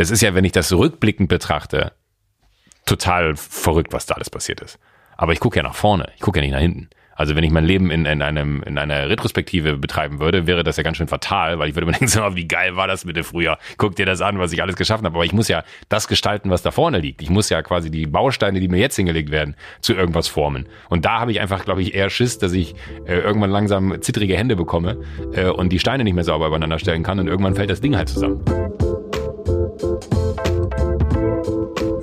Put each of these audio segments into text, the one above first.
Das ist ja, wenn ich das rückblickend betrachte, total verrückt, was da alles passiert ist. Aber ich gucke ja nach vorne, ich gucke ja nicht nach hinten. Also wenn ich mein Leben in, in, einem, in einer Retrospektive betreiben würde, wäre das ja ganz schön fatal, weil ich würde mir denken, so, wie geil war das bitte früher? Guck dir das an, was ich alles geschaffen habe. Aber ich muss ja das gestalten, was da vorne liegt. Ich muss ja quasi die Bausteine, die mir jetzt hingelegt werden, zu irgendwas formen. Und da habe ich einfach, glaube ich, eher Schiss, dass ich äh, irgendwann langsam zittrige Hände bekomme äh, und die Steine nicht mehr sauber übereinander stellen kann und irgendwann fällt das Ding halt zusammen.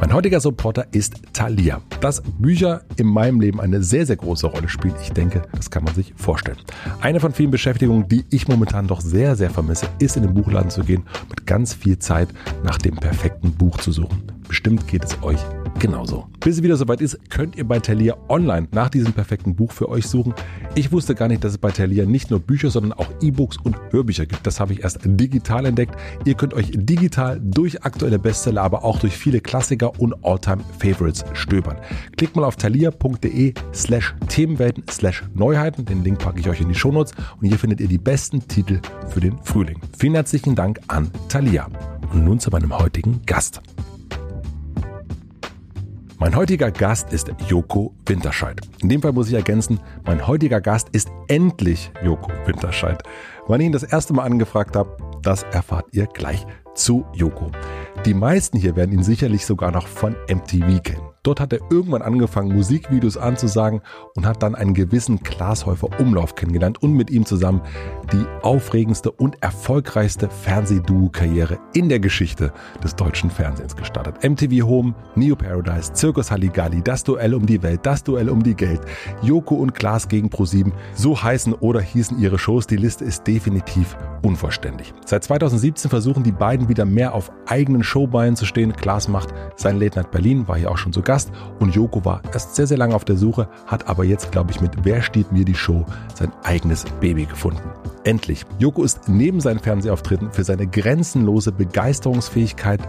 Mein heutiger Supporter ist Thalia. Dass Bücher in meinem Leben eine sehr, sehr große Rolle spielen, ich denke, das kann man sich vorstellen. Eine von vielen Beschäftigungen, die ich momentan doch sehr, sehr vermisse, ist in den Buchladen zu gehen, mit ganz viel Zeit nach dem perfekten Buch zu suchen. Bestimmt geht es euch genauso. Bis es wieder soweit ist, könnt ihr bei Thalia online nach diesem perfekten Buch für euch suchen. Ich wusste gar nicht, dass es bei Thalia nicht nur Bücher, sondern auch E-Books und Hörbücher gibt. Das habe ich erst digital entdeckt. Ihr könnt euch digital durch aktuelle Bestseller, aber auch durch viele Klassiker und Alltime Favorites stöbern. Klickt mal auf thalia.de slash Themenwelten slash Neuheiten. Den Link packe ich euch in die Shownotes und hier findet ihr die besten Titel für den Frühling. Vielen herzlichen Dank an Thalia. Und nun zu meinem heutigen Gast. Mein heutiger Gast ist Joko Winterscheid. In dem Fall muss ich ergänzen, mein heutiger Gast ist endlich Joko Winterscheid. Wann ich ihn das erste Mal angefragt habe, das erfahrt ihr gleich zu Joko. Die meisten hier werden ihn sicherlich sogar noch von MTV kennen. Dort hat er irgendwann angefangen, Musikvideos anzusagen und hat dann einen gewissen Glashäufer Umlauf kennengelernt und mit ihm zusammen die aufregendste und erfolgreichste Fernsehduo-Karriere in der Geschichte des deutschen Fernsehens gestartet. MTV Home, Neo Paradise, Circus Halligalli, das Duell um die Welt, das Duell um die Geld, Joko und Glas gegen ProSieben, so heißen oder hießen ihre Shows. Die Liste ist definitiv unvollständig. Seit 2017 versuchen die beiden wieder mehr auf eigenen Showbeinen zu stehen. Klaas macht sein Late Night Berlin, war hier auch schon zu Gast und Joko war erst sehr, sehr lange auf der Suche, hat aber jetzt, glaube ich, mit Wer steht mir die Show sein eigenes Baby gefunden. Endlich. Joko ist neben seinen Fernsehauftritten für seine grenzenlose Begeisterungsfähigkeit,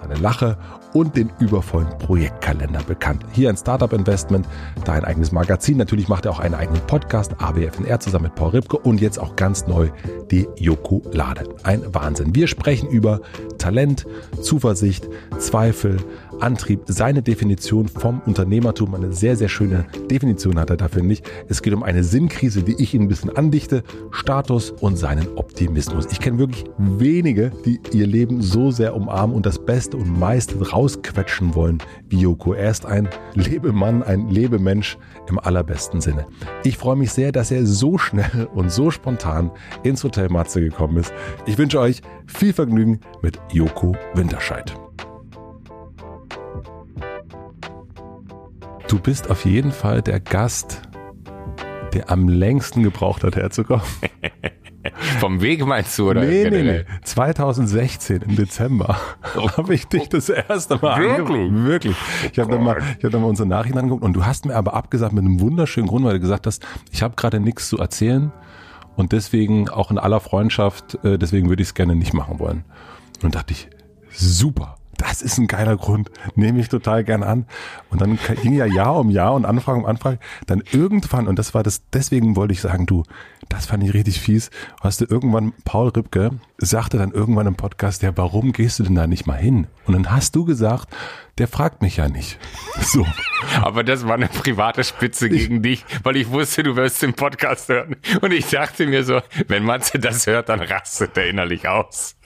seine Lache und den übervollen Projektkalender bekannt. Hier ein Startup-Investment, da ein eigenes Magazin. Natürlich macht er auch einen eigenen Podcast, ABFNR zusammen mit Paul Ripke und jetzt auch ganz neu die Joko Lade. Ein Wahnsinn. Wir sprechen über Talent, Zuversicht, Zweifel, Antrieb, seine Definition vom Unternehmertum. Eine sehr, sehr schöne Definition hat er dafür nicht. Es geht um eine Sinnkrise, die ich Ihnen ein bisschen andichte, Status und seinen Optimismus. Ich kenne wirklich wenige, die ihr Leben so sehr umarmen und das Beste und meiste rausquetschen wollen wie Yoko. Er ist ein Lebemann, ein Lebemensch im allerbesten Sinne. Ich freue mich sehr, dass er so schnell und so spontan ins Hotel Matze gekommen ist. Ich wünsche euch viel Vergnügen mit Joko Winterscheid. Du bist auf jeden Fall der Gast, der am längsten gebraucht hat, herzukommen. Vom Weg meinst du, oder? Nee, generell? nee, nee. 2016 im Dezember oh, habe ich dich das erste Mal angeguckt. Wirklich. Ich habe dann, mal, ich hab dann mal unsere Nachrichten angeguckt und du hast mir aber abgesagt mit einem wunderschönen Grund, weil du gesagt hast, ich habe gerade nichts zu erzählen und deswegen auch in aller Freundschaft, äh, deswegen würde ich es gerne nicht machen wollen. Und dachte ich, super das ist ein geiler Grund, nehme ich total gern an. Und dann ging ja Jahr um Jahr und Anfrage um Anfrage. Dann irgendwann, und das war das, deswegen wollte ich sagen, du, das fand ich richtig fies, hast du irgendwann, Paul Ripke sagte dann irgendwann im Podcast, ja, warum gehst du denn da nicht mal hin? Und dann hast du gesagt, der fragt mich ja nicht. So. Aber das war eine private Spitze gegen ich, dich, weil ich wusste, du wirst den Podcast hören. Und ich dachte mir so, wenn Matze das hört, dann rastet er innerlich aus.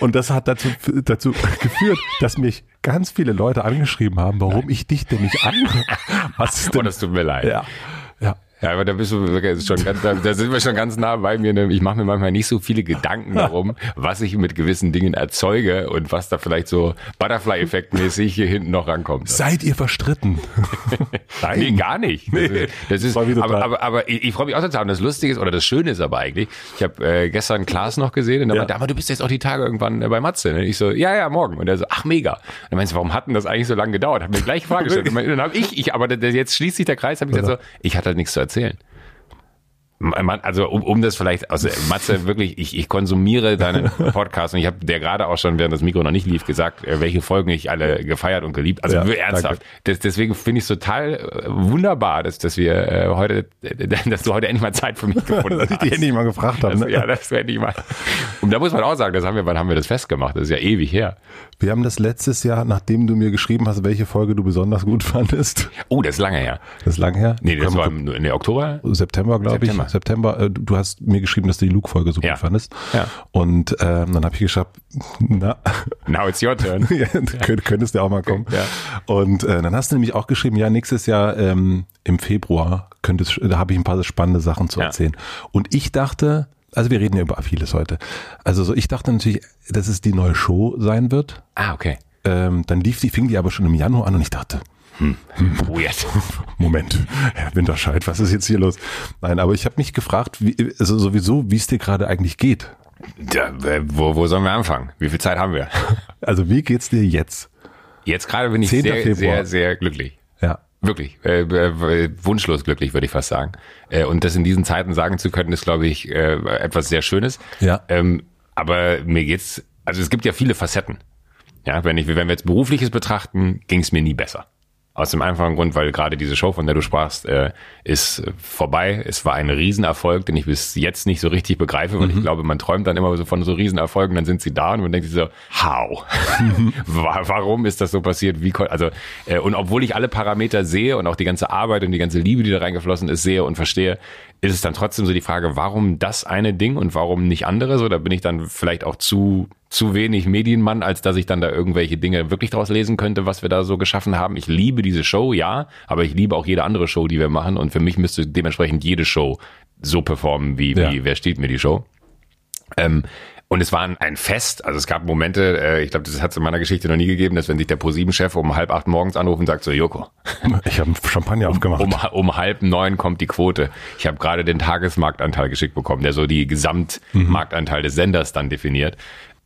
Und das hat dazu, dazu geführt, dass mich ganz viele Leute angeschrieben haben, warum Nein. ich dich denn nicht an. Was ist denn? Oh, das tut mir leid. Ja. Ja. Aber da bist du wirklich schon ganz, da, sind wir schon ganz nah bei mir. Ne? Ich mache mir manchmal nicht so viele Gedanken darum, was ich mit gewissen Dingen erzeuge und was da vielleicht so Butterfly-Effekt-mäßig hier hinten noch rankommt. Seid ihr verstritten? Nein. Nee, gar nicht. Das ist, das ist aber, aber, aber ich, ich freue mich auch total. Und das Lustige ist, oder das Schöne ist aber eigentlich, ich habe äh, gestern Klaas noch gesehen und der ja. meinte, aber du bist jetzt auch die Tage irgendwann äh, bei Matze. Ne? Ich so, ja, ja, morgen. Und er so, ach mega. Und dann meinst du, warum hat denn das eigentlich so lange gedauert? Hat mir gleich Frage gestellt. und dann habe ich, ich, aber jetzt schließt sich der Kreis, habe ich gesagt so, ich hatte halt nichts zu erzählen also um, um das vielleicht, also Matze, wirklich, ich, ich konsumiere deinen Podcast und ich habe dir gerade auch schon, während das Mikro noch nicht lief, gesagt, äh, welche Folgen ich alle gefeiert und geliebt. Also ja, ernsthaft. Das, deswegen finde ich es total äh, wunderbar, dass, dass wir äh, heute, dass du heute endlich mal Zeit für mich gefunden hast. dass ich dich endlich mal gefragt habe. Ne? Ja, das werde ich mal. Und da muss man auch sagen, das haben wir, wann haben wir das festgemacht? Das ist ja ewig her. Wir haben das letztes Jahr, nachdem du mir geschrieben hast, welche Folge du besonders gut fandest. Oh, das ist lange her. Das ist lange her? Nee, das war im, in der Oktober? September, glaube ich. September. Äh, du hast mir geschrieben, dass du die Luke-Folge so ja. gut fandest. Ja. Und ähm, dann habe ich geschafft, na. Now it's your turn. ja, könnt, könntest du auch mal kommen. Ja. Und äh, dann hast du nämlich auch geschrieben, ja, nächstes Jahr ähm, im Februar könntest, da habe ich ein paar spannende Sachen zu erzählen. Und ich dachte, also wir reden ja über vieles heute. Also so, ich dachte natürlich, dass es die neue Show sein wird. Ah, okay. Ähm, dann lief die, fing die aber schon im Januar an und ich dachte, hm, hm, weird. Moment, Herr Winterscheid, was ist jetzt hier los? Nein, aber ich habe mich gefragt, wie, also sowieso, wie es dir gerade eigentlich geht. Ja, wo, wo sollen wir anfangen? Wie viel Zeit haben wir? Also wie geht's dir jetzt? Jetzt gerade bin ich sehr, Februar. sehr, sehr glücklich. Wirklich, äh, äh, wunschlos glücklich, würde ich fast sagen. Äh, und das in diesen Zeiten sagen zu können, ist, glaube ich, äh, etwas sehr Schönes. Ja. Ähm, aber mir geht's, also es gibt ja viele Facetten. Ja, wenn ich, wenn wir jetzt berufliches betrachten, ging es mir nie besser. Aus dem einfachen Grund, weil gerade diese Show, von der du sprachst, äh, ist vorbei. Es war ein Riesenerfolg, den ich bis jetzt nicht so richtig begreife, weil mhm. ich glaube, man träumt dann immer so von so Riesenerfolgen, dann sind sie da und man denkt sich so, how? Warum ist das so passiert? Wie also äh, und obwohl ich alle Parameter sehe und auch die ganze Arbeit und die ganze Liebe, die da reingeflossen ist, sehe und verstehe, ist es dann trotzdem so die Frage, warum das eine Ding und warum nicht andere? So, da bin ich dann vielleicht auch zu zu wenig Medienmann, als dass ich dann da irgendwelche Dinge wirklich draus lesen könnte, was wir da so geschaffen haben. Ich liebe diese Show, ja, aber ich liebe auch jede andere Show, die wir machen. Und für mich müsste dementsprechend jede Show so performen, wie, ja. wie wer steht mir die Show. Ähm, und es war ein Fest, also es gab Momente, äh, ich glaube, das hat es in meiner Geschichte noch nie gegeben, dass wenn sich der ProSieben-Chef um halb acht morgens anruft und sagt so, Joko. Ich habe Champagner aufgemacht. Um, um, halb neun kommt die Quote. Ich habe gerade den Tagesmarktanteil geschickt bekommen, der so die Gesamtmarktanteil des Senders dann definiert.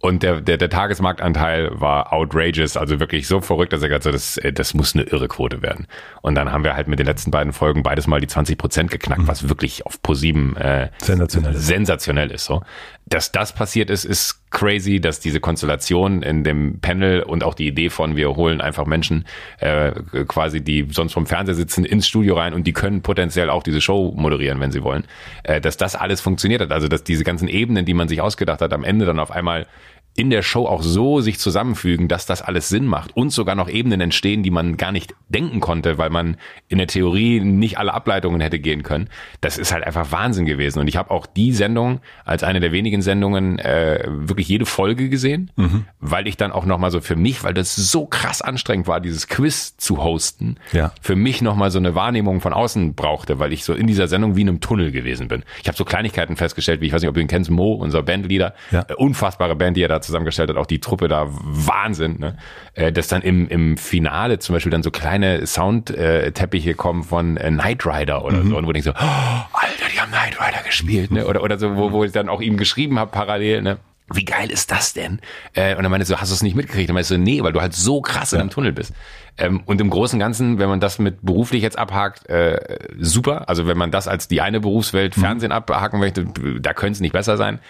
Und der, der, der Tagesmarktanteil war outrageous, also wirklich so verrückt, dass er gesagt hat, das, das muss eine irre Quote werden. Und dann haben wir halt mit den letzten beiden Folgen beides mal die 20 Prozent geknackt, mhm. was wirklich auf ProSieben äh, sensationell, sensationell ist. So. Dass das passiert ist, ist crazy, dass diese Konstellation in dem Panel und auch die Idee von, wir holen einfach Menschen äh, quasi, die sonst vom Fernseher sitzen, ins Studio rein und die können potenziell auch diese Show moderieren, wenn sie wollen, äh, dass das alles funktioniert hat. Also dass diese ganzen Ebenen, die man sich ausgedacht hat, am Ende dann auf einmal in der Show auch so sich zusammenfügen, dass das alles Sinn macht und sogar noch Ebenen entstehen, die man gar nicht denken konnte, weil man in der Theorie nicht alle Ableitungen hätte gehen können. Das ist halt einfach Wahnsinn gewesen. Und ich habe auch die Sendung als eine der wenigen Sendungen äh, wirklich jede Folge gesehen, mhm. weil ich dann auch nochmal so für mich, weil das so krass anstrengend war, dieses Quiz zu hosten, ja. für mich nochmal so eine Wahrnehmung von außen brauchte, weil ich so in dieser Sendung wie in einem Tunnel gewesen bin. Ich habe so Kleinigkeiten festgestellt, wie ich weiß nicht, ob du ihn kennst, Mo, unser Bandleader, ja. äh, unfassbare Band, die er da zusammengestellt hat, auch die Truppe da, Wahnsinn, ne? Äh, dass dann im, im Finale zum Beispiel dann so kleine Soundteppiche kommen von äh, Knight Rider oder mhm. so, und wo ich so, oh, Alter, die haben Knight Rider gespielt, ne? Oder, oder so, wo, wo ich dann auch ihm geschrieben habe parallel, ne? Wie geil ist das denn? Äh, und dann meinte so, hast du es nicht mitgekriegt? Und dann meinte so, nee, weil du halt so krass ja. in einem Tunnel bist. Ähm, und im Großen und Ganzen, wenn man das mit beruflich jetzt abhakt, äh, super. Also wenn man das als die eine Berufswelt mhm. Fernsehen abhaken möchte, da könnte es nicht besser sein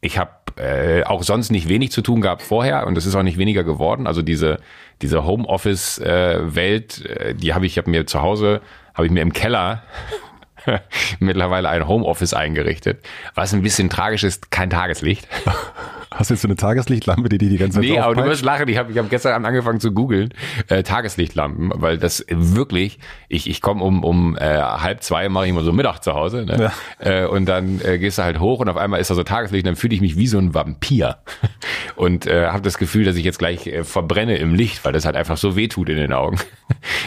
ich habe äh, auch sonst nicht wenig zu tun gehabt vorher und es ist auch nicht weniger geworden. Also diese diese Homeoffice-Welt, äh, die habe ich, ich habe mir zu Hause, habe ich mir im Keller mittlerweile ein Homeoffice eingerichtet, was ein bisschen tragisch ist, kein Tageslicht. Hast du jetzt so eine Tageslichtlampe, die die die ganze Zeit Nee, aber du wirst lachen. Ich habe ich hab gestern Abend angefangen zu googeln, äh, Tageslichtlampen, weil das wirklich, ich, ich komme um, um äh, halb zwei, mache ich immer so Mittag zu Hause. Ne? Ja. Äh, und dann äh, gehst du halt hoch und auf einmal ist da so Tageslicht und dann fühle ich mich wie so ein Vampir. und äh, habe das Gefühl, dass ich jetzt gleich äh, verbrenne im Licht, weil das halt einfach so weh tut in den Augen.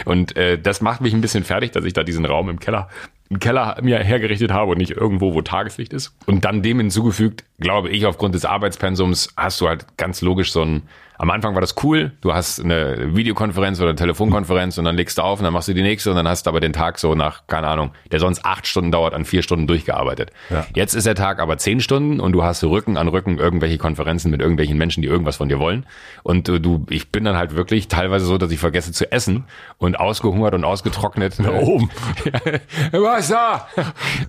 und äh, das macht mich ein bisschen fertig, dass ich da diesen Raum im Keller einen Keller mir hergerichtet habe und nicht irgendwo, wo Tageslicht ist. Und dann dem hinzugefügt, glaube ich, aufgrund des Arbeitspensums hast du halt ganz logisch so ein am Anfang war das cool. Du hast eine Videokonferenz oder eine Telefonkonferenz und dann legst du auf und dann machst du die nächste und dann hast du aber den Tag so nach, keine Ahnung, der sonst acht Stunden dauert, an vier Stunden durchgearbeitet. Ja. Jetzt ist der Tag aber zehn Stunden und du hast Rücken an Rücken irgendwelche Konferenzen mit irgendwelchen Menschen, die irgendwas von dir wollen. Und äh, du, ich bin dann halt wirklich teilweise so, dass ich vergesse zu essen und ausgehungert und ausgetrocknet. Da oben. Was da?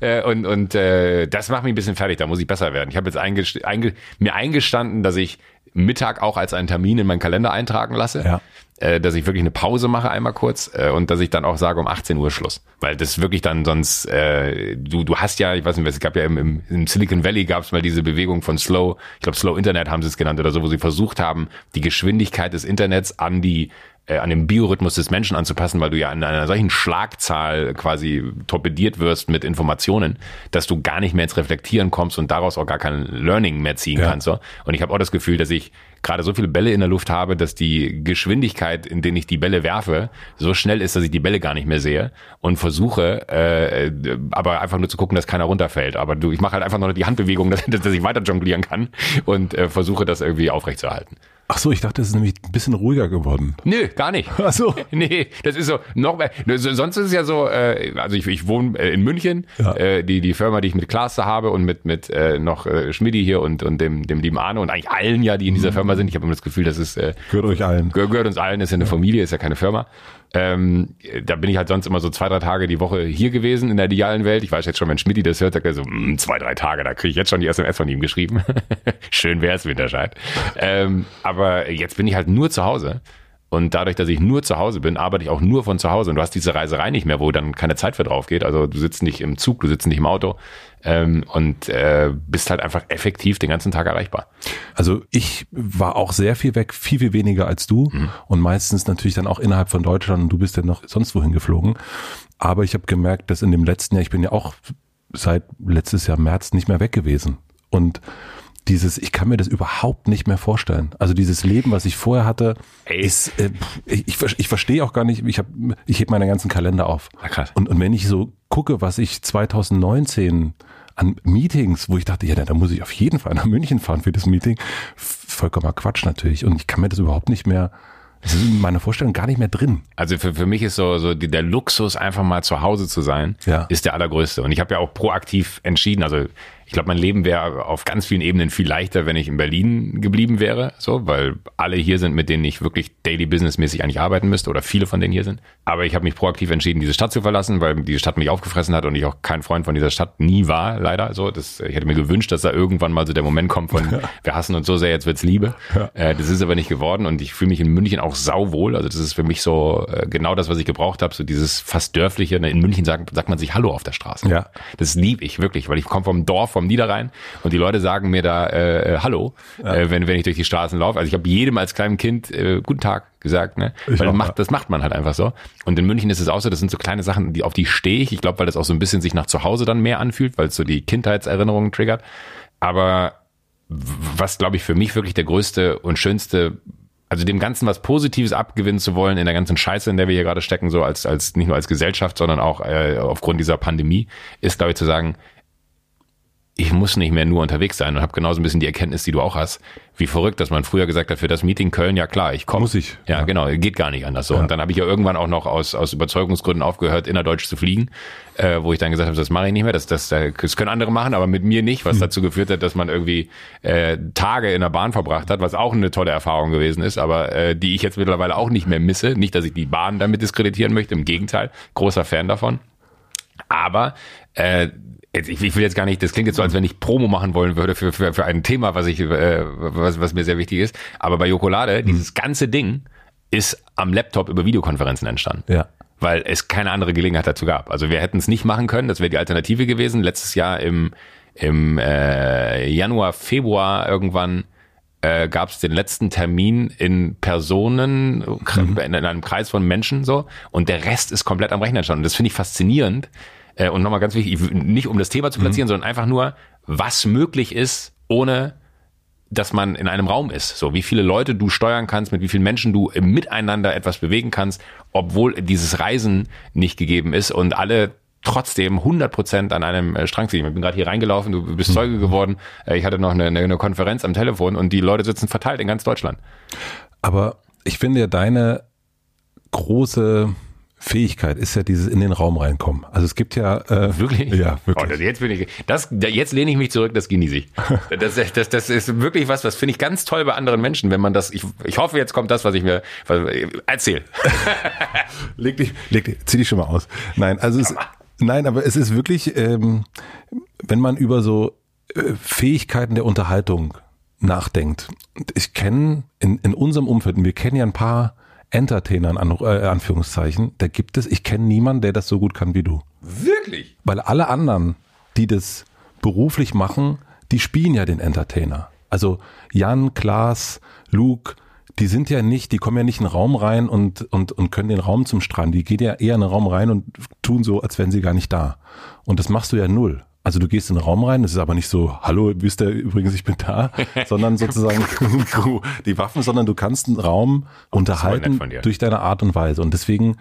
Äh, und und äh, das macht mich ein bisschen fertig, da muss ich besser werden. Ich habe jetzt einge, einge, mir eingestanden, dass ich Mittag auch als einen Termin in meinen Kalender eintragen lasse. Ja. Äh, dass ich wirklich eine Pause mache einmal kurz äh, und dass ich dann auch sage um 18 Uhr Schluss. Weil das wirklich dann sonst, äh, du, du hast ja, ich weiß nicht, es gab ja im, im, im Silicon Valley gab es mal diese Bewegung von Slow, ich glaube Slow Internet haben sie es genannt oder so, wo sie versucht haben, die Geschwindigkeit des Internets an die äh, an den Biorhythmus des Menschen anzupassen, weil du ja in einer solchen Schlagzahl quasi torpediert wirst mit Informationen, dass du gar nicht mehr ins Reflektieren kommst und daraus auch gar kein Learning mehr ziehen ja. kannst. So. Und ich habe auch das Gefühl, dass ich gerade so viele Bälle in der Luft habe, dass die Geschwindigkeit, in denen ich die Bälle werfe, so schnell ist, dass ich die Bälle gar nicht mehr sehe und versuche, äh, aber einfach nur zu gucken, dass keiner runterfällt. Aber du, ich mache halt einfach nur die Handbewegung, dass, dass ich weiter jonglieren kann und äh, versuche das irgendwie aufrechtzuerhalten. Ach so, ich dachte, es ist nämlich ein bisschen ruhiger geworden. Nö, gar nicht. Ach so. Nee, das ist so noch mehr. Sonst ist es ja so, äh, also ich, ich wohne äh, in München, ja. äh, die die Firma, die ich mit Klaas habe und mit mit äh, noch äh, Schmidi hier und und dem dem lieben Arne und eigentlich allen ja, die in dieser mhm. Firma sind. Ich habe immer das Gefühl, das ist äh, gehört euch allen. Gehört uns allen, ist ja eine ja. Familie, ist ja keine Firma. Ähm, da bin ich halt sonst immer so zwei, drei Tage die Woche hier gewesen in der idealen Welt. Ich weiß jetzt schon, wenn Schmidti das hört, sagt er so, mm, zwei, drei Tage, da kriege ich jetzt schon die SMS von ihm geschrieben. Schön wär's, Winterscheid. Ähm, aber jetzt bin ich halt nur zu Hause. Und dadurch, dass ich nur zu Hause bin, arbeite ich auch nur von zu Hause. Und du hast diese Reiserei nicht mehr, wo dann keine Zeit für drauf geht. Also du sitzt nicht im Zug, du sitzt nicht im Auto ähm, und äh, bist halt einfach effektiv den ganzen Tag erreichbar. Also ich war auch sehr viel weg, viel, viel weniger als du. Mhm. Und meistens natürlich dann auch innerhalb von Deutschland und du bist ja noch sonst wohin geflogen. Aber ich habe gemerkt, dass in dem letzten Jahr, ich bin ja auch seit letztes Jahr März nicht mehr weg gewesen. Und dieses, ich kann mir das überhaupt nicht mehr vorstellen. Also dieses Leben, was ich vorher hatte, Ey. ist, äh, ich, ich, ich verstehe auch gar nicht, ich habe, ich heb meinen ganzen Kalender auf. Na krass. Und, und wenn ich so gucke, was ich 2019 an Meetings, wo ich dachte, ja, da muss ich auf jeden Fall nach München fahren für das Meeting, vollkommener Quatsch natürlich. Und ich kann mir das überhaupt nicht mehr das ist in meiner Vorstellung gar nicht mehr drin. Also für, für mich ist so, so die, der Luxus, einfach mal zu Hause zu sein, ja. ist der allergrößte. Und ich habe ja auch proaktiv entschieden, also ich glaube, mein Leben wäre auf ganz vielen Ebenen viel leichter, wenn ich in Berlin geblieben wäre, so, weil alle hier sind, mit denen ich wirklich daily businessmäßig eigentlich arbeiten müsste oder viele von denen hier sind. Aber ich habe mich proaktiv entschieden, diese Stadt zu verlassen, weil diese Stadt mich aufgefressen hat und ich auch kein Freund von dieser Stadt nie war, leider. So, das, ich hätte mir gewünscht, dass da irgendwann mal so der Moment kommt von, wir hassen uns so sehr, jetzt wird's Liebe. Ja. Äh, das ist aber nicht geworden und ich fühle mich in München auch sauwohl. Also das ist für mich so äh, genau das, was ich gebraucht habe, so dieses fast dörfliche. In München sagt, sagt man sich Hallo auf der Straße. Ja. Das liebe ich wirklich, weil ich komme vom Dorf, vom Niederrhein und die Leute sagen mir da äh, äh, Hallo, ja. äh, wenn, wenn ich durch die Straßen laufe. Also ich habe jedem als kleinem Kind äh, Guten Tag gesagt, ne? Ich weil das macht, das macht man halt einfach so. Und in München ist es auch so, das sind so kleine Sachen, die auf die stehe ich. Ich glaube, weil das auch so ein bisschen sich nach zu Hause dann mehr anfühlt, weil es so die Kindheitserinnerungen triggert. Aber was, glaube ich, für mich wirklich der größte und schönste also dem Ganzen was Positives abgewinnen zu wollen in der ganzen Scheiße, in der wir hier gerade stecken, so als, als nicht nur als Gesellschaft, sondern auch äh, aufgrund dieser Pandemie, ist, glaube ich, zu sagen, ich muss nicht mehr nur unterwegs sein und habe genauso ein bisschen die Erkenntnis, die du auch hast. Wie verrückt, dass man früher gesagt hat, für das Meeting Köln, ja klar, ich komme. Muss ich. Ja, ja, genau, geht gar nicht anders so. Ja. Und dann habe ich ja irgendwann auch noch aus, aus Überzeugungsgründen aufgehört, innerdeutsch zu fliegen, äh, wo ich dann gesagt habe, das mache ich nicht mehr, das, das, das können andere machen, aber mit mir nicht, was hm. dazu geführt hat, dass man irgendwie äh, Tage in der Bahn verbracht hat, was auch eine tolle Erfahrung gewesen ist, aber äh, die ich jetzt mittlerweile auch nicht mehr misse. Nicht, dass ich die Bahn damit diskreditieren möchte, im Gegenteil, großer Fan davon. Aber äh, ich, ich will jetzt gar nicht, das klingt jetzt so, als wenn ich Promo machen wollen würde für, für, für ein Thema, was ich, äh, was, was mir sehr wichtig ist. Aber bei Jokolade, mhm. dieses ganze Ding ist am Laptop über Videokonferenzen entstanden. Ja. Weil es keine andere Gelegenheit dazu gab. Also wir hätten es nicht machen können, das wäre die Alternative gewesen. Letztes Jahr im, im äh, Januar, Februar irgendwann äh, gab es den letzten Termin in Personen, mhm. in einem Kreis von Menschen so und der Rest ist komplett am Rechner entstanden. Und das finde ich faszinierend, äh, und nochmal ganz wichtig, nicht um das Thema zu platzieren, mhm. sondern einfach nur, was möglich ist, ohne dass man in einem Raum ist. So, wie viele Leute du steuern kannst, mit wie vielen Menschen du Miteinander etwas bewegen kannst, obwohl dieses Reisen nicht gegeben ist und alle trotzdem 100 Prozent an einem äh, Strang ziehen. Ich bin gerade hier reingelaufen, du bist Zeuge geworden. Äh, ich hatte noch eine, eine Konferenz am Telefon und die Leute sitzen verteilt in ganz Deutschland. Aber ich finde ja deine große Fähigkeit ist ja dieses in den Raum reinkommen. Also es gibt ja äh, wirklich, ja wirklich. Oh, das, jetzt bin ich, das, jetzt lehne ich mich zurück, das genieße ich. Das, das, das ist wirklich was, was finde ich ganz toll bei anderen Menschen, wenn man das. Ich, ich hoffe, jetzt kommt das, was ich mir was, erzähl. leg dich, leg dich, zieh dich schon mal aus. Nein, also es, nein, aber es ist wirklich, ähm, wenn man über so äh, Fähigkeiten der Unterhaltung nachdenkt. Ich kenne in, in unserem Umfeld, wir kennen ja ein paar Entertainern, an, äh, Anführungszeichen, da gibt es, ich kenne niemanden, der das so gut kann wie du. Wirklich? Weil alle anderen, die das beruflich machen, die spielen ja den Entertainer. Also Jan, Klaas, Luke, die sind ja nicht, die kommen ja nicht in den Raum rein und, und, und können den Raum zum Strand. Die gehen ja eher in den Raum rein und tun so, als wären sie gar nicht da. Und das machst du ja null. Also du gehst in den Raum rein, es ist aber nicht so, hallo, bist du übrigens, ich bin da, sondern sozusagen die Waffen, sondern du kannst einen Raum unterhalten durch deine Art und Weise. Und deswegen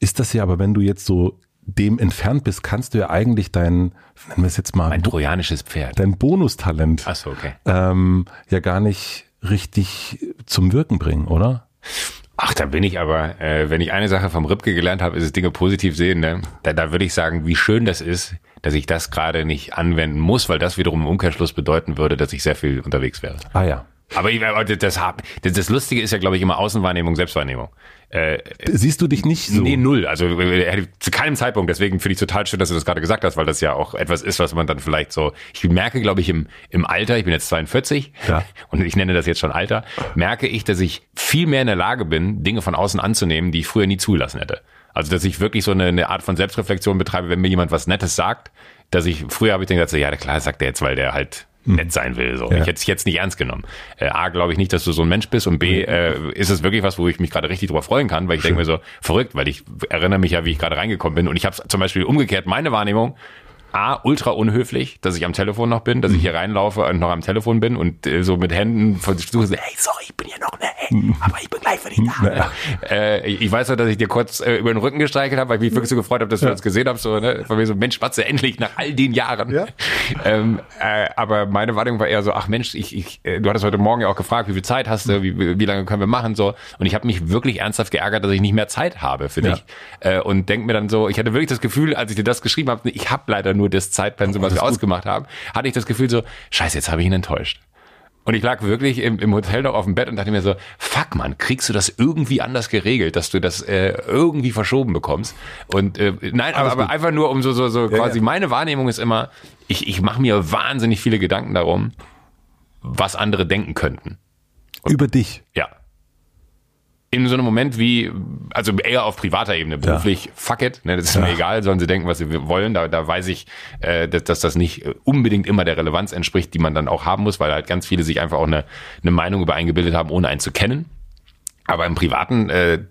ist das ja aber, wenn du jetzt so dem entfernt bist, kannst du ja eigentlich dein, nennen wir es jetzt mal, ein trojanisches Pferd, dein Bonustalent, Ach so, okay. ähm, ja gar nicht richtig zum Wirken bringen, oder? Ach, da bin ich aber, äh, wenn ich eine Sache vom Ripke gelernt habe, ist es Dinge positiv sehen. Ne? Da, da würde ich sagen, wie schön das ist, dass ich das gerade nicht anwenden muss, weil das wiederum im Umkehrschluss bedeuten würde, dass ich sehr viel unterwegs wäre. Ah ja. Aber ich, das, das, das Lustige ist ja, glaube ich, immer Außenwahrnehmung, Selbstwahrnehmung. Äh, Siehst du dich nicht so? Nee, null. Also äh, zu keinem Zeitpunkt. Deswegen finde ich total schön, dass du das gerade gesagt hast, weil das ja auch etwas ist, was man dann vielleicht so. Ich merke, glaube ich, im, im Alter, ich bin jetzt 42 ja. und ich nenne das jetzt schon Alter, merke ich, dass ich viel mehr in der Lage bin, Dinge von außen anzunehmen, die ich früher nie zulassen hätte. Also dass ich wirklich so eine, eine Art von Selbstreflexion betreibe, wenn mir jemand was Nettes sagt, dass ich früher habe ich dann gesagt, so, ja klar sagt der jetzt, weil der halt hm. nett sein will. So. Ja. Ich hätte es jetzt nicht ernst genommen. Äh, A, glaube ich nicht, dass du so ein Mensch bist und B, äh, ist es wirklich was, wo ich mich gerade richtig drüber freuen kann, weil ich denke mir so, verrückt, weil ich erinnere mich ja, wie ich gerade reingekommen bin und ich habe zum Beispiel umgekehrt meine Wahrnehmung, A, ultra unhöflich, dass ich am Telefon noch bin, dass ich mhm. hier reinlaufe und noch am Telefon bin und äh, so mit Händen versuche, hey, sorry, ich bin hier noch, ne, hey, mhm. aber ich bin gleich für dich da. Ne? Äh, ich weiß ja, dass ich dir kurz äh, über den Rücken gestreichelt habe, weil ich mich wirklich so gefreut habe, dass du ja. das gesehen hast, so, ne, von mir so, Mensch, Spatze, endlich nach all den Jahren. Ja. Ähm, äh, aber meine Wahrnehmung war eher so, ach Mensch, ich, ich, äh, du hattest heute Morgen ja auch gefragt, wie viel Zeit hast du, wie, wie lange können wir machen, so. Und ich habe mich wirklich ernsthaft geärgert, dass ich nicht mehr Zeit habe für dich. Ja. Äh, und denk mir dann so, ich hatte wirklich das Gefühl, als ich dir das geschrieben habe, ich habe leider nur das Zeitpensum was wir ausgemacht haben, hatte ich das Gefühl so, scheiße, jetzt habe ich ihn enttäuscht. Und ich lag wirklich im, im Hotel noch auf dem Bett und dachte mir so, fuck man, kriegst du das irgendwie anders geregelt, dass du das äh, irgendwie verschoben bekommst? Und äh, nein, aber, aber einfach nur um so, so, so ja, quasi, ja. meine Wahrnehmung ist immer, ich, ich mache mir wahnsinnig viele Gedanken darum, was andere denken könnten. Und, Über dich? Ja in so einem Moment wie, also eher auf privater Ebene, beruflich, ja. fuck it, ne, das ist ja. mir egal, sollen sie denken, was sie wollen. Da, da weiß ich, äh, dass, dass das nicht unbedingt immer der Relevanz entspricht, die man dann auch haben muss, weil halt ganz viele sich einfach auch eine, eine Meinung über einen gebildet haben, ohne einen zu kennen. Aber im Privaten äh,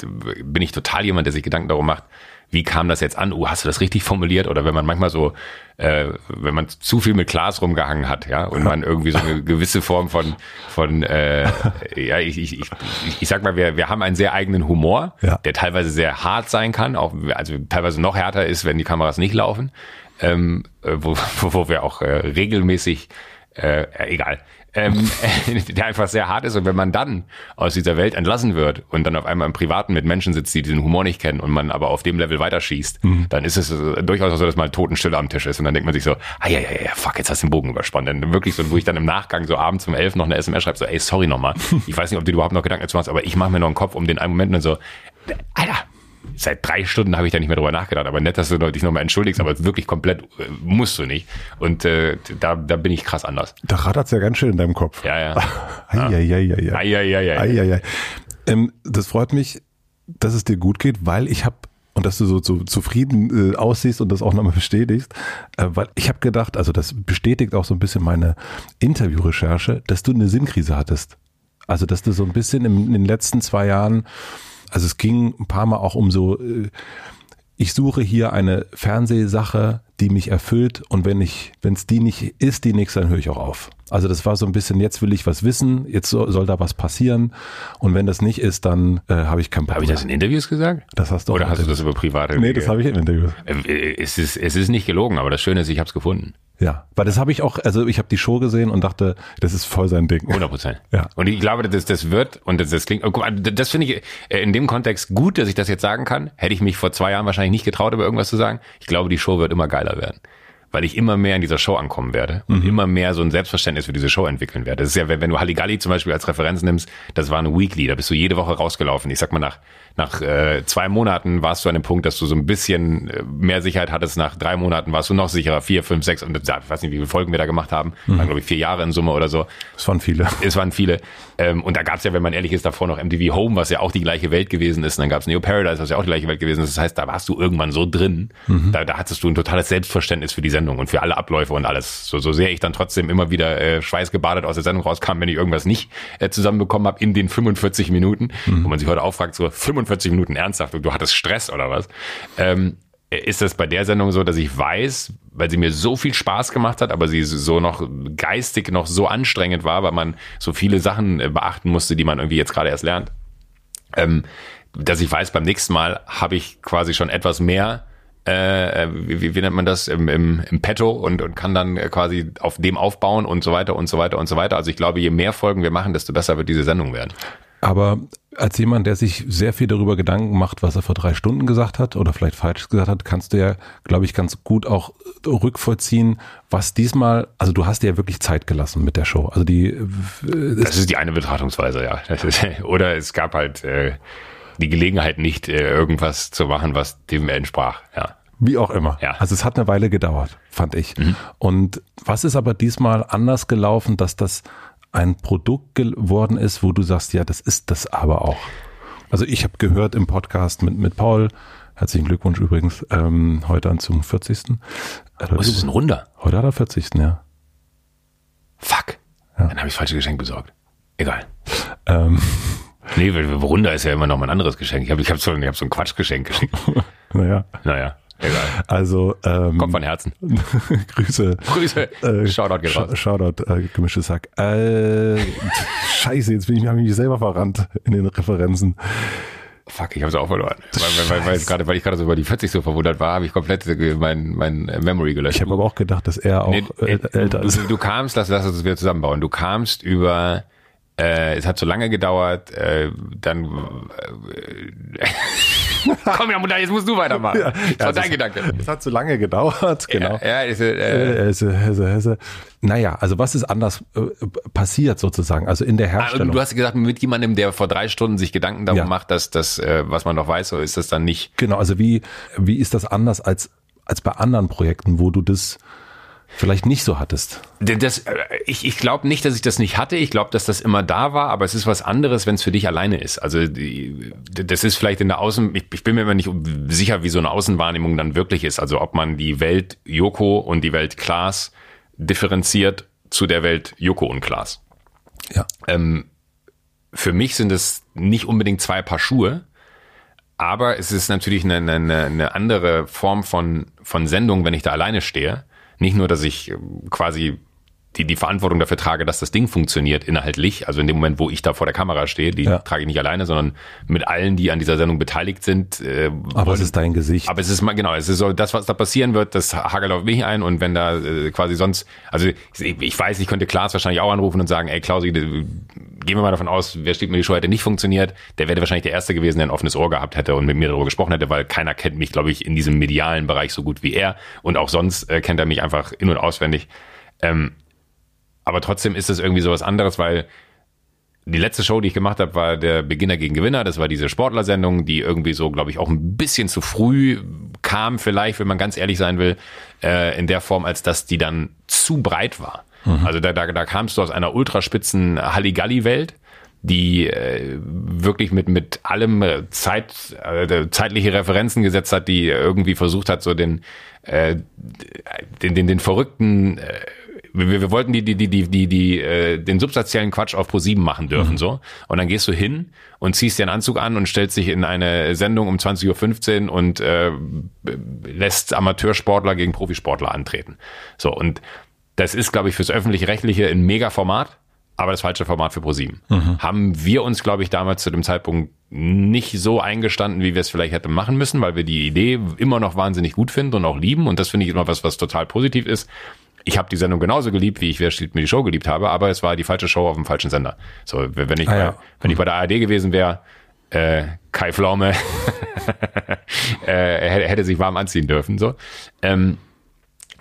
bin ich total jemand, der sich Gedanken darum macht, wie kam das jetzt an? Oh, hast du das richtig formuliert? Oder wenn man manchmal so, äh, wenn man zu viel mit Glas rumgehangen hat, ja, und man irgendwie so eine gewisse Form von, von, äh, ja, ich, ich, ich, ich sag mal, wir, wir haben einen sehr eigenen Humor, ja. der teilweise sehr hart sein kann, auch also teilweise noch härter ist, wenn die Kameras nicht laufen, ähm, äh, wo, wo wir auch äh, regelmäßig äh, egal ähm, der einfach sehr hart ist. Und wenn man dann aus dieser Welt entlassen wird und dann auf einmal im Privaten mit Menschen sitzt, die diesen Humor nicht kennen und man aber auf dem Level weiterschießt, mhm. dann ist es äh, durchaus so, dass mal Totenstille am Tisch ist. Und dann denkt man sich so, ah ja, ja, ja, fuck, jetzt hast du den Bogen überspannt. Dann wirklich so, wo ich dann im Nachgang so abends um elf noch eine SMS schreibe, so, ey, sorry nochmal. Ich weiß nicht, ob du überhaupt noch Gedanken dazu machst, aber ich mache mir noch einen Kopf um den einen Moment und so, Alter, seit drei Stunden habe ich da nicht mehr drüber nachgedacht. Aber nett, dass du dich nochmal entschuldigst, aber wirklich komplett äh, musst du nicht. Und äh, da, da bin ich krass anders. Da rattert's ja ganz schön in deinem Kopf. Ja, ja. Eieieiei. Eieiei. Ähm, das freut mich, dass es dir gut geht, weil ich habe und dass du so, so zufrieden äh, aussiehst und das auch nochmal bestätigst, äh, weil ich habe gedacht, also das bestätigt auch so ein bisschen meine Interviewrecherche, dass du eine Sinnkrise hattest. Also dass du so ein bisschen im, in den letzten zwei Jahren also es ging ein paar Mal auch um so, äh, ich suche hier eine Fernsehsache, die mich erfüllt und wenn ich, wenn es die nicht ist, die nächste, dann höre ich auch auf. Also das war so ein bisschen, jetzt will ich was wissen, jetzt soll, soll da was passieren und wenn das nicht ist, dann äh, habe ich keinen Bock Habe ich das in Interviews gesagt? Das hast du Oder hast du in- das über private Nee, das habe ich im Interview. Äh, Es ist, es ist nicht gelogen, aber das Schöne ist, ich habe es gefunden. Ja, weil das habe ich auch, also ich habe die Show gesehen und dachte, das ist voll sein Ding. 100 Prozent. Ja. Und ich glaube, das, das wird, und das, das klingt, oh, das finde ich äh, in dem Kontext gut, dass ich das jetzt sagen kann. Hätte ich mich vor zwei Jahren wahrscheinlich nicht getraut, über irgendwas zu sagen. Ich glaube, die Show wird immer geiler werden. Weil ich immer mehr in dieser Show ankommen werde und immer mehr so ein Selbstverständnis für diese Show entwickeln werde. Das ist ja, wenn, wenn du Halligalli zum Beispiel als Referenz nimmst, das war eine Weekly, da bist du jede Woche rausgelaufen. Ich sag mal, nach, nach äh, zwei Monaten warst du an dem Punkt, dass du so ein bisschen äh, mehr Sicherheit hattest. Nach drei Monaten warst du noch sicherer. Vier, fünf, sechs und ich weiß nicht, wie viele Folgen wir da gemacht haben. Waren, glaube ich, vier Jahre in Summe oder so. Das waren viele. Es waren viele. Ähm, und da gab es ja, wenn man ehrlich ist, davor noch MTV Home, was ja auch die gleiche Welt gewesen ist. Und dann gab es Neo Paradise, was ja auch die gleiche Welt gewesen ist. Das heißt, da warst du irgendwann so drin. Da, da hattest du ein totales Selbstverständnis für die Sendung und für alle Abläufe und alles. So, so sehr ich dann trotzdem immer wieder äh, schweißgebadet aus der Sendung rauskam, wenn ich irgendwas nicht äh, zusammenbekommen habe in den 45 Minuten, wo man sich heute auch fragt, so 45 Minuten ernsthaft und du hattest Stress oder was. Ähm, ist das bei der Sendung so, dass ich weiß, weil sie mir so viel Spaß gemacht hat, aber sie so noch geistig noch so anstrengend war, weil man so viele Sachen äh, beachten musste, die man irgendwie jetzt gerade erst lernt, ähm, dass ich weiß, beim nächsten Mal habe ich quasi schon etwas mehr, äh, wie, wie, wie nennt man das, im, im, im Petto und, und kann dann äh, quasi auf dem aufbauen und so weiter und so weiter und so weiter. Also ich glaube, je mehr Folgen wir machen, desto besser wird diese Sendung werden. Aber als jemand, der sich sehr viel darüber Gedanken macht, was er vor drei Stunden gesagt hat oder vielleicht falsch gesagt hat, kannst du ja, glaube ich, ganz gut auch rückvollziehen, was diesmal, also du hast dir ja wirklich Zeit gelassen mit der Show. Also die, äh, Das ist die eine Betrachtungsweise, ja. Ist, oder es gab halt äh, die Gelegenheit nicht, äh, irgendwas zu machen, was dem entsprach. Ja. Wie auch immer. Ja. Also es hat eine Weile gedauert, fand ich. Und was ist aber diesmal anders gelaufen, dass das ein Produkt geworden ist, wo du sagst, ja, das ist das aber auch. Also ich habe gehört im Podcast mit, mit Paul, herzlichen Glückwunsch übrigens, ähm, heute an zum 40. Also, Was ist ein Runder? Heute hat er 40. Ja. Fuck. Dann habe ich falsche Geschenk besorgt. Egal. Ähm, Nee, weil Runder ist ja immer noch mal ein anderes Geschenk. Ich habe ich hab so, ich hab so ein Quatschgeschenk geschickt. naja, Naja, egal. also ähm, Kommt von Herzen. Grüße. Grüße. Äh, Shoutout geht raus. Shoutout, äh, gemischtes Sack. Äh, scheiße, jetzt bin ich, hab ich mich selber verrannt in den Referenzen. Fuck, ich habe es auch verloren. Weil, weil, weil, gerade, weil ich gerade so über die 40 so verwundert war, habe ich komplett mein, mein Memory gelöscht. Ich habe aber auch gedacht, dass er auch Nee, älter ist. Du, du kamst, lass, lass uns das wieder zusammenbauen. Du kamst über, äh, es hat so lange gedauert, äh, dann, äh, komm ja, Mutter, jetzt musst du weitermachen. das war dein es- Gedanke. Es hat zu lange gedauert, genau. Ja, ja ist, äh, Äh, Hesse, Hesse, Hesse. Naja, also was ist anders äh, passiert sozusagen? Also in der Ah, Herstellung. Du hast gesagt, mit jemandem, der vor drei Stunden sich Gedanken darum Ja. macht, dass das, äh, was man noch weiß, so ist das dann nicht. genau, also wie, wie ist das anders als, als bei anderen Projekten, wo du das vielleicht nicht so hattest? Das, äh, ich ich glaube nicht, dass ich das nicht hatte. Ich glaube, dass das immer da war, aber es ist was anderes, wenn es für dich alleine ist. Also das ist vielleicht in der Außen, ich, ich bin mir immer nicht sicher, wie so eine Außenwahrnehmung dann wirklich ist. Also ob man die Welt Joko und die Welt Klaas differenziert zu der Welt Joko und Klaas. Ja. Ähm, für mich sind es nicht unbedingt zwei Paar Schuhe, aber es ist natürlich eine, eine, eine andere Form von, von Sendung, wenn ich da alleine stehe. Nicht nur, dass ich quasi die, die Verantwortung dafür trage, dass das Ding funktioniert inhaltlich, also in dem Moment, wo ich da vor der Kamera stehe, die Ja. trage ich nicht alleine, sondern mit allen, die an dieser Sendung beteiligt sind. Äh, Aber es wollen- ist dein Gesicht. aber es ist mal genau, es ist so, das, was da passieren wird, das hagelt auf mich ein und wenn da äh, quasi sonst, also ich, ich weiß, ich könnte Klaas wahrscheinlich auch anrufen und sagen, ey Klausi, äh, gehen wir mal davon aus, wer steht mir die Show hätte nicht funktioniert, der wäre wahrscheinlich der Erste gewesen, der ein offenes Ohr gehabt hätte und mit mir darüber gesprochen hätte, weil keiner kennt mich, glaube ich, in diesem medialen Bereich so gut wie er und auch sonst äh, kennt er mich einfach in- und auswendig. Ähm, aber trotzdem ist es irgendwie sowas anderes, weil die letzte Show, die ich gemacht habe, war der Beginner gegen Gewinner. Das war diese Sportlersendung, die irgendwie so, glaube ich, auch ein bisschen zu früh kam, vielleicht, wenn man ganz ehrlich sein will, äh, in der Form, als dass die dann zu breit war. Also da, da, da kamst du aus einer ultraspitzen Halligalli-Welt, die äh, wirklich mit mit allem äh, Zeit äh, zeitliche Referenzen gesetzt hat, die irgendwie versucht hat, so den äh, den den, den verrückten äh, wir, wir wollten die, die, die, die, die, die, äh, den substanziellen Quatsch auf Pro7 machen dürfen, mhm. so. Und dann gehst du hin und ziehst dir einen Anzug an und stellst dich in eine Sendung um 20.15 Uhr und äh, lässt Amateursportler gegen Profisportler antreten. So, und das ist, glaube ich, fürs öffentlich-rechtliche ein Mega-Format aber das falsche Format für ProSieben. Mhm. Haben wir uns, glaube ich, damals zu dem Zeitpunkt nicht so eingestanden, wie wir es vielleicht hätten machen müssen, weil wir die Idee immer noch wahnsinnig gut finden und auch lieben. Und das finde ich immer was, was total positiv ist. Ich habe die Sendung genauso geliebt, wie ich Wer steht mir die Show geliebt habe, aber es war die falsche Show auf dem falschen Sender. So, wenn ich, ah, ja. bei, wenn ich bei der ARD gewesen wäre, äh, Kai Pflaume äh, hätte sich warm anziehen dürfen. So, ähm,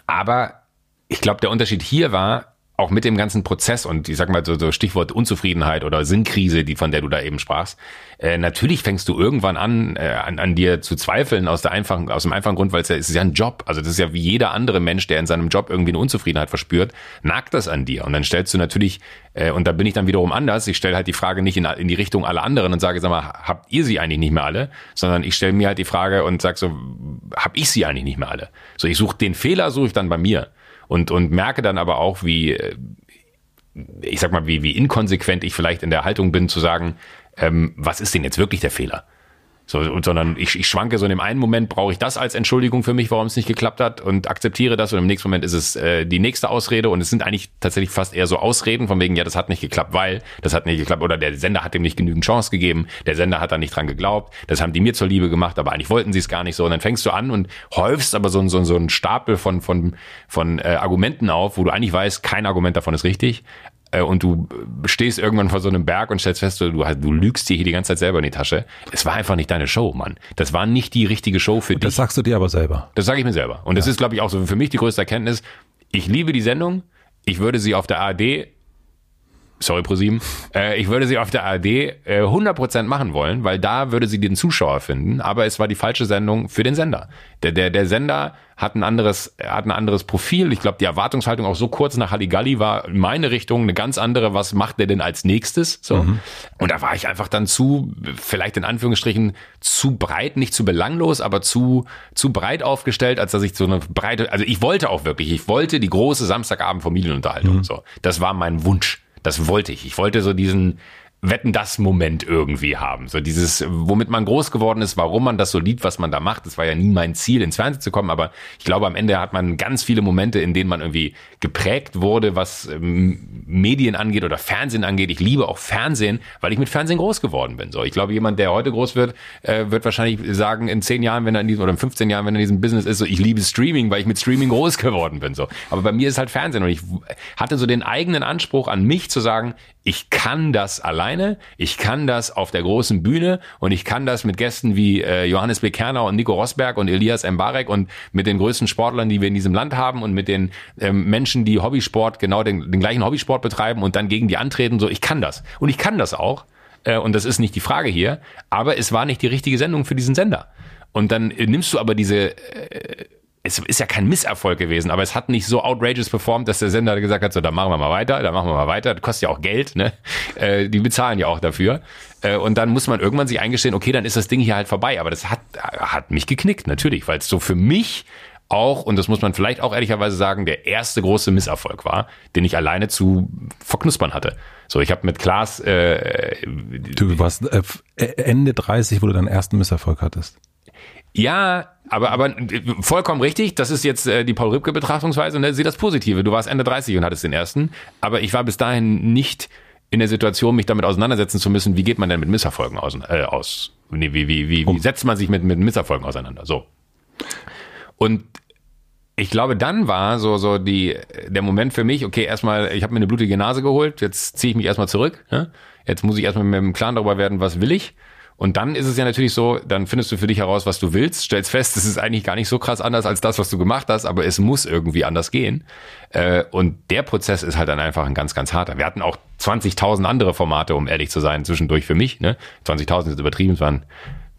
aber ich glaube, der Unterschied hier war, auch mit dem ganzen Prozess und ich sag mal so, so Stichwort Unzufriedenheit oder Sinnkrise, die von der du da eben sprachst, äh, natürlich fängst du irgendwann an, äh, an, an dir zu zweifeln aus der einfachen, aus dem einfachen Grund, weil es ja, es ist ja ein Job. Also das ist ja wie jeder andere Mensch, der in seinem Job irgendwie eine Unzufriedenheit verspürt, nagt das an dir. Und dann stellst du natürlich, äh, und da bin ich dann wiederum anders, ich stelle halt die Frage nicht in, in die Richtung aller anderen und sage, sag mal, habt ihr sie eigentlich nicht mehr alle? Sondern ich stelle mir halt die Frage und sag so, hab ich sie eigentlich nicht mehr alle? So, ich suche den Fehler, suche ich dann bei mir und, und merke dann aber auch, wie, äh, ich sag mal, wie, wie inkonsequent ich vielleicht in der Haltung bin, zu sagen, ähm, was ist denn jetzt wirklich der Fehler? So, sondern ich, ich schwanke so in dem einen Moment, brauche ich das als Entschuldigung für mich, warum es nicht geklappt hat und akzeptiere das. Und im nächsten Moment ist es äh, die nächste Ausrede. Und es sind eigentlich tatsächlich fast eher so Ausreden von wegen, ja, das hat nicht geklappt, weil das hat nicht geklappt. Oder der Sender hat dem nicht genügend Chance gegeben, der Sender hat da nicht dran geglaubt, das haben die mir zur Liebe gemacht, aber eigentlich wollten sie es gar nicht so. Und dann fängst du an und häufst aber so, so, so einen Stapel von, von, von äh, Argumenten auf, wo du eigentlich weißt, kein Argument davon ist richtig, und du stehst irgendwann vor so einem Berg und stellst fest, du, du lügst dir hier die ganze Zeit selber in die Tasche. Es war einfach nicht deine Show, Mann. Das war nicht die richtige Show für und dich. Das sagst du dir aber selber. Das sage ich mir selber. Und ja. das ist, glaube ich, auch so für mich die größte Erkenntnis. Ich liebe die Sendung. Ich würde sie auf der ARD sorry ProSieben, äh, ich würde sie auf der ARD äh, 100% machen wollen, weil da würde sie den Zuschauer finden, aber es war die falsche Sendung für den Sender. Der, der, der Sender hat ein anderes, hat ein anderes Profil. Ich glaube, die Erwartungshaltung auch so kurz nach Halligalli war in meine Richtung eine ganz andere. Was macht der denn als nächstes? So. Mhm. Und da war ich einfach dann zu, vielleicht in Anführungsstrichen, zu breit, nicht zu belanglos, aber zu, zu breit aufgestellt, als dass ich so eine breite, also ich wollte auch wirklich, ich wollte die große Samstagabend Familienunterhaltung. Mhm. So. Das war mein Wunsch. Das wollte ich. Ich wollte so diesen, Wetten das Moment irgendwie haben. So dieses, womit man groß geworden ist, warum man das so liebt, was man da macht. Das war ja nie mein Ziel, ins Fernsehen zu kommen, aber ich glaube, am Ende hat man ganz viele Momente, in denen man irgendwie geprägt wurde, was ähm, Medien angeht oder Fernsehen angeht. Ich liebe auch Fernsehen, weil ich mit Fernsehen groß geworden bin. So, ich glaube, jemand, der heute groß wird, äh, wird wahrscheinlich sagen, in zehn Jahren, wenn er in diesem, oder in 15 Jahren, wenn er in diesem Business ist, so, ich liebe Streaming, weil ich mit Streaming groß geworden bin. So. Aber bei mir ist halt Fernsehen und ich hatte so den eigenen Anspruch an mich zu sagen, ich kann das alleine, ich kann das auf der großen Bühne und ich kann das mit Gästen wie äh, Johannes B. Kerner und Nico Rosberg und Elias Mbarek und mit den größten Sportlern, die wir in diesem Land haben und mit den ähm, Menschen, die Hobbysport, genau den, den gleichen Hobbysport betreiben und dann gegen die antreten, so ich kann das. Und ich kann das auch. Äh, und das ist nicht die Frage hier, aber es war nicht die richtige Sendung für diesen Sender. Und dann äh, nimmst du aber diese äh, es ist ja kein Misserfolg gewesen, aber es hat nicht so outrageous performt, dass der Sender gesagt hat, so, da machen wir mal weiter, da machen wir mal weiter, das kostet ja auch Geld, ne? Äh, die bezahlen ja auch dafür. Äh, und dann muss man irgendwann sich eingestehen, okay, dann ist das Ding hier halt vorbei. Aber das hat, hat mich geknickt, natürlich, weil es so für mich auch, und das muss man vielleicht auch ehrlicherweise sagen, der erste große Misserfolg war, den ich alleine zu verknuspern hatte. So, ich habe mit Klaas. Äh, du warst äh, Ende 30, wo du deinen ersten Misserfolg hattest. Ja, aber, aber vollkommen richtig. Das ist jetzt äh, die Paul Rübke Betrachtungsweise und ne, sieh das Positive. Du warst Ende 30 und hattest den ersten. Aber ich war bis dahin nicht in der Situation, mich damit auseinandersetzen zu müssen, wie geht man denn mit Misserfolgen aus? Äh, aus nee, wie, wie, wie, wie setzt man sich mit, mit Misserfolgen auseinander? So. Und ich glaube, dann war so so die der Moment für mich, okay, erstmal, ich habe mir eine blutige Nase geholt, jetzt ziehe ich mich erstmal zurück. Ne? Jetzt muss ich erstmal mit dem Klaren darüber werden, was will ich. Und dann ist es ja natürlich so, dann findest du für dich heraus, was du willst, stellst fest, es ist eigentlich gar nicht so krass anders als das, was du gemacht hast, aber es muss irgendwie anders gehen. Äh, und der Prozess ist halt dann einfach ein ganz, ganz harter. Wir hatten auch 20.000 andere Formate, um ehrlich zu sein, zwischendurch für mich. Ne? 20.000 ist übertrieben, es waren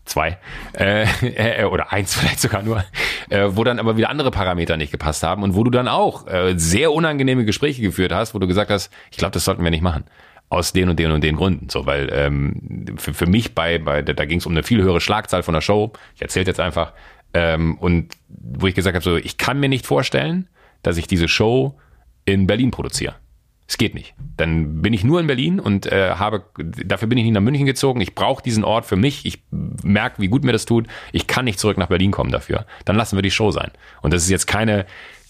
zwei äh, äh, oder eins vielleicht sogar nur, äh, wo dann aber wieder andere Parameter nicht gepasst haben und wo du dann auch äh, sehr unangenehme Gespräche geführt hast, wo du gesagt hast, ich glaube, das sollten wir nicht machen aus den und den und den Gründen. So, weil ähm, für, für mich bei, bei da ging es um eine viel höhere Schlagzahl von der Show. Ich erzähle jetzt einfach. Ähm, und wo ich gesagt habe, so, ich kann mir nicht vorstellen, dass ich diese Show in Berlin produziere. Es geht nicht. Dann bin ich nur in Berlin und äh, habe, dafür bin ich nicht nach München gezogen. Ich brauche diesen Ort für mich. Ich merke, wie gut mir das tut. Ich kann nicht zurück nach Berlin kommen dafür. Dann lassen wir die Show sein. Und das ist jetzt keine,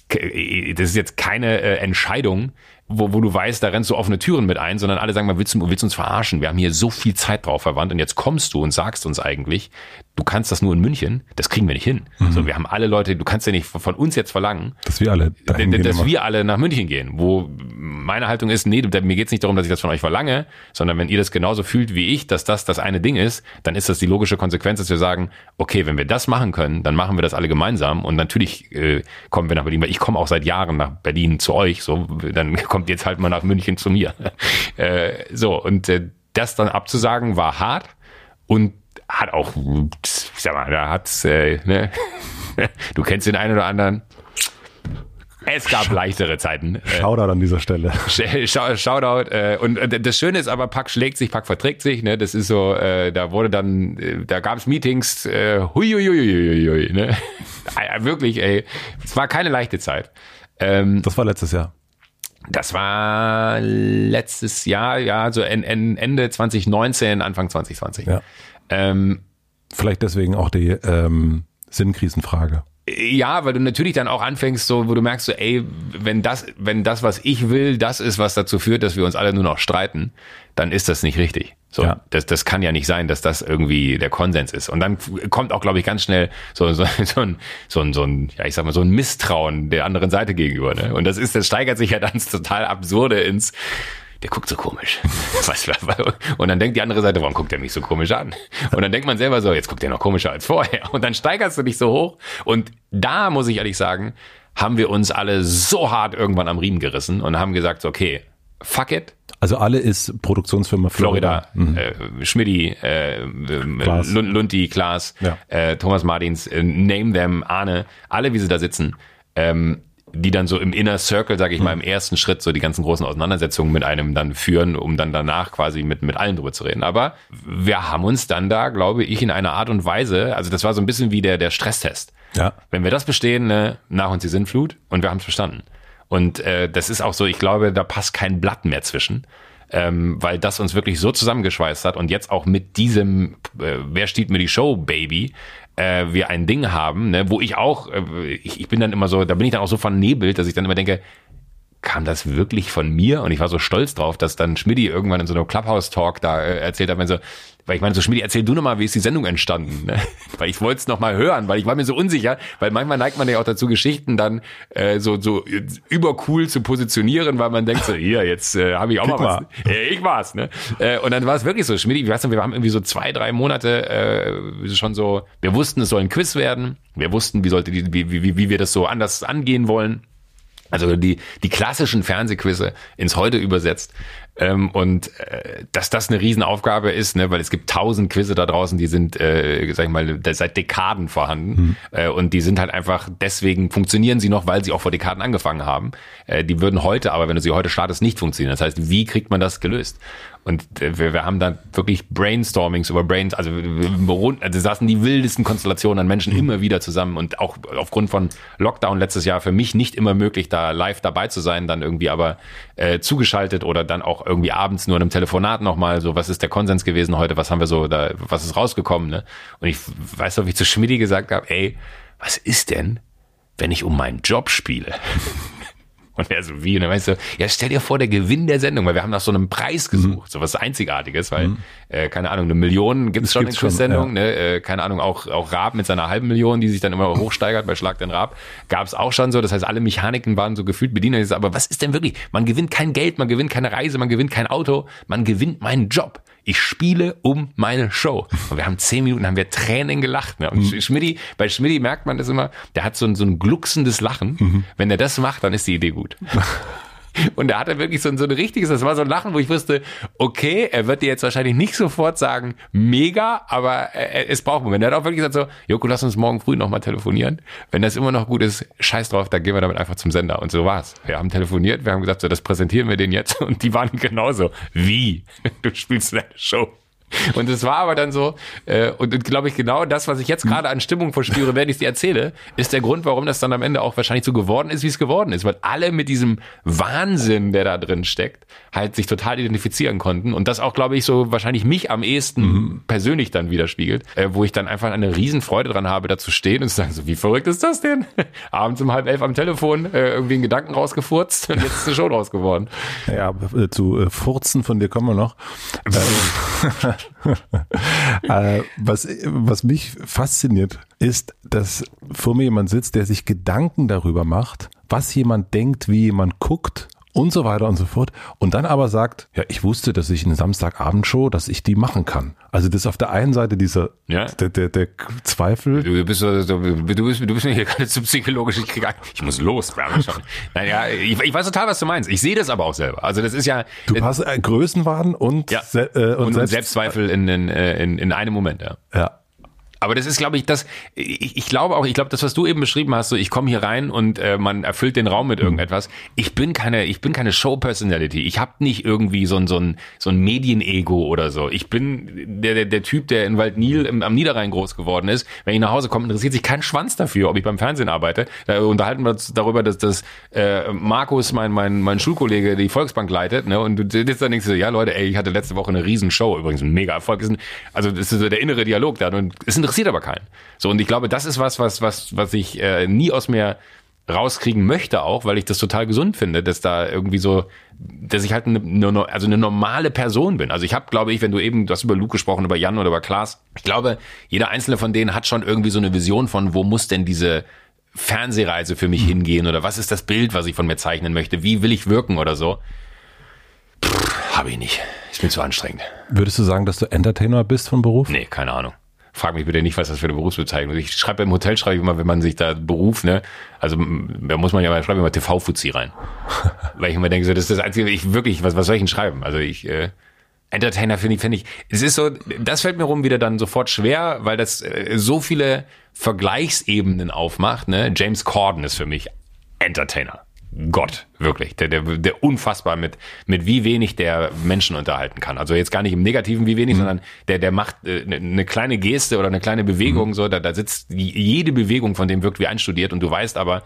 das ist jetzt keine äh, Entscheidung, wo, wo du weißt, da rennst du offene Türen mit ein, sondern alle sagen mal, willst du, willst du uns verarschen? Wir haben hier so viel Zeit drauf verwandt und jetzt kommst du und sagst uns eigentlich, du kannst das nur in München, das kriegen wir nicht hin. Mhm. So, wir haben alle Leute, du kannst ja nicht von uns jetzt verlangen, dass wir alle, dahin dass gehen wir alle nach München gehen. Wo meine Haltung ist, nee, mir geht's nicht darum, dass ich das von euch verlange, sondern wenn ihr das genauso fühlt wie ich, dass das das eine Ding ist, dann ist das die logische Konsequenz, dass wir sagen, okay, wenn wir das machen können, dann machen wir das alle gemeinsam und natürlich äh, kommen wir nach Berlin, weil ich komme auch seit Jahren nach Berlin zu euch, so dann kommt jetzt halt mal nach München zu mir. äh, so und äh, das dann abzusagen war hart und hat auch, sag mal, da hat's, äh, ne? du kennst den einen oder anderen. Es gab Sch leichtere Zeiten. Äh, Shoutout an dieser Stelle. Shoutout. Äh, und das Schöne ist aber, Pack schlägt sich, Pack verträgt sich. Ne? Das ist so, äh, da wurde dann, äh, da gab es Meetings, äh, huiuiuiuiui, ne? Wirklich, ey. Es war keine leichte Zeit. Ähm, das war letztes Jahr. Das war letztes Jahr, ja, so Ende 2019, Anfang 2020. Ja. Ähm, Vielleicht deswegen auch die ähm, Sinnkrisenfrage. Ja, weil du natürlich dann auch anfängst, so, wo du merkst, so, ey, wenn das, wenn das, was ich will, das ist, was dazu führt, dass wir uns alle nur noch streiten, dann ist das nicht richtig. So, ja. das, das kann ja nicht sein, dass das irgendwie der Konsens ist. Und dann kommt auch, glaube ich, ganz schnell so, so, so, ein, so, ein, so ein, ja, ich sag mal, so ein Misstrauen der anderen Seite gegenüber. Ne? Und das ist, das steigert sich ja dann total absurde ins, der guckt so komisch. Was, und dann denkt die andere Seite, warum guckt er mich so komisch an? Und dann denkt man selber so, jetzt guckt er noch komischer als vorher. Und dann steigerst du dich so hoch. Und da muss ich ehrlich sagen, haben wir uns alle so hart irgendwann am Riemen gerissen und haben gesagt, okay, fuck it. Also alle ist Produktionsfirma Florida, Florida mhm. äh, Schmidti, äh, Klaas. Lundi, Klaas, ja. äh, Thomas Martins, äh, name them, Arne, alle wie sie da sitzen. Ähm, die dann so im Inner Circle, sage ich mal, im ersten Schritt so die ganzen großen Auseinandersetzungen mit einem dann führen, um dann danach quasi mit, mit allen drüber zu reden. Aber wir haben uns dann da, glaube ich, in einer Art und Weise, also das war so ein bisschen wie der, der Stresstest. Ja. Wenn wir das bestehen, ne, nach uns die Sinnflut und wir haben es verstanden. Und äh, das ist auch so, ich glaube, da passt kein Blatt mehr zwischen. Ähm, weil das uns wirklich so zusammengeschweißt hat und jetzt auch mit diesem äh, Wer steht mir die Show, Baby, äh, wir ein Ding haben, ne, wo ich auch, äh, ich, ich bin dann immer so, da bin ich dann auch so vernebelt, dass ich dann immer denke, kam das wirklich von mir? Und ich war so stolz drauf, dass dann Schmidti irgendwann in so einem Clubhouse-Talk da äh, erzählt hat, wenn so, weil ich meine, so Schmidt, erzähl du noch mal, wie ist die Sendung entstanden? Ne? Weil ich wollte es noch mal hören, weil ich war mir so unsicher, weil manchmal neigt man ja auch dazu, Geschichten dann äh, so so übercool zu positionieren, weil man denkt so, hier, jetzt äh, habe ich auch Klick mal was. Äh, ich war's, ne? Äh, und dann war es wirklich so, Schmidt, ich weiß nicht, wir haben irgendwie so zwei, drei Monate äh, schon so, wir wussten, es soll ein Quiz werden, wir wussten, wie sollte die, wie, wie, wie wir das so anders angehen wollen. Also die, die klassischen Fernsehquizze ins Heute übersetzt. Ähm, und äh, dass das eine Riesenaufgabe ist, ne, weil es gibt tausend Quizze da draußen, die sind, äh, sag ich mal, seit Dekaden vorhanden. Mhm. Äh, und die sind halt einfach, deswegen funktionieren sie noch, weil sie auch vor Dekaden angefangen haben. Äh, die würden heute, aber wenn du sie heute startest, nicht funktionieren. Das heißt, wie kriegt man das gelöst? Und äh, wir, wir haben dann wirklich Brainstormings über Brains, also, also saßen die wildesten Konstellationen an Menschen mhm. immer wieder zusammen und auch aufgrund von Lockdown letztes Jahr für mich nicht immer möglich, da live dabei zu sein, dann irgendwie aber äh, zugeschaltet oder dann auch irgendwie abends nur in einem Telefonat nochmal so, was ist der Konsens gewesen heute, was haben wir so, da, was ist rausgekommen, ne? Und ich weiß noch, wie ich zu Schmidti gesagt habe, ey, was ist denn, wenn ich um meinen Job spiele? Und er so, wie? Und dann meinst du, ja, stell dir vor, der Gewinn der Sendung, weil wir haben nach so einem Preis mhm. gesucht, mhm. so was Einzigartiges, weil, mhm. äh, keine Ahnung, eine Million gibt's schon in Quiz-Sendung, ja. ne? Äh, keine Ahnung, auch, auch Raab mit seiner halben Million, die sich dann immer hochsteigert bei Schlag den Raab, gab's auch schon so, das heißt, alle Mechaniken waren so gefühlt bedient, aber was ist denn wirklich? Man gewinnt kein Geld, man gewinnt keine Reise, man gewinnt kein Auto, man gewinnt meinen Job. Ich spiele um meine Show. Und wir haben zehn Minuten, haben wir Tränen gelacht. Ne? Und mhm. Schmidti, bei Schmidti merkt man das immer, der hat so ein, so ein glucksendes Lachen. Mhm. Wenn er das macht, dann ist die Idee gut. Und er hatte wirklich so ein, so ein richtiges, das war so ein Lachen, wo ich wusste, okay, er wird dir jetzt wahrscheinlich nicht sofort sagen, mega, aber es braucht einen Moment. Er hat auch wirklich gesagt so, Joko, lass uns morgen früh nochmal telefonieren. Wenn das immer noch gut ist, scheiß drauf, dann gehen wir damit einfach zum Sender. Und so war's. Wir haben telefoniert, wir haben gesagt, so, das präsentieren wir denen jetzt. Und die waren genauso. Wie? Du spielst deine Show. Und es war aber dann so, äh, und, und glaube ich, genau das, was ich jetzt gerade an Stimmung verspüre, wenn ich es dir erzähle, ist der Grund, warum das dann am Ende auch wahrscheinlich so geworden ist, wie es geworden ist. Weil alle mit diesem Wahnsinn, der da drin steckt, halt sich total identifizieren konnten. Und das auch, glaube ich, so wahrscheinlich mich am ehesten mhm. persönlich dann widerspiegelt, äh, wo ich dann einfach eine Riesenfreude dran habe, da zu stehen und zu sagen, so wie verrückt ist das denn? Abends um halb elf am Telefon äh, irgendwie einen Gedanken rausgefurzt und jetzt ist eine Show draus geworden. Ja, äh, zu äh, Furzen von dir kommen wir noch. äh, was, was mich fasziniert, ist, dass vor mir jemand sitzt, der sich Gedanken darüber macht, was jemand denkt, wie jemand guckt und so weiter und so fort. Und dann aber sagt, ja, ich wusste, dass ich eine Samstagabendshow, dass ich die machen kann. Also das ist auf der einen Seite dieser ja. der, der, der Zweifel. Du bist, du, du bist, du bist mir hier gerade zu psychologisch. Ich, krieg, ich muss los. naja, ich, ich weiß total, was du meinst. Ich sehe das aber auch selber. Also das ist ja. Du hast äh, Größenwahn und, ja, äh, und, und Selbst Selbstzweifel in, in, in, in einem Moment. Ja. ja. Aber das ist, glaube ich, das, ich, ich glaube auch, ich glaube, das, was du eben beschrieben hast, so ich komme hier rein und äh, man erfüllt den Raum mit mhm. irgendetwas. Ich bin keine, ich bin keine Show-Personality. Ich habe nicht irgendwie so ein, so ein, so ein Medienego oder so. Ich bin der, der, der Typ, der in Waldnil im, am Niederrhein groß geworden ist. Wenn ich nach Hause komme, interessiert sich kein Schwanz dafür, ob ich beim Fernsehen arbeite. Da unterhalten wir uns darüber, dass das äh, Markus, mein, mein, mein Schulkollege, die Volksbank leitet. Ne? Und du sitzt dann denkst du, ja Leute, ey, ich hatte letzte Woche eine Riesenshow, übrigens ein mega Erfolg. Also das ist so der innere Dialog da. Und es sind interessiert aber keinen. So, und ich glaube, das ist was, was, was, was ich äh, nie aus mir rauskriegen möchte auch, weil ich das total gesund finde, dass da irgendwie so, dass ich halt eine, eine also eine normale Person bin. Also ich habe, glaube ich, wenn du eben, du hast über Luke gesprochen, über Jan oder über Klaas, ich glaube, jeder einzelne von denen hat schon irgendwie so eine Vision von, wo muss denn diese Fernsehreise für mich hingehen oder was ist das Bild, was ich von mir zeichnen möchte, wie will ich wirken oder so. Habe ich nicht. Ist mir zu anstrengend. Würdest du sagen, dass du Entertainer bist von Beruf? Nee, keine Ahnung. Frag mich bitte nicht, was das für eine Berufsbezeichnung ist. Ich schreibe im Hotel, schreibe ich immer, wenn man sich da Beruf, ne, also da muss man ja mal, schreibe ich immer TV-Fuzzi rein. Weil ich immer denke, so, das ist das Einzige, ich wirklich, was, was soll ich denn schreiben? Also ich, äh, Entertainer finde ich, finde ich, es ist so, das fällt mir rum wieder dann sofort schwer, weil das äh, so viele Vergleichsebenen aufmacht, ne. James Corden ist für mich Entertainer. Gott, wirklich. Der, der, der unfassbar mit, mit wie wenig der Menschen unterhalten kann. Also jetzt gar nicht im Negativen wie wenig, mhm. sondern der, der macht äh, eine ne kleine Geste oder eine kleine Bewegung, mhm. so, da, da sitzt jede Bewegung von dem wirkt wie einstudiert und du weißt aber,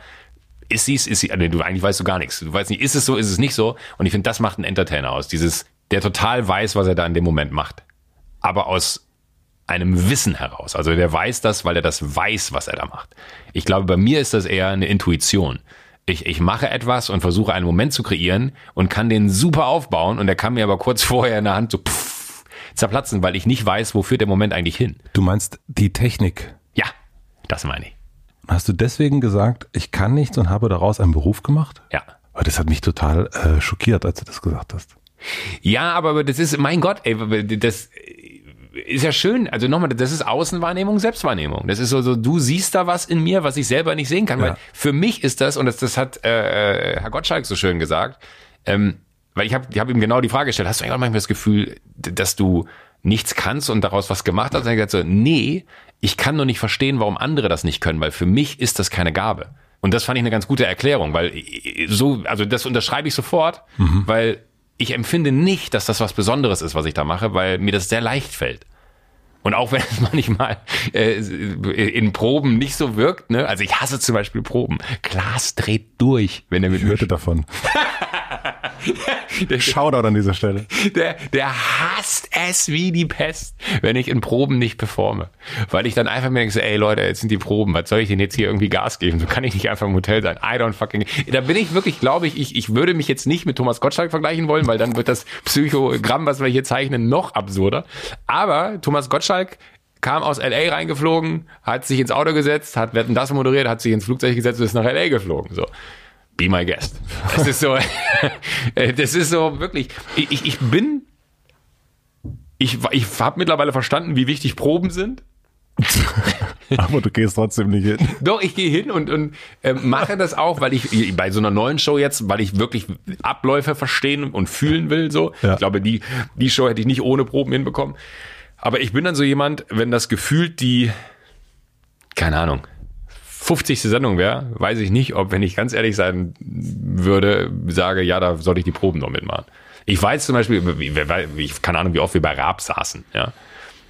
ist sie es, ist sie, nee, du eigentlich weißt du gar nichts. Du weißt nicht, ist es so, ist es nicht so. Und ich finde, das macht einen Entertainer aus. Dieses, der total weiß, was er da in dem Moment macht. Aber aus einem Wissen heraus. Also der weiß das, weil er das weiß, was er da macht. Ich glaube, bei mir ist das eher eine Intuition ich, ich mache etwas und versuche einen Moment zu kreieren und kann den super aufbauen und der kann mir aber kurz vorher in der Hand so pff, zerplatzen, weil ich nicht weiß, wo führt der Moment eigentlich hin. Du meinst die Technik? Ja, das meine ich. Hast du deswegen gesagt, ich kann nichts und habe daraus einen Beruf gemacht? Ja. Aber das hat mich total äh, schockiert, als du das gesagt hast. Ja, aber das ist, mein Gott, ey, das, ist ja schön. Also nochmal, das ist Außenwahrnehmung, Selbstwahrnehmung. Das ist so, so, du siehst da was in mir, was ich selber nicht sehen kann. Ja. Weil für mich ist das, und das, das hat äh, Herr Gottschalk so schön gesagt, ähm, weil ich habe ich hab ihm genau die Frage gestellt, hast du eigentlich auch manchmal das Gefühl, dass du nichts kannst und daraus was gemacht hast? Und er hat gesagt so, nee, ich kann nur nicht verstehen, warum andere das nicht können, weil für mich ist das keine Gabe. Und das fand ich eine ganz gute Erklärung, weil so, also das unterschreibe ich sofort, mhm. weil ich empfinde nicht, dass das was Besonderes ist, was ich da mache, weil mir das sehr leicht fällt. Und auch wenn es manchmal äh, in Proben nicht so wirkt, ne? Also ich hasse zum Beispiel Proben. Klaas dreht durch, wenn er mit ich hörte davon. Shoutout an dieser Stelle. Der, der hasst es wie die Pest, wenn ich in Proben nicht performe. Weil ich dann einfach mir denke, ey Leute, jetzt sind die Proben, was soll ich denn jetzt hier irgendwie Gas geben? So kann ich nicht einfach im Hotel sein. I don't fucking... Da bin ich wirklich, glaube ich, ich, ich würde mich jetzt nicht mit Thomas Gottschalk vergleichen wollen, weil dann wird das Psychogramm, was wir hier zeichnen, noch absurder. Aber Thomas Gottschalk kam aus LA reingeflogen, hat sich ins Auto gesetzt, hat Wetten das moderiert, hat sich ins Flugzeug gesetzt und ist nach LA geflogen. So be my guest. Das ist so, das ist so wirklich, ich, ich bin, ich, ich habe mittlerweile verstanden, wie wichtig Proben sind. Aber du gehst trotzdem nicht hin. Doch, ich gehe hin und, und äh, mache das auch, weil ich bei so einer neuen Show jetzt, weil ich wirklich Abläufe verstehen und fühlen will. So, ja. ich glaube, die die Show hätte ich nicht ohne Proben hinbekommen. Aber ich bin dann so jemand, wenn das gefühlt die, keine Ahnung, 50. Sendung wäre, weiß ich nicht, ob, wenn ich ganz ehrlich sein würde, sage, ja, da sollte ich die Proben noch mitmachen. Ich weiß zum Beispiel, ich keine Ahnung, wie oft wir bei Raab saßen, ja.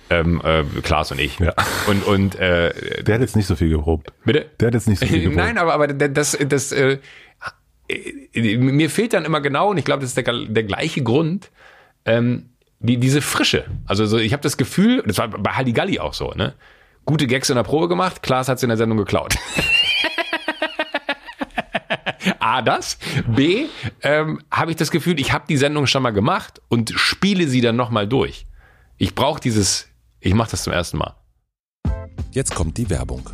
Ähm, äh, Klaas und ich. Ja. Und, und äh, Der hat jetzt nicht so viel geprobt. bitte? Der hat jetzt nicht so viel geprobt. Nein, aber, aber das, das äh, äh, mir fehlt dann immer genau, und ich glaube, das ist der, der gleiche Grund, ähm, die, diese Frische. Also so, ich habe das Gefühl, das war bei Halligalli auch so, ne? Gute Gags in der Probe gemacht, Klaas hat in der Sendung geklaut. A, das. B, ähm, habe ich das Gefühl, ich habe die Sendung schon mal gemacht und spiele sie dann nochmal durch. Ich brauche dieses, ich mache das zum ersten Mal. Jetzt kommt die Werbung.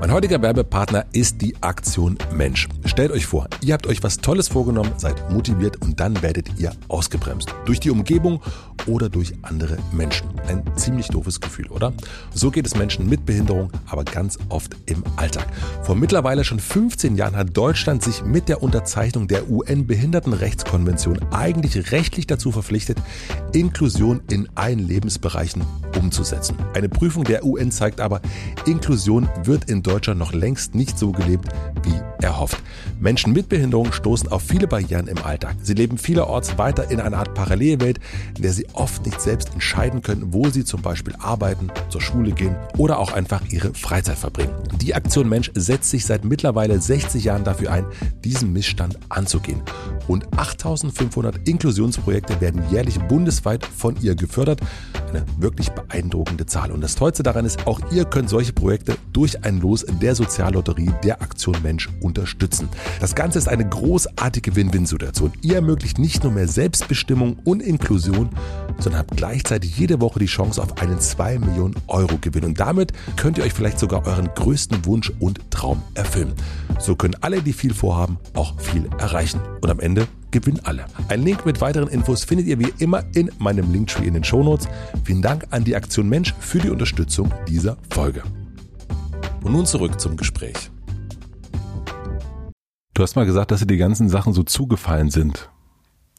Mein heutiger Werbepartner ist die Aktion Mensch. Stellt euch vor, ihr habt euch was Tolles vorgenommen, seid motiviert und dann werdet ihr ausgebremst. Durch die Umgebung oder durch andere Menschen. Ein ziemlich doofes Gefühl, oder? So geht es Menschen mit Behinderung, aber ganz oft im Alltag. Vor mittlerweile schon 15 Jahren hat Deutschland sich mit der Unterzeichnung der UN-Behindertenrechtskonvention eigentlich rechtlich dazu verpflichtet, Inklusion in allen Lebensbereichen umzusetzen. Eine Prüfung der UN zeigt aber, Inklusion wird in Deutschland noch längst nicht so gelebt, wie erhofft. Menschen mit Behinderung stoßen auf viele Barrieren im Alltag. Sie leben vielerorts weiter in einer Art Parallelwelt, in der sie oft nicht selbst entscheiden können, wo sie zum Beispiel arbeiten, zur Schule gehen oder auch einfach ihre Freizeit verbringen. Die Aktion Mensch setzt sich seit mittlerweile 60 Jahren dafür ein, diesen Missstand anzugehen. Rund 8500 Inklusionsprojekte werden jährlich bundesweit von ihr gefördert. Eine wirklich beeindruckende Zahl. Und das Tollste daran ist, auch ihr könnt solche Projekte durch ein Los der Soziallotterie der Aktion Mensch unterstützen. Das Ganze ist eine großartige Win-Win-Situation. Ihr ermöglicht nicht nur mehr Selbstbestimmung und Inklusion, sondern habt gleichzeitig jede Woche die Chance auf einen 2 Millionen Euro Gewinn. Und damit könnt ihr euch vielleicht sogar euren größten Wunsch und Traum erfüllen. So können alle, die viel vorhaben, auch viel erreichen. Und am Ende gewinnen alle. Ein Link mit weiteren Infos findet ihr wie immer in meinem Linktree in den Shownotes. Vielen Dank an die Aktion Mensch für die Unterstützung dieser Folge. Und nun zurück zum Gespräch. Du hast mal gesagt, dass dir die ganzen Sachen so zugefallen sind.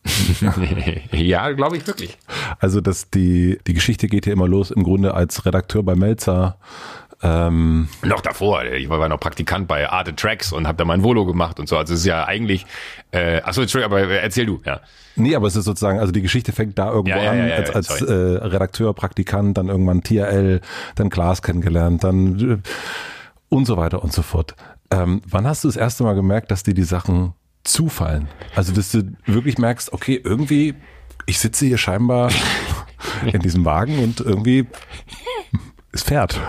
ja, glaube ich wirklich. Also, dass die, die Geschichte geht ja immer los im Grunde als Redakteur bei Melzer. Ähm, Noch davor, ich war noch Praktikant bei Arte Tracks und habe da mein Volo gemacht und so. Also es ist ja eigentlich, äh, achso, Entschuldigung, aber erzähl du, ja. nee, aber es ist sozusagen, also die Geschichte fängt da irgendwo Ja, ja, an, ja, ja, als, als äh, Redakteur, Praktikant, dann irgendwann TRL, dann Glas kennengelernt, dann äh, und so weiter und so fort. Ähm, wann hast du das erste Mal gemerkt, dass dir die Sachen zufallen? Also, dass du wirklich merkst, okay, irgendwie, ich sitze hier scheinbar in diesem Wagen und irgendwie es fährt.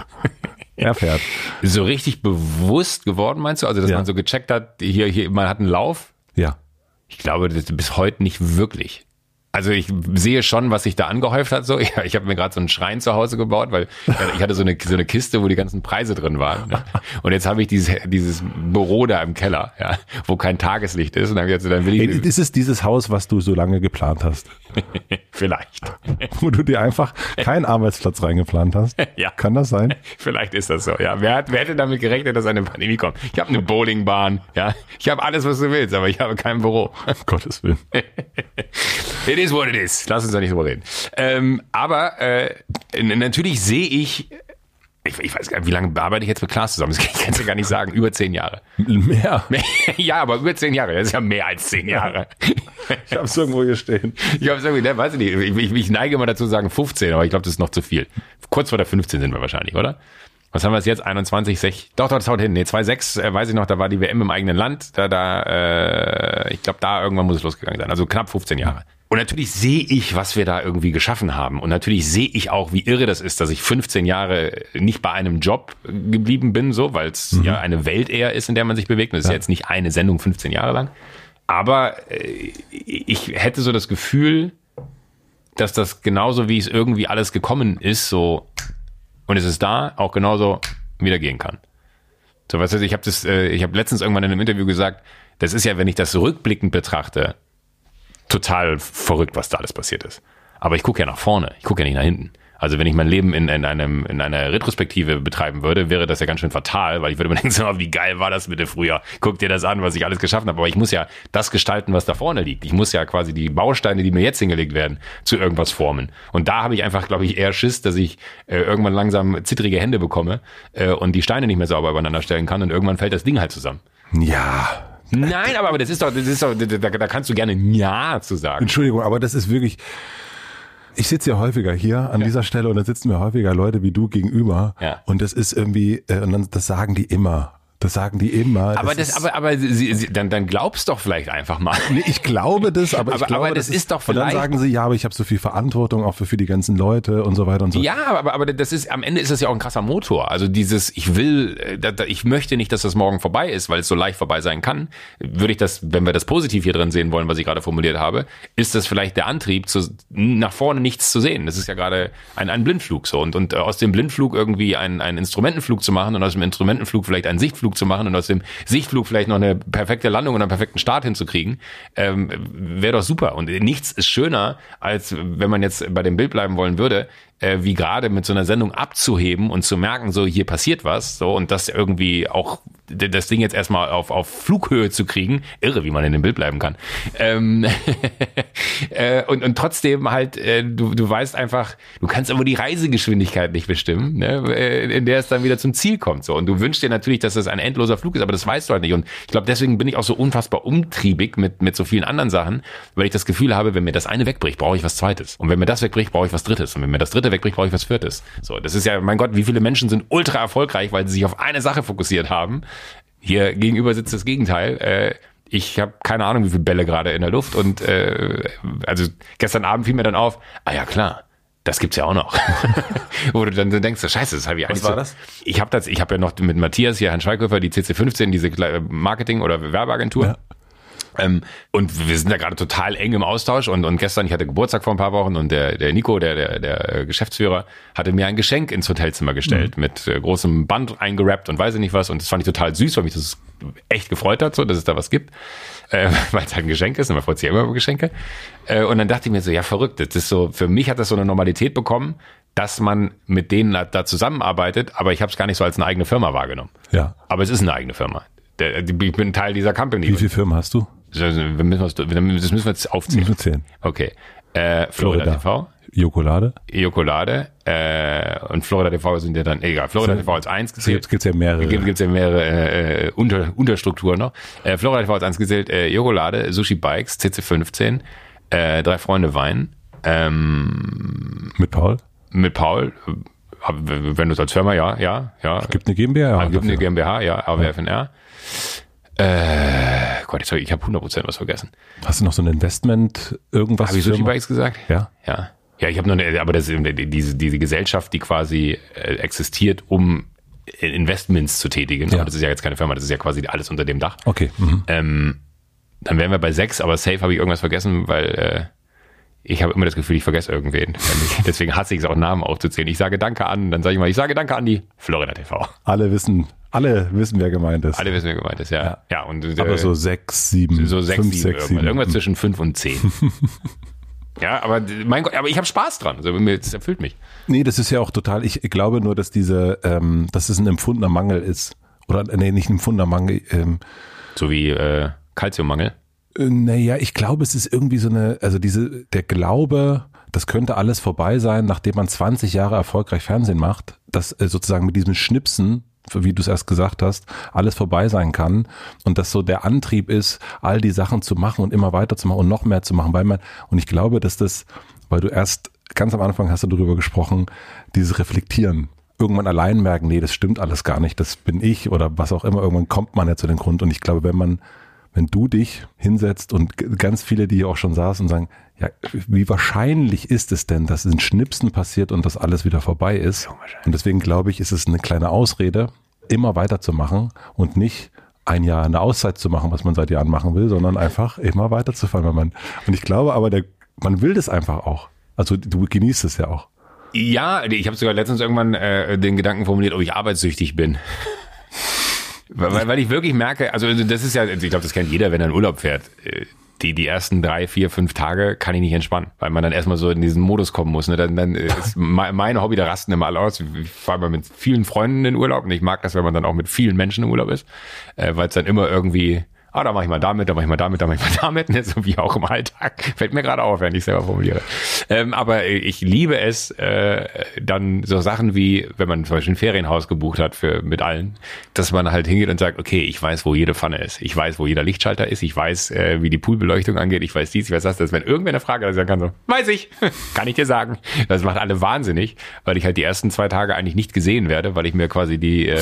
Er fährt. So richtig bewusst geworden, meinst du? Also, dass Ja. man so gecheckt hat, hier, hier, man hat einen Lauf? Ja. Ich glaube, das bis heute nicht wirklich. Also ich sehe schon, was sich da angehäuft hat. So, ja, ich habe mir gerade so einen Schrein zu Hause gebaut, weil ich hatte so eine so eine Kiste, wo die ganzen Preise drin waren. Ne? Und jetzt habe ich dieses dieses Büro da im Keller, ja, wo kein Tageslicht ist. Und dann, gesagt, dann will Hey, ich das ist dieses Haus, was du so lange geplant hast, vielleicht, wo du dir einfach keinen Arbeitsplatz reingeplant hast. Ja. Kann das sein? vielleicht ist das so. Ja, wer hat wer hätte damit gerechnet, dass eine Pandemie kommt? Ich habe eine Bowlingbahn, ja, ich habe alles, was du willst, aber ich habe kein Büro. Um Gottes Willen. It is what it is. Lass uns da nicht drüber reden. Ähm, aber äh, natürlich sehe ich, ich, ich weiß gar nicht, wie lange arbeite ich jetzt mit Klaas zusammen? Das kann ich ja gar nicht sagen. Über zehn Jahre. Mehr. ja, aber über zehn Jahre. Das ist ja mehr als zehn Jahre. Ich hab's irgendwo hier stehen. Ich habe irgendwie, ne, weiß ich nicht. Ich, ich, ich neige immer dazu zu sagen 15, aber ich glaube, das ist noch zu viel. Kurz vor der 15 sind wir wahrscheinlich, oder? Was haben wir jetzt? 21, 6, doch, doch, das haut hin. Nee, 2,6, äh, weiß ich noch, da war die WM im eigenen Land. Da, da, äh, ich glaube, da irgendwann muss es losgegangen sein. Also knapp 15 Jahre. Und natürlich sehe ich, was wir da irgendwie geschaffen haben. Und natürlich sehe ich auch, wie irre das ist, dass ich 15 Jahre nicht bei einem Job geblieben bin, so, weil es ja eine Welt eher ist, in der man sich bewegt. Und ist ja jetzt nicht eine Sendung 15 Jahre lang. Aber äh, ich hätte so das Gefühl, dass das genauso wie es irgendwie alles gekommen ist, so und es ist da, auch genauso wieder gehen kann. So, was heißt, ich habe das, äh, ich habe letztens irgendwann in einem Interview gesagt, das ist ja, wenn ich das rückblickend betrachte, total verrückt, was da alles passiert ist. Aber ich gucke ja nach vorne, ich gucke ja nicht nach hinten. Also wenn ich mein Leben in, in, einem, in einer Retrospektive betreiben würde, wäre das ja ganz schön fatal, weil ich würde mir denken, so, wie geil war das bitte früher? Guck dir das an, was ich alles geschaffen habe. Aber ich muss ja das gestalten, was da vorne liegt. Ich muss ja quasi die Bausteine, die mir jetzt hingelegt werden, zu irgendwas formen. Und da habe ich einfach, glaube ich, eher Schiss, dass ich äh, irgendwann langsam zittrige Hände bekomme äh, und die Steine nicht mehr sauber übereinander stellen kann und irgendwann fällt das Ding halt zusammen. Ja, Nein, aber, aber das ist doch, das ist doch, da, da kannst du gerne Ja zu sagen. Entschuldigung, aber das ist wirklich. Ich sitze ja häufiger hier an ja. dieser Stelle und dann sitzen mir häufiger Leute wie du gegenüber. Ja. Und das ist irgendwie, äh, und dann, das sagen die immer. Das sagen die immer. Aber das, das aber, aber sie, sie, dann, dann glaubst doch vielleicht einfach mal. Nee, ich glaube das, aber, ich glaube, aber das, das ist, doch vielleicht. Und dann sagen sie, ja, aber ich habe so viel Verantwortung auch für, für die ganzen Leute und so weiter und so. Ja, aber, aber das ist, am Ende ist das ja auch ein krasser Motor. Also dieses, ich will, äh, ich möchte nicht, dass das morgen vorbei ist, weil es so leicht vorbei sein kann. Würde ich das, wenn wir das positiv hier drin sehen wollen, was ich gerade formuliert habe, ist das vielleicht der Antrieb, zu, nach vorne nichts zu sehen. Das ist ja gerade ein, ein Blindflug so. Und, und äh, aus dem Blindflug irgendwie einen, einen Instrumentenflug zu machen und aus dem Instrumentenflug vielleicht einen Sichtflug zu machen und aus dem Sichtflug vielleicht noch eine perfekte Landung und einen perfekten Start hinzukriegen, ähm, wäre doch super. Und nichts ist schöner, als wenn man jetzt bei dem Bild bleiben wollen würde, äh, wie gerade mit so einer Sendung abzuheben und zu merken, so hier passiert was, so und das irgendwie auch das Ding jetzt erstmal auf, auf Flughöhe zu kriegen, irre, wie man in dem Bild bleiben kann. Ähm, äh, und, und trotzdem halt, äh, du, du weißt einfach, du kannst aber die Reisegeschwindigkeit nicht bestimmen, ne, äh, in der es dann wieder zum Ziel kommt. So. Und du wünschst dir natürlich, dass das ein endloser Flug ist, aber das weißt du halt nicht. Und ich glaube, deswegen bin ich auch so unfassbar umtriebig mit, mit so vielen anderen Sachen, weil ich das Gefühl habe, wenn mir das eine wegbricht, brauche ich was Zweites. Und wenn mir das wegbricht, brauche ich was Drittes. Und wenn mir das Dritte wegbricht, brauche ich was Viertes. So, das ist ja, mein Gott, wie viele Menschen sind ultra erfolgreich, weil sie sich auf eine Sache fokussiert haben hier gegenüber sitzt das Gegenteil. Äh, ich habe keine Ahnung, wie viele Bälle gerade in der Luft und äh, also gestern Abend fiel mir dann auf, ah ja klar, das gibt's ja auch noch. Wo du dann denkst, scheiße, das habe ich eigentlich. Was war das? Ich habe das, ich habe ja noch mit Matthias hier, Herrn Schweighöfer, die CC15, diese Marketing- oder Werbeagentur. Ja. Ähm, und wir sind da gerade total eng im Austausch und, und gestern, ich hatte Geburtstag vor ein paar Wochen und der, der Nico, der, der, der Geschäftsführer, hatte mir ein Geschenk ins Hotelzimmer gestellt mhm. mit äh, großem Band eingerappt und weiß ich nicht was und das fand ich total süß, weil mich das echt gefreut hat, so, dass es da was gibt, äh, weil es halt ein Geschenk ist und man freut sich ja immer über Geschenke. Äh, und dann dachte ich mir so, ja verrückt, das ist so, für mich hat das so eine Normalität bekommen, dass man mit denen da, da zusammenarbeitet, aber ich habe es gar nicht so als eine eigene Firma wahrgenommen. Ja. Aber es ist eine eigene Firma. Der, ich bin Teil dieser Company. Wie viele Firmen hast du? Das müssen wir jetzt aufzählen. Müssen wir zählen. Okay. Äh, Florida, Florida TV. Jokolade. Jokolade. Äh, und Florida TV sind ja dann, egal, Florida TV als eins gezählt. Gibt ja mehrere. Gibt gibt's ja mehrere äh, Unter, Unterstrukturen noch. Äh, Florida TV als eins gezählt, äh, Jokolade, Sushi Bikes, CC15, äh, drei Freunde Wein. Ähm, mit Paul? Mit Paul. Wenn du es als Firma, ja, ja, ja. Gibt eine GmbH, ja. Gibt eine GmbH, ja, AWFNR. Ja. Äh, Gott, jetzt hab ich, ich habe 100% was vergessen. Hast du noch so ein Investment, irgendwas? Habe ich Sushi Bikes gesagt? Ja. Ja. Ja, ich habe noch eine, aber das ist diese, diese Gesellschaft, die quasi äh, existiert, um Investments zu tätigen. Ja. Aber das ist ja jetzt keine Firma, das ist ja quasi alles unter dem Dach. Okay. Mhm. Ähm, dann wären wir bei sechs, aber safe habe ich irgendwas vergessen, weil äh, ich habe immer das Gefühl, ich vergesse irgendwen. Deswegen hasse ich es auch, Namen aufzuzählen. Ich sage Danke an, dann sage ich mal, ich sage Danke an die Florida TV. Alle wissen, alle wissen, wer gemeint ist. Alle wissen, wer gemeint ist, ja. Ja, ja und, äh, Aber so sechs, sieben, so sechs, fünf, sieben, sechs, sieben. Irgendwas zwischen fünf und zehn. ja, aber mein Gott, aber ich habe Spaß dran. Also, das erfüllt mich. Nee, das ist ja auch total, ich glaube nur, dass diese, ähm, dass es ein empfundener Mangel ist. Oder, nee, nicht ein empfundener Mangel. Ähm, so wie äh, Kalziummangel. Äh, naja, ich glaube, es ist irgendwie so eine, also diese, der Glaube, das könnte alles vorbei sein, nachdem man 20 Jahre erfolgreich Fernsehen macht, dass äh, sozusagen mit diesem Schnipsen, wie du es erst gesagt hast, alles vorbei sein kann und dass so der Antrieb ist, all die Sachen zu machen und immer weiter zu machen und noch mehr zu machen, weil man, und ich glaube, dass das, weil du erst ganz am Anfang hast du darüber gesprochen, dieses Reflektieren, irgendwann allein merken, nee, das stimmt alles gar nicht, das bin ich oder was auch immer, irgendwann kommt man ja zu dem Grund und ich glaube, wenn man wenn du dich hinsetzt und ganz viele, die hier auch schon saßen, sagen, ja, wie wahrscheinlich ist es denn, dass ein Schnipsen passiert und das alles wieder vorbei ist? Und deswegen glaube ich, ist es eine kleine Ausrede, immer weiterzumachen und nicht ein Jahr eine Auszeit zu machen, was man seit Jahren machen will, sondern einfach immer weiterzufahren. Wenn man, und ich glaube aber, der, man will das einfach auch. Also du genießt es ja auch. Ja, ich habe sogar letztens irgendwann äh, den Gedanken formuliert, ob ich arbeitssüchtig bin. Weil, weil ich wirklich merke, also das ist ja, ich glaube, das kennt jeder, wenn er in Urlaub fährt. Die, die ersten drei, vier, fünf Tage kann ich nicht entspannen, weil man dann erstmal so in diesen Modus kommen muss. Ne? Dann, dann ist mein Hobby, da rasten immer alle aus. Ich fahre mal mit vielen Freunden in Urlaub und ich mag das, wenn man dann auch mit vielen Menschen im Urlaub ist, äh, weil es dann immer irgendwie ah, da mache ich mal damit, da mache ich mal damit, da mache ich mal damit, ne? so wie auch im Alltag. Fällt mir gerade auf, wenn ich selber formuliere. Ähm, aber ich liebe es, äh, dann so Sachen wie, wenn man zum Beispiel ein Ferienhaus gebucht hat für mit allen, dass man halt hingeht und sagt, okay, ich weiß, wo jede Pfanne ist, ich weiß, wo jeder Lichtschalter ist, ich weiß, äh, wie die Poolbeleuchtung angeht, ich weiß dies, ich weiß das, dass wenn irgendwer eine Frage hat, sagen kann, so, weiß ich, kann ich dir sagen. Das macht alle wahnsinnig, weil ich halt die ersten zwei Tage eigentlich nicht gesehen werde, weil ich mir quasi die, äh,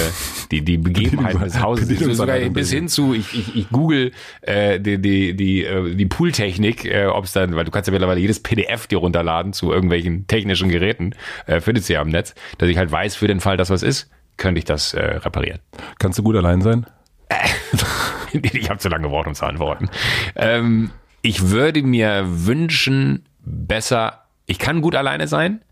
die, die Begebenheiten des Hauses, sogar bis hin zu, ich, ich, ich google äh, die, die, die, äh, die Pooltechnik, äh, ob es dann, weil du kannst ja mittlerweile jedes PDF dir runterladen zu irgendwelchen technischen Geräten, äh, findest du ja am Netz, dass ich halt weiß, für den Fall, dass was ist, könnte ich das äh, reparieren. Kannst du gut allein sein? ich habe zu lange gebraucht, um zu antworten. Ähm, ich würde mir wünschen, besser, ich kann gut alleine sein,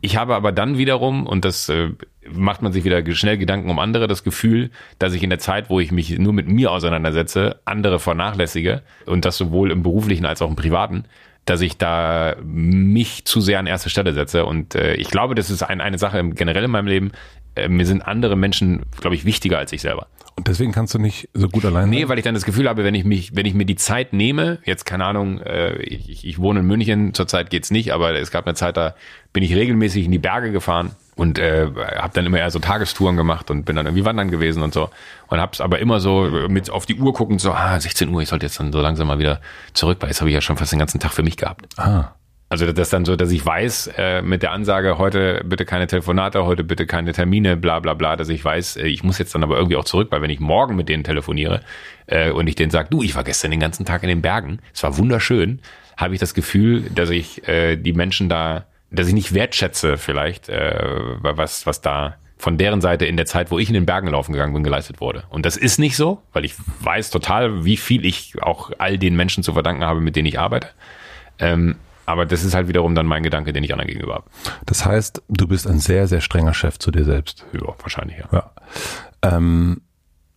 ich habe aber dann wiederum, und das äh, macht man sich wieder schnell Gedanken um andere, das Gefühl, dass ich in der Zeit, wo ich mich nur mit mir auseinandersetze, andere vernachlässige und das sowohl im beruflichen als auch im privaten, dass ich da mich zu sehr an erste Stelle setze. Und äh, ich glaube, das ist ein, eine Sache generell in meinem Leben. Äh, mir sind andere Menschen, glaube ich, wichtiger als ich selber. Und deswegen kannst du nicht so gut allein sein? Nee, weil ich dann das Gefühl habe, wenn ich mich, wenn ich mir die Zeit nehme, jetzt keine Ahnung, äh, ich, ich wohne in München, zurzeit geht's nicht, aber es gab eine Zeit, da bin ich regelmäßig in die Berge gefahren und äh, habe dann immer eher so Tagestouren gemacht und bin dann irgendwie wandern gewesen und so und hab's aber immer so mit auf die Uhr guckend so ah 16 Uhr ich sollte jetzt dann so langsam mal wieder zurück weil jetzt habe ich ja schon fast den ganzen Tag für mich gehabt Ah. Also das dann so dass ich weiß äh, mit der Ansage heute bitte keine Telefonate heute bitte keine Termine bla bla bla dass ich weiß äh, ich muss jetzt dann aber irgendwie auch zurück weil wenn ich morgen mit denen telefoniere äh, und ich denen sage du ich war gestern den ganzen Tag in den Bergen es war wunderschön habe ich das Gefühl dass ich äh, die Menschen da dass ich nicht wertschätze vielleicht, äh, was, was da von deren Seite in der Zeit, wo ich in den Bergen laufen gegangen bin, geleistet wurde. Und das ist nicht so, weil ich weiß total, wie viel ich auch all den Menschen zu verdanken habe, mit denen ich arbeite. Ähm, aber das ist halt wiederum dann mein Gedanke, den ich anderen gegenüber habe. Das heißt, du bist ein sehr, sehr strenger Chef zu dir selbst. Ja, wahrscheinlich, ja. Ja. Ähm,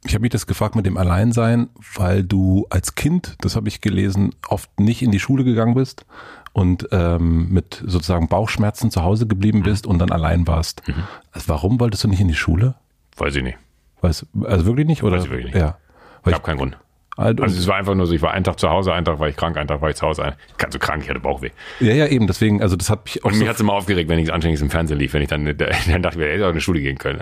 ich habe mich das gefragt mit dem Alleinsein, weil du als Kind, das habe ich gelesen, oft nicht in die Schule gegangen bist und ähm, mit sozusagen Bauchschmerzen zu Hause geblieben Mhm. bist und dann allein warst. Also warum wolltest du nicht in die Schule? Weiß ich nicht. Weiß, also wirklich nicht? Oder? Weiß ich wirklich nicht. Ja. Weil Gab keinen Grund. Also, Also es war einfach nur so, ich war einen Tag zu Hause, einen Tag war ich krank, einen Tag war ich zu Hause. Ganz so krank, ich hatte Bauchweh. ja, ja, eben, deswegen, also das hat mich auch Und so, mich hat's immer aufgeregt, wenn ich anständig im Fernsehen lief, wenn ich dann, dann dachte ich ey, hätte auch in die Schule gehen können.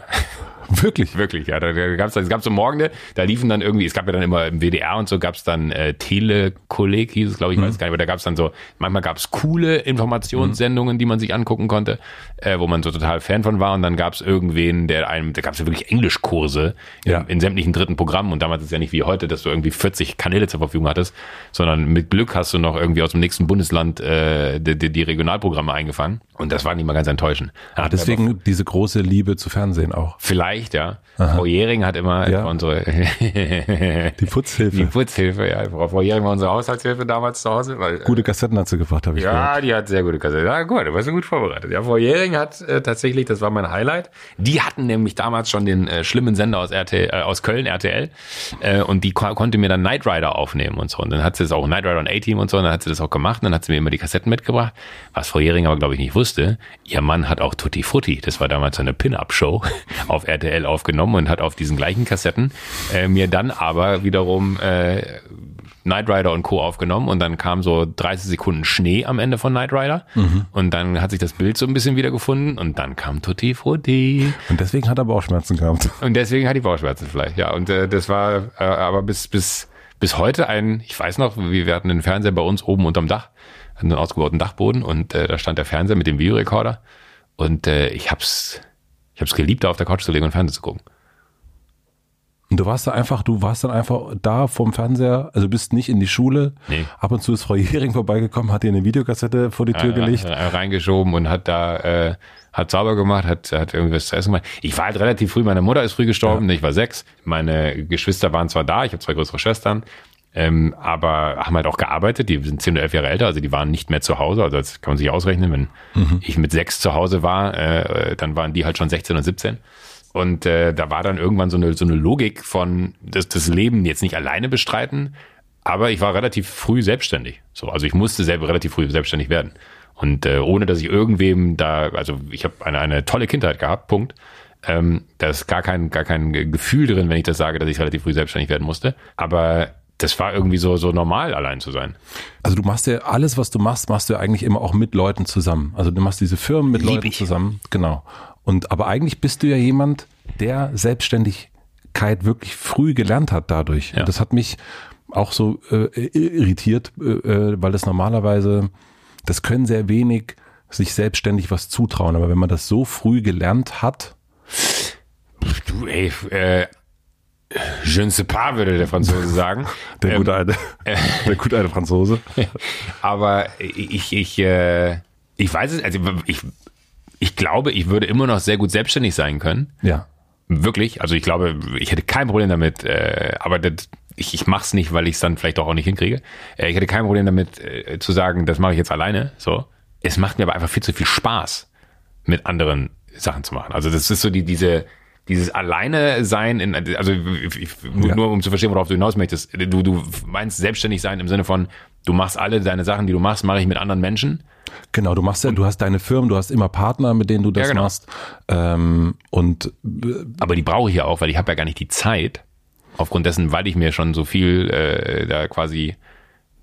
Wirklich. Wirklich, ja. Da, da gab's, es gab so Morgende, da liefen dann irgendwie, es gab ja dann immer im WDR und so gab's dann äh, Telekolleg, hieß es, glaube ich, ich weiß gar nicht, aber da gab's dann so, manchmal gab's coole Informationssendungen, die man sich angucken konnte, äh, wo man so total Fan von war und dann gab's irgendwen, der einem, da gab's ja wirklich Englischkurse Ja. in, in sämtlichen dritten Programmen und damals ist es ja nicht wie heute, dass du irgendwie 40 Kanäle zur Verfügung hattest, sondern mit Glück hast du noch irgendwie aus dem nächsten Bundesland äh, die, die, die Regionalprogramme eingefangen und das war nicht mal ganz enttäuschend. Ah, deswegen diese große Liebe zu Fernsehen auch. Vielleicht, ja. Frau Jähring hat immer Ja. unsere Die die Putzhilfe. Putzhilfe, ja. Frau Jähring war unsere Haushaltshilfe damals zu Hause. Weil, Gute Kassetten hat sie gebracht, habe ich gehört. ja, die hat sehr gute Kassette. Ja, gut, du warst ja gut vorbereitet. Ja, Frau Jähring hat äh, tatsächlich, das war mein Highlight. Die hatten nämlich damals schon den äh, schlimmen Sender aus RTL, äh, aus Köln, RTL, äh, und die ko konnte mir dann Knight Rider aufnehmen und so. Und dann hat sie das auch Knight Rider und A-Team und so, und dann hat sie das auch gemacht, und dann hat sie mir immer die Kassetten mitgebracht. Was Frau Jähring aber, glaube ich, nicht wusste, ihr Mann hat auch Tutti Frutti, das war damals so eine Pin-Up-Show, auf RTL aufgenommen und hat auf diesen gleichen Kassetten äh, mir dann aber wiederum äh, Knight Rider und Co. aufgenommen und dann kam so 30 Sekunden Schnee am Ende von Knight Rider und dann hat sich das Bild so ein bisschen wiedergefunden und dann kam Tutti Frutti Und deswegen hat er Bauchschmerzen gehabt. und deswegen hat die Bauchschmerzen vielleicht, ja und äh, das war äh, aber bis bis bis heute ein, ich weiß noch, wir wir hatten den Fernseher bei uns oben unterm Dach, hatten einen ausgebauten Dachboden und äh, da stand der Fernseher mit dem Videorekorder und äh, ich hab's ich hab's geliebt, da auf der Couch zu liegen und Fernsehen zu gucken. Und du warst da einfach, du warst dann einfach da vorm Fernseher, also bist nicht in die Schule. Nee. Ab und zu ist Frau Jähring vorbeigekommen, hat dir eine Videokassette vor die Tür gelegt. Äh, reingeschoben und hat da äh, hat sauber gemacht, hat hat irgendwie was zu essen gemacht. Ich war halt relativ früh, meine Mutter ist früh gestorben, ich war sechs. Meine Geschwister waren zwar da, ich habe zwei größere Schwestern, ähm, aber haben halt auch gearbeitet. Die sind zehn oder elf Jahre älter, also die waren nicht mehr zu Hause. Also das kann man sich ausrechnen, wenn ich mit sechs zu Hause war, äh, dann waren die halt schon 16 und 17. Und äh, da war dann irgendwann so eine, so eine Logik von das, das Leben jetzt nicht alleine bestreiten, aber ich war relativ früh selbstständig. So, also ich musste selber relativ früh selbstständig werden. Und äh, ohne dass ich irgendwem da, also ich habe eine, eine tolle Kindheit gehabt, Punkt. Ähm, da ist gar kein, gar kein Gefühl drin, wenn ich das sage, dass ich relativ früh selbstständig werden musste. Aber das war irgendwie so, so normal, allein zu sein. Also du machst ja alles, was du machst, machst du ja eigentlich immer auch mit Leuten zusammen. Also du machst diese Firmen mit Lieb Leuten ich. zusammen. Genau. Und aber eigentlich bist du ja jemand, der Selbstständigkeit wirklich früh gelernt hat dadurch. Ja. Und das hat mich auch so äh, irritiert, äh, äh, weil das normalerweise, das können sehr wenig sich selbstständig was zutrauen. Aber wenn man das so früh gelernt hat, Du, ey, äh, je ne sais pas, würde der Franzose sagen. der Ähm, gute alte, der gute alte Franzose. Aber ich, ich, äh, ich weiß es, also ich, ich glaube, ich würde immer noch sehr gut selbstständig sein können. Ja. Wirklich. Also ich glaube, ich hätte kein Problem damit, äh, aber das, ich, ich mache es nicht, weil ich es dann vielleicht doch auch nicht hinkriege. Äh, ich hätte kein Problem damit äh, zu sagen, das mache ich jetzt alleine. So. Es macht mir aber einfach viel zu viel Spaß, mit anderen Sachen zu machen. Also das ist so die, diese, dieses alleine sein in, also ich, nur, nur um zu verstehen, worauf du hinaus möchtest. Du, du meinst selbstständig sein im Sinne von, du machst alle deine Sachen, die du machst, mache ich mit anderen Menschen. Genau, du machst ja, du hast deine Firmen, du hast immer Partner, mit denen du das Ja, genau. machst. Ähm, und Aber die brauche ich ja auch, weil ich habe ja gar nicht die Zeit, aufgrund dessen, weil ich mir schon so viel äh, da quasi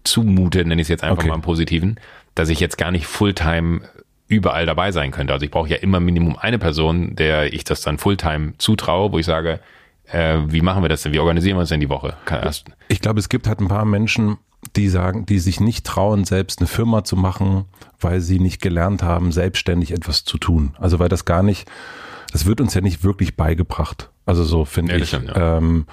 zumute, nenne ich es jetzt einfach Okay. mal im Positiven, dass ich jetzt gar nicht Fulltime überall dabei sein könnte. Also ich brauche ja immer Minimum eine Person, der ich das dann Fulltime zutraue, wo ich sage, äh, wie machen wir das denn? Wie organisieren wir uns denn die Woche? Ich glaube, es gibt halt ein paar Menschen, die sagen, die sich nicht trauen, selbst eine Firma zu machen, weil sie nicht gelernt haben, selbstständig etwas zu tun. Also weil das gar nicht, das wird uns ja nicht wirklich beigebracht. Also so finde Ja, ich. stimmt, ja. ähm,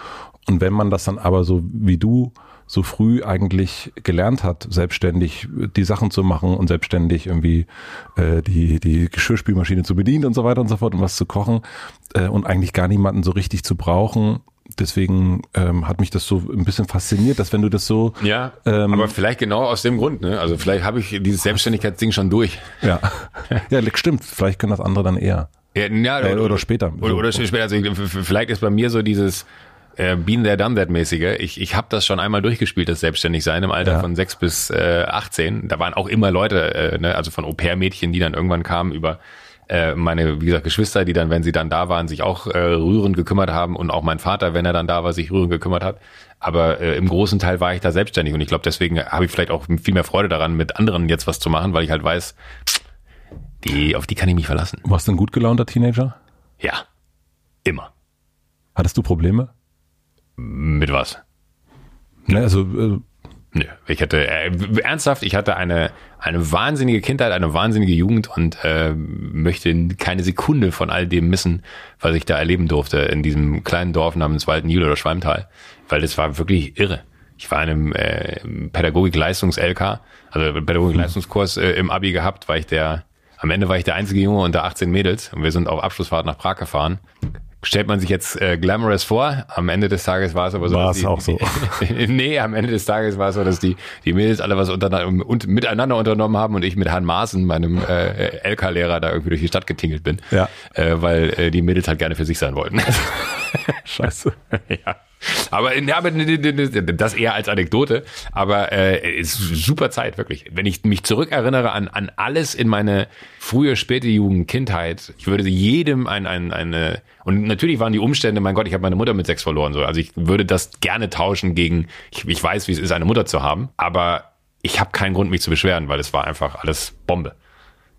und wenn man das dann aber so wie du so früh eigentlich gelernt hat, selbstständig die Sachen zu machen und selbstständig irgendwie äh, die, die Geschirrspülmaschine zu bedienen und so weiter und so fort und was zu kochen äh, und eigentlich gar niemanden so richtig zu brauchen. Deswegen ähm, hat mich das so ein bisschen fasziniert, dass wenn du das so ja, Ähm, aber vielleicht genau aus dem Grund. Ne? Also vielleicht habe ich dieses Selbstständigkeitsding schon durch. ja ja stimmt, vielleicht können das andere dann eher Ja, ja, Äh, oder später. Oder, oder später. Also ich- vielleicht ist bei mir so dieses äh, Been there, done that mäßige. Ich, ich habe das schon einmal durchgespielt, das Selbstständigsein im Alter Ja. von sechs bis äh, 18. Da waren auch immer Leute, äh, ne, also von Au-pair-Mädchen, die dann irgendwann kamen über äh, meine, wie gesagt, Geschwister, die dann, wenn sie dann da waren, sich auch äh, rührend gekümmert haben und auch mein Vater, wenn er dann da war, sich rührend gekümmert hat. Aber äh, im großen Teil war ich da selbstständig und ich glaube, deswegen habe ich vielleicht auch viel mehr Freude daran, mit anderen jetzt was zu machen, weil ich halt weiß, die, auf die kann ich mich verlassen. Warst du ein gut gelaunter Teenager? Ja. Immer. Hattest du Probleme? Mit was? Ne, also äh, Nö, ich hatte äh, ernsthaft, ich hatte eine eine wahnsinnige Kindheit, eine wahnsinnige Jugend und äh, möchte keine Sekunde von all dem missen, was ich da erleben durfte in diesem kleinen Dorf namens Waldenjühl oder Schwalmtal, weil das war wirklich irre. Ich war in einem äh, Pädagogik-Leistungs-LK, also Pädagogik-Leistungskurs äh, im Abi gehabt, weil ich der am Ende war ich der einzige Junge unter 18 Mädels und wir sind auf Abschlussfahrt nach Prag gefahren. Stellt man sich jetzt äh, glamorous vor, am Ende des Tages war es aber so. War dass es die- auch so. nee, am Ende des Tages war es so, dass die, die Mädels alle was untereinander, und miteinander unternommen haben und ich mit Herrn Maaßen, meinem äh, LK-Lehrer, da irgendwie durch die Stadt getingelt bin. Ja. Äh, weil äh, die Mädels halt gerne für sich sein wollten. scheiße. ja. Aber, ja, das eher als Anekdote. Aber äh, ist super Zeit, wirklich. Wenn ich mich zurückerinnere an, an alles in meine frühe, späte Jugend, Kindheit, ich würde jedem ein, ein, eine. Und natürlich waren die Umstände, mein Gott, ich habe meine Mutter mit sechs verloren. So. Also ich würde das gerne tauschen gegen, ich, ich weiß, wie es ist, eine Mutter zu haben, aber ich habe keinen Grund, mich zu beschweren, weil es war einfach alles Bombe.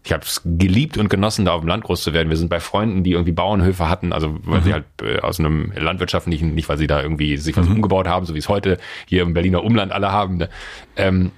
Ich habe es geliebt und genossen, da auf dem Land groß zu werden. Wir sind bei Freunden, die irgendwie Bauernhöfe hatten, also weil sie halt äh, aus einem landwirtschaftlichen, nicht weil sie da irgendwie sich was umgebaut haben, so wie es heute hier im Berliner Umland alle haben, ne? ähm,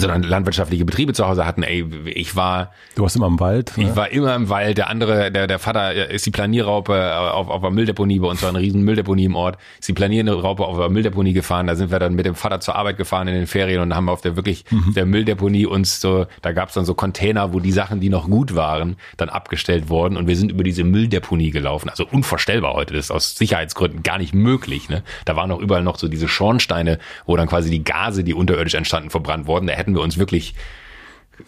sondern landwirtschaftliche Betriebe zu Hause hatten. Ey, ich war Du warst immer im Wald. ich Ne? war immer im Wald. Der andere, der, der Vater ist die Planierraupe äh, auf, auf einer Mülldeponie bei uns, war eine riesen Mülldeponie im Ort. Ist die Planierraupe auf einer Mülldeponie gefahren. Da sind wir dann mit dem Vater zur Arbeit gefahren in den Ferien und haben auf der wirklich der Mülldeponie uns so, da gab's dann so Container, wo die Sachen, die noch gut waren, dann abgestellt wurden und wir sind über diese Mülldeponie gelaufen. Also unvorstellbar heute. Das ist aus Sicherheitsgründen gar nicht möglich. Ne? Da waren auch überall noch so diese Schornsteine, wo dann quasi die Gase, die unterirdisch entstanden, verbrannt wurden. Da hätten wir uns wirklich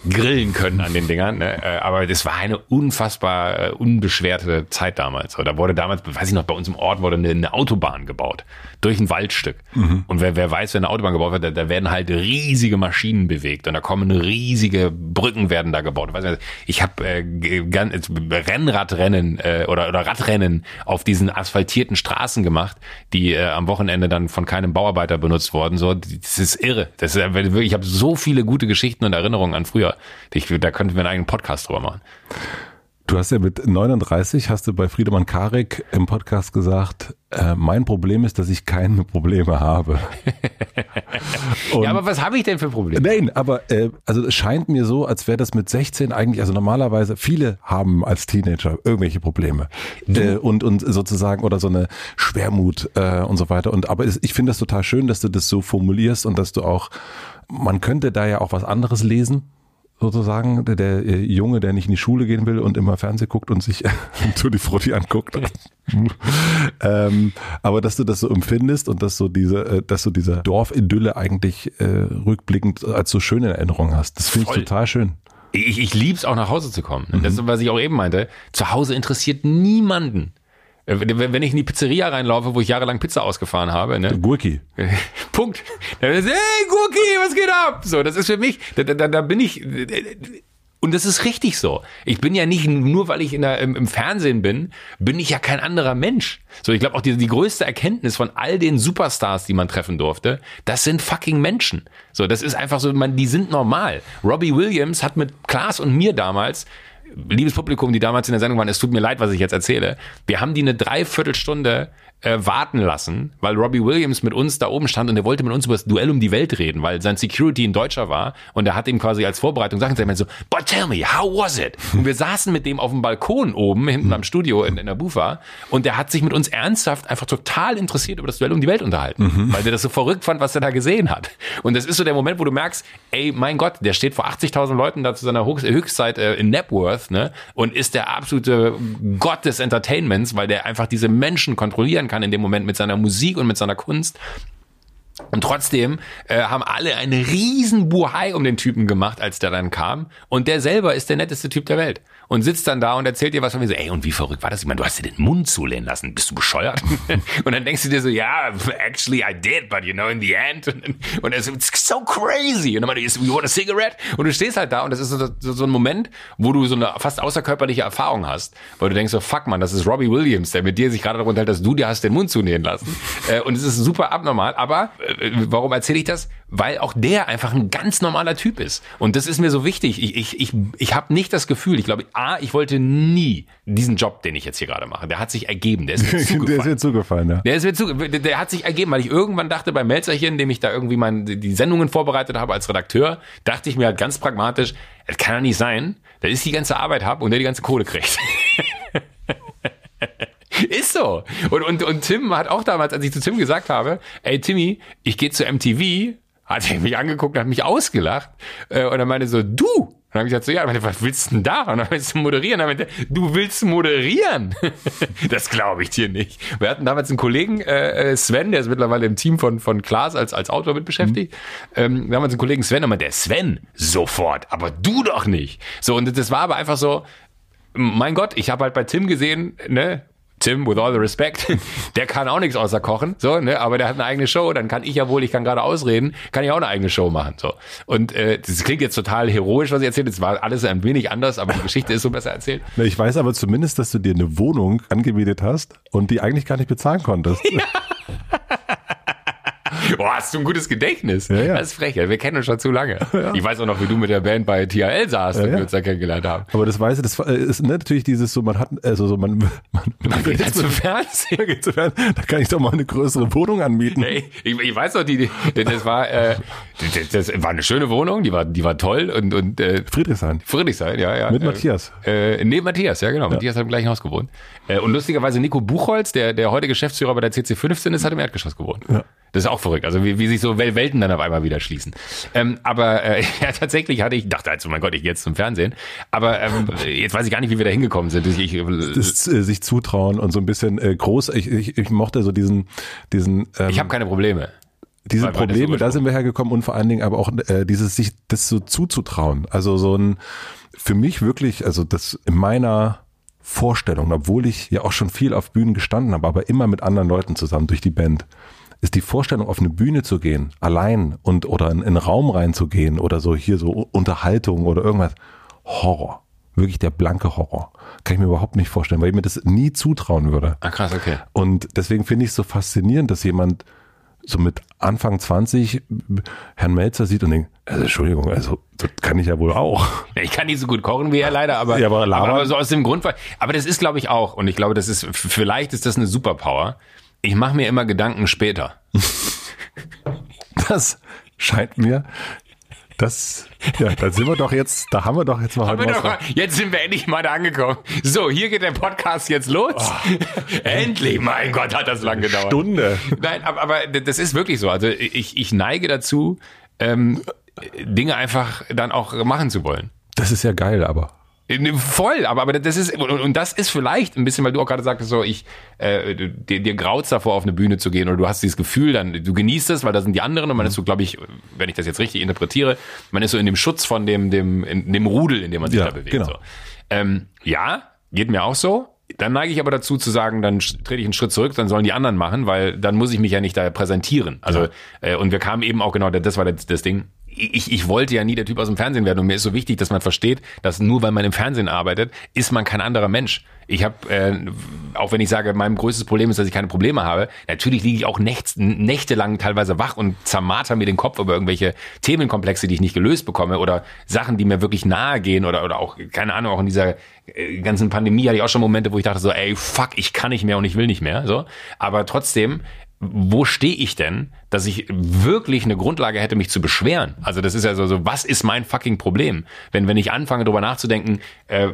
grillen können an den Dingern. Ne? Äh, aber das war eine unfassbar äh, unbeschwerte Zeit damals. Da wurde damals, weiß ich noch, bei uns im Ort wurde eine, eine Autobahn gebaut durch ein Waldstück. Mhm. Und wer, wer weiß, wenn eine Autobahn gebaut wird, da, da, werden halt riesige Maschinen bewegt und da kommen riesige Brücken werden da gebaut. Ich habe äh, Rennradrennen äh, oder, oder Radrennen auf diesen asphaltierten Straßen gemacht, die äh, am Wochenende dann von keinem Bauarbeiter benutzt wurden. So, das ist irre. Das ist wirklich, ich habe so viele gute Geschichten und Erinnerungen an früher. Ich, da könnten wir einen eigenen Podcast drüber machen. Du hast ja mit 39, hast du bei Friedemann Karik im Podcast gesagt, äh, mein Problem ist, dass ich keine Probleme habe. ja, aber was habe ich denn für Probleme? Nein, aber äh, also es scheint mir so, als wäre das mit 16 eigentlich, also normalerweise, viele haben als Teenager irgendwelche Probleme. Äh, und, und sozusagen, oder so eine Schwermut äh, und so weiter. Und aber ich finde das total schön, dass du das so formulierst und dass du auch, man könnte da ja auch was anderes lesen sozusagen, der, der äh, Junge, der nicht in die Schule gehen will und immer Fernsehen guckt und sich zu die Frutti anguckt. ähm, aber dass du das so empfindest und dass so diese, äh, dass du diese Dorfidylle eigentlich äh, rückblickend als so schöne Erinnerung hast. Das finde ich total schön. Ich, ich lieb's auch nach Hause zu kommen. Mhm. Das ist, was ich auch eben meinte. Zu Hause interessiert niemanden. Wenn ich in die Pizzeria reinlaufe, wo ich jahrelang Pizza ausgefahren habe, ne? Gurki. Punkt. Dann ist, hey, Gurki, was geht ab? So, das ist für mich, da, da, da bin ich, und das ist richtig so. Ich bin ja nicht, nur weil ich in der, im, im Fernsehen bin, bin ich ja kein anderer Mensch. So, ich glaube auch die, die größte Erkenntnis von all den Superstars, die man treffen durfte, das sind fucking Menschen. So, das ist einfach so, man, die sind normal. Robbie Williams hat mit Klaas und mir damals liebes Publikum, die damals in der Sendung waren, es tut mir leid, was ich jetzt erzähle. Wir haben die eine Dreiviertelstunde äh, warten lassen, weil Robbie Williams mit uns da oben stand und er wollte mit uns über das Duell um die Welt reden, weil sein Security ein Deutscher war und er hat ihm quasi als Vorbereitung Sachen gesagt, so, but tell me, how was it? Und wir saßen mit dem auf dem Balkon oben, hinten am Studio in, in der Bufa und der hat sich mit uns ernsthaft einfach total interessiert über das Duell um die Welt unterhalten, mhm. weil der das so verrückt fand, was er da gesehen hat. Und das ist so der Moment, wo du merkst, ey, mein Gott, der steht vor 80.000 Leuten da zu seiner Höchstzeit äh, in Napworth, ne, und ist der absolute Gott des Entertainments, weil der einfach diese Menschen kontrollieren kann in dem Moment mit seiner Musik und mit seiner Kunst. Und trotzdem äh, haben alle eine riesen Buhai um den Typen gemacht, als der dann kam. Und der selber ist der netteste Typ der Welt und sitzt dann da und erzählt dir was von mir so, ey, und wie verrückt war das? Ich meine, du hast dir den Mund zulehnen lassen. Bist du bescheuert? und dann denkst du dir so, ja, actually I did, but you know, in the end. Und es ist so crazy. Und dann meinte you want a cigarette? Und du stehst halt da und das ist so, so, so ein Moment, wo du so eine fast außerkörperliche Erfahrung hast, weil du denkst so, fuck man, das ist Robbie Williams, der mit dir sich gerade darunter hält, dass du dir hast den Mund zunähen lassen. Äh, und es ist super abnormal. Aber äh, warum erzähle ich das? Weil auch der einfach ein ganz normaler Typ ist. Und das ist mir so wichtig. Ich, ich, ich, ich habe nicht das Gefühl, ich glaube, A, ich wollte nie diesen Job, den ich jetzt hier gerade mache. Der hat sich ergeben. Der ist mir zugefallen. der ist mir zugefallen, ja. Der ist mir zu, der hat sich ergeben, weil ich irgendwann dachte bei Melzerchen, dem ich da irgendwie mein, die Sendungen vorbereitet habe als Redakteur, dachte ich mir halt ganz pragmatisch, es kann ja nicht sein, dass ich die ganze Arbeit habe und der die ganze Kohle kriegt. Ist so. Und, und, und Tim hat auch damals, als ich zu Tim gesagt habe, ey Timmy, ich gehe zu MTV, hat er mich angeguckt hat mich ausgelacht. Äh, und er meinte so, du, dann habe ich gesagt, so, ja, was willst du denn da? Und dann willst du moderieren. Dann meinte, du willst moderieren? das glaube ich dir nicht. Wir hatten damals einen Kollegen, äh, äh, Sven, der ist mittlerweile im Team von, von Klaas als, als Autor mit beschäftigt. Mhm. Ähm, wir haben uns einen Kollegen Sven und meinte, der Sven, sofort, aber du doch nicht. So, und das war aber einfach so, mein Gott, ich habe halt bei Tim gesehen, ne, Tim, with all the respect, der kann auch nichts außer kochen, so, ne, aber der hat eine eigene Show, dann kann ich ja wohl, ich kann gerade ausreden, kann ich auch eine eigene Show machen, so. Und äh, das klingt jetzt total heroisch, was ich erzähle, es war alles ein wenig anders, aber die Geschichte ist so besser erzählt. Ich weiß aber zumindest, dass du dir eine Wohnung angemietet hast und die eigentlich gar nicht bezahlen konntest. Ja. Boah, hast du ein gutes Gedächtnis. Ja, ja. Das ist frech. Wir kennen uns schon zu lange. Ja. Ich weiß auch noch, wie du mit der Band bei THL saßt, ja, ja. wir uns da kennengelernt haben. Aber das weißt du, das äh, ist natürlich dieses so, man hat, also so, man, man, man geht halt zum Fernsehen. Man geht zum Fernsehen. Da kann ich doch mal eine größere Wohnung anmieten. Hey, ich, ich weiß doch, die, die, das war, äh, das, das war eine schöne Wohnung, die war, die war toll und, und, äh, Friedrichshain. Friedrichshain, ja, ja. Mit äh, Matthias. Äh, nee, Matthias, ja, genau. Matthias hat im gleichen Haus gewohnt. Äh, und lustigerweise Nico Buchholz, der, der heute Geschäftsführer bei der CC15 ist, hat im Erdgeschoss gewohnt. Ja. Das ist auch verrückt. Also wie, wie sich so Welten dann auf einmal wieder schließen. Ähm, aber äh, ja, tatsächlich hatte ich, dachte also, mein Gott, ich gehe jetzt zum Fernsehen. Aber ähm, jetzt weiß ich gar nicht, wie wir da hingekommen sind. Ich, ich, das, äh, sich zutrauen und so ein bisschen äh, groß. Ich, ich, ich mochte so diesen, diesen. Ähm, ich habe keine Probleme. diese Weil- Probleme, da sind wir hergekommen und vor allen Dingen aber auch äh, dieses sich das so zuzutrauen. Also so ein für mich wirklich, also das in meiner Vorstellung, obwohl ich ja auch schon viel auf Bühnen gestanden habe, aber immer mit anderen Leuten zusammen durch die Band, ist die Vorstellung, auf eine Bühne zu gehen, allein und oder in, in einen Raum reinzugehen oder so hier so Unterhaltung oder irgendwas, Horror. Wirklich der blanke Horror. Kann ich mir überhaupt nicht vorstellen, weil ich mir das nie zutrauen würde. Ah, krass, okay. Und deswegen finde ich es so faszinierend, dass jemand so mit Anfang 20 Herrn Melzer sieht und denkt, also Entschuldigung, also das kann ich ja wohl auch. Ich kann nicht so gut kochen wie er leider, aber, Ja, aber aber so aus dem Grund, weil- aber das ist glaube ich auch und ich glaube, das ist vielleicht ist das eine Superpower. Ich mache mir immer Gedanken später. Das scheint mir, das, ja, da sind wir doch jetzt, da haben wir doch jetzt mal Aber heute was. jetzt sind wir endlich mal da angekommen. So, hier geht der Podcast jetzt los. endlich, mein Gott, hat das lang gedauert. Stunde. Nein, aber, aber das ist wirklich so. Also ich, ich neige dazu, ähm, Dinge einfach dann auch machen zu wollen. Das ist ja geil, aber. Ne, Voll, aber, aber das ist, und, und das ist vielleicht ein bisschen, weil du auch gerade sagtest, so, ich, äh, dir, dir graut's davor, auf eine Bühne zu gehen, oder du hast dieses Gefühl, dann, du genießt es, weil da sind die anderen, und man ist so, glaube ich, wenn ich das jetzt richtig interpretiere, man ist so in dem Schutz von dem, dem, in dem Rudel, in dem man sich Ja, da bewegt. genau. So. Ähm, ja, geht mir auch so. Dann neige ich aber dazu zu sagen, dann trete ich einen Schritt zurück, dann sollen die anderen machen, weil dann muss ich mich ja nicht da präsentieren. Also äh, und wir kamen eben auch genau, das war das, das Ding. Ich, ich wollte ja nie der Typ aus dem Fernsehen werden und mir ist so wichtig, dass man versteht, dass nur weil man im Fernsehen arbeitet, ist man kein anderer Mensch. Ich habe, äh, auch wenn ich sage, mein größtes Problem ist, dass ich keine Probleme habe, natürlich liege ich auch nächts, nächtelang teilweise wach und zermarter mir den Kopf über irgendwelche Themenkomplexe, die ich nicht gelöst bekomme oder Sachen, die mir wirklich nahe gehen oder, oder auch, keine Ahnung, auch in dieser äh, ganzen Pandemie hatte ich auch schon Momente, wo ich dachte so, ey, fuck, ich kann nicht mehr und ich will nicht mehr, so. Aber trotzdem, wo stehe ich denn, dass ich wirklich eine Grundlage hätte, mich zu beschweren? Also das ist ja so, so was ist mein fucking Problem? Wenn, wenn ich anfange, darüber nachzudenken, äh,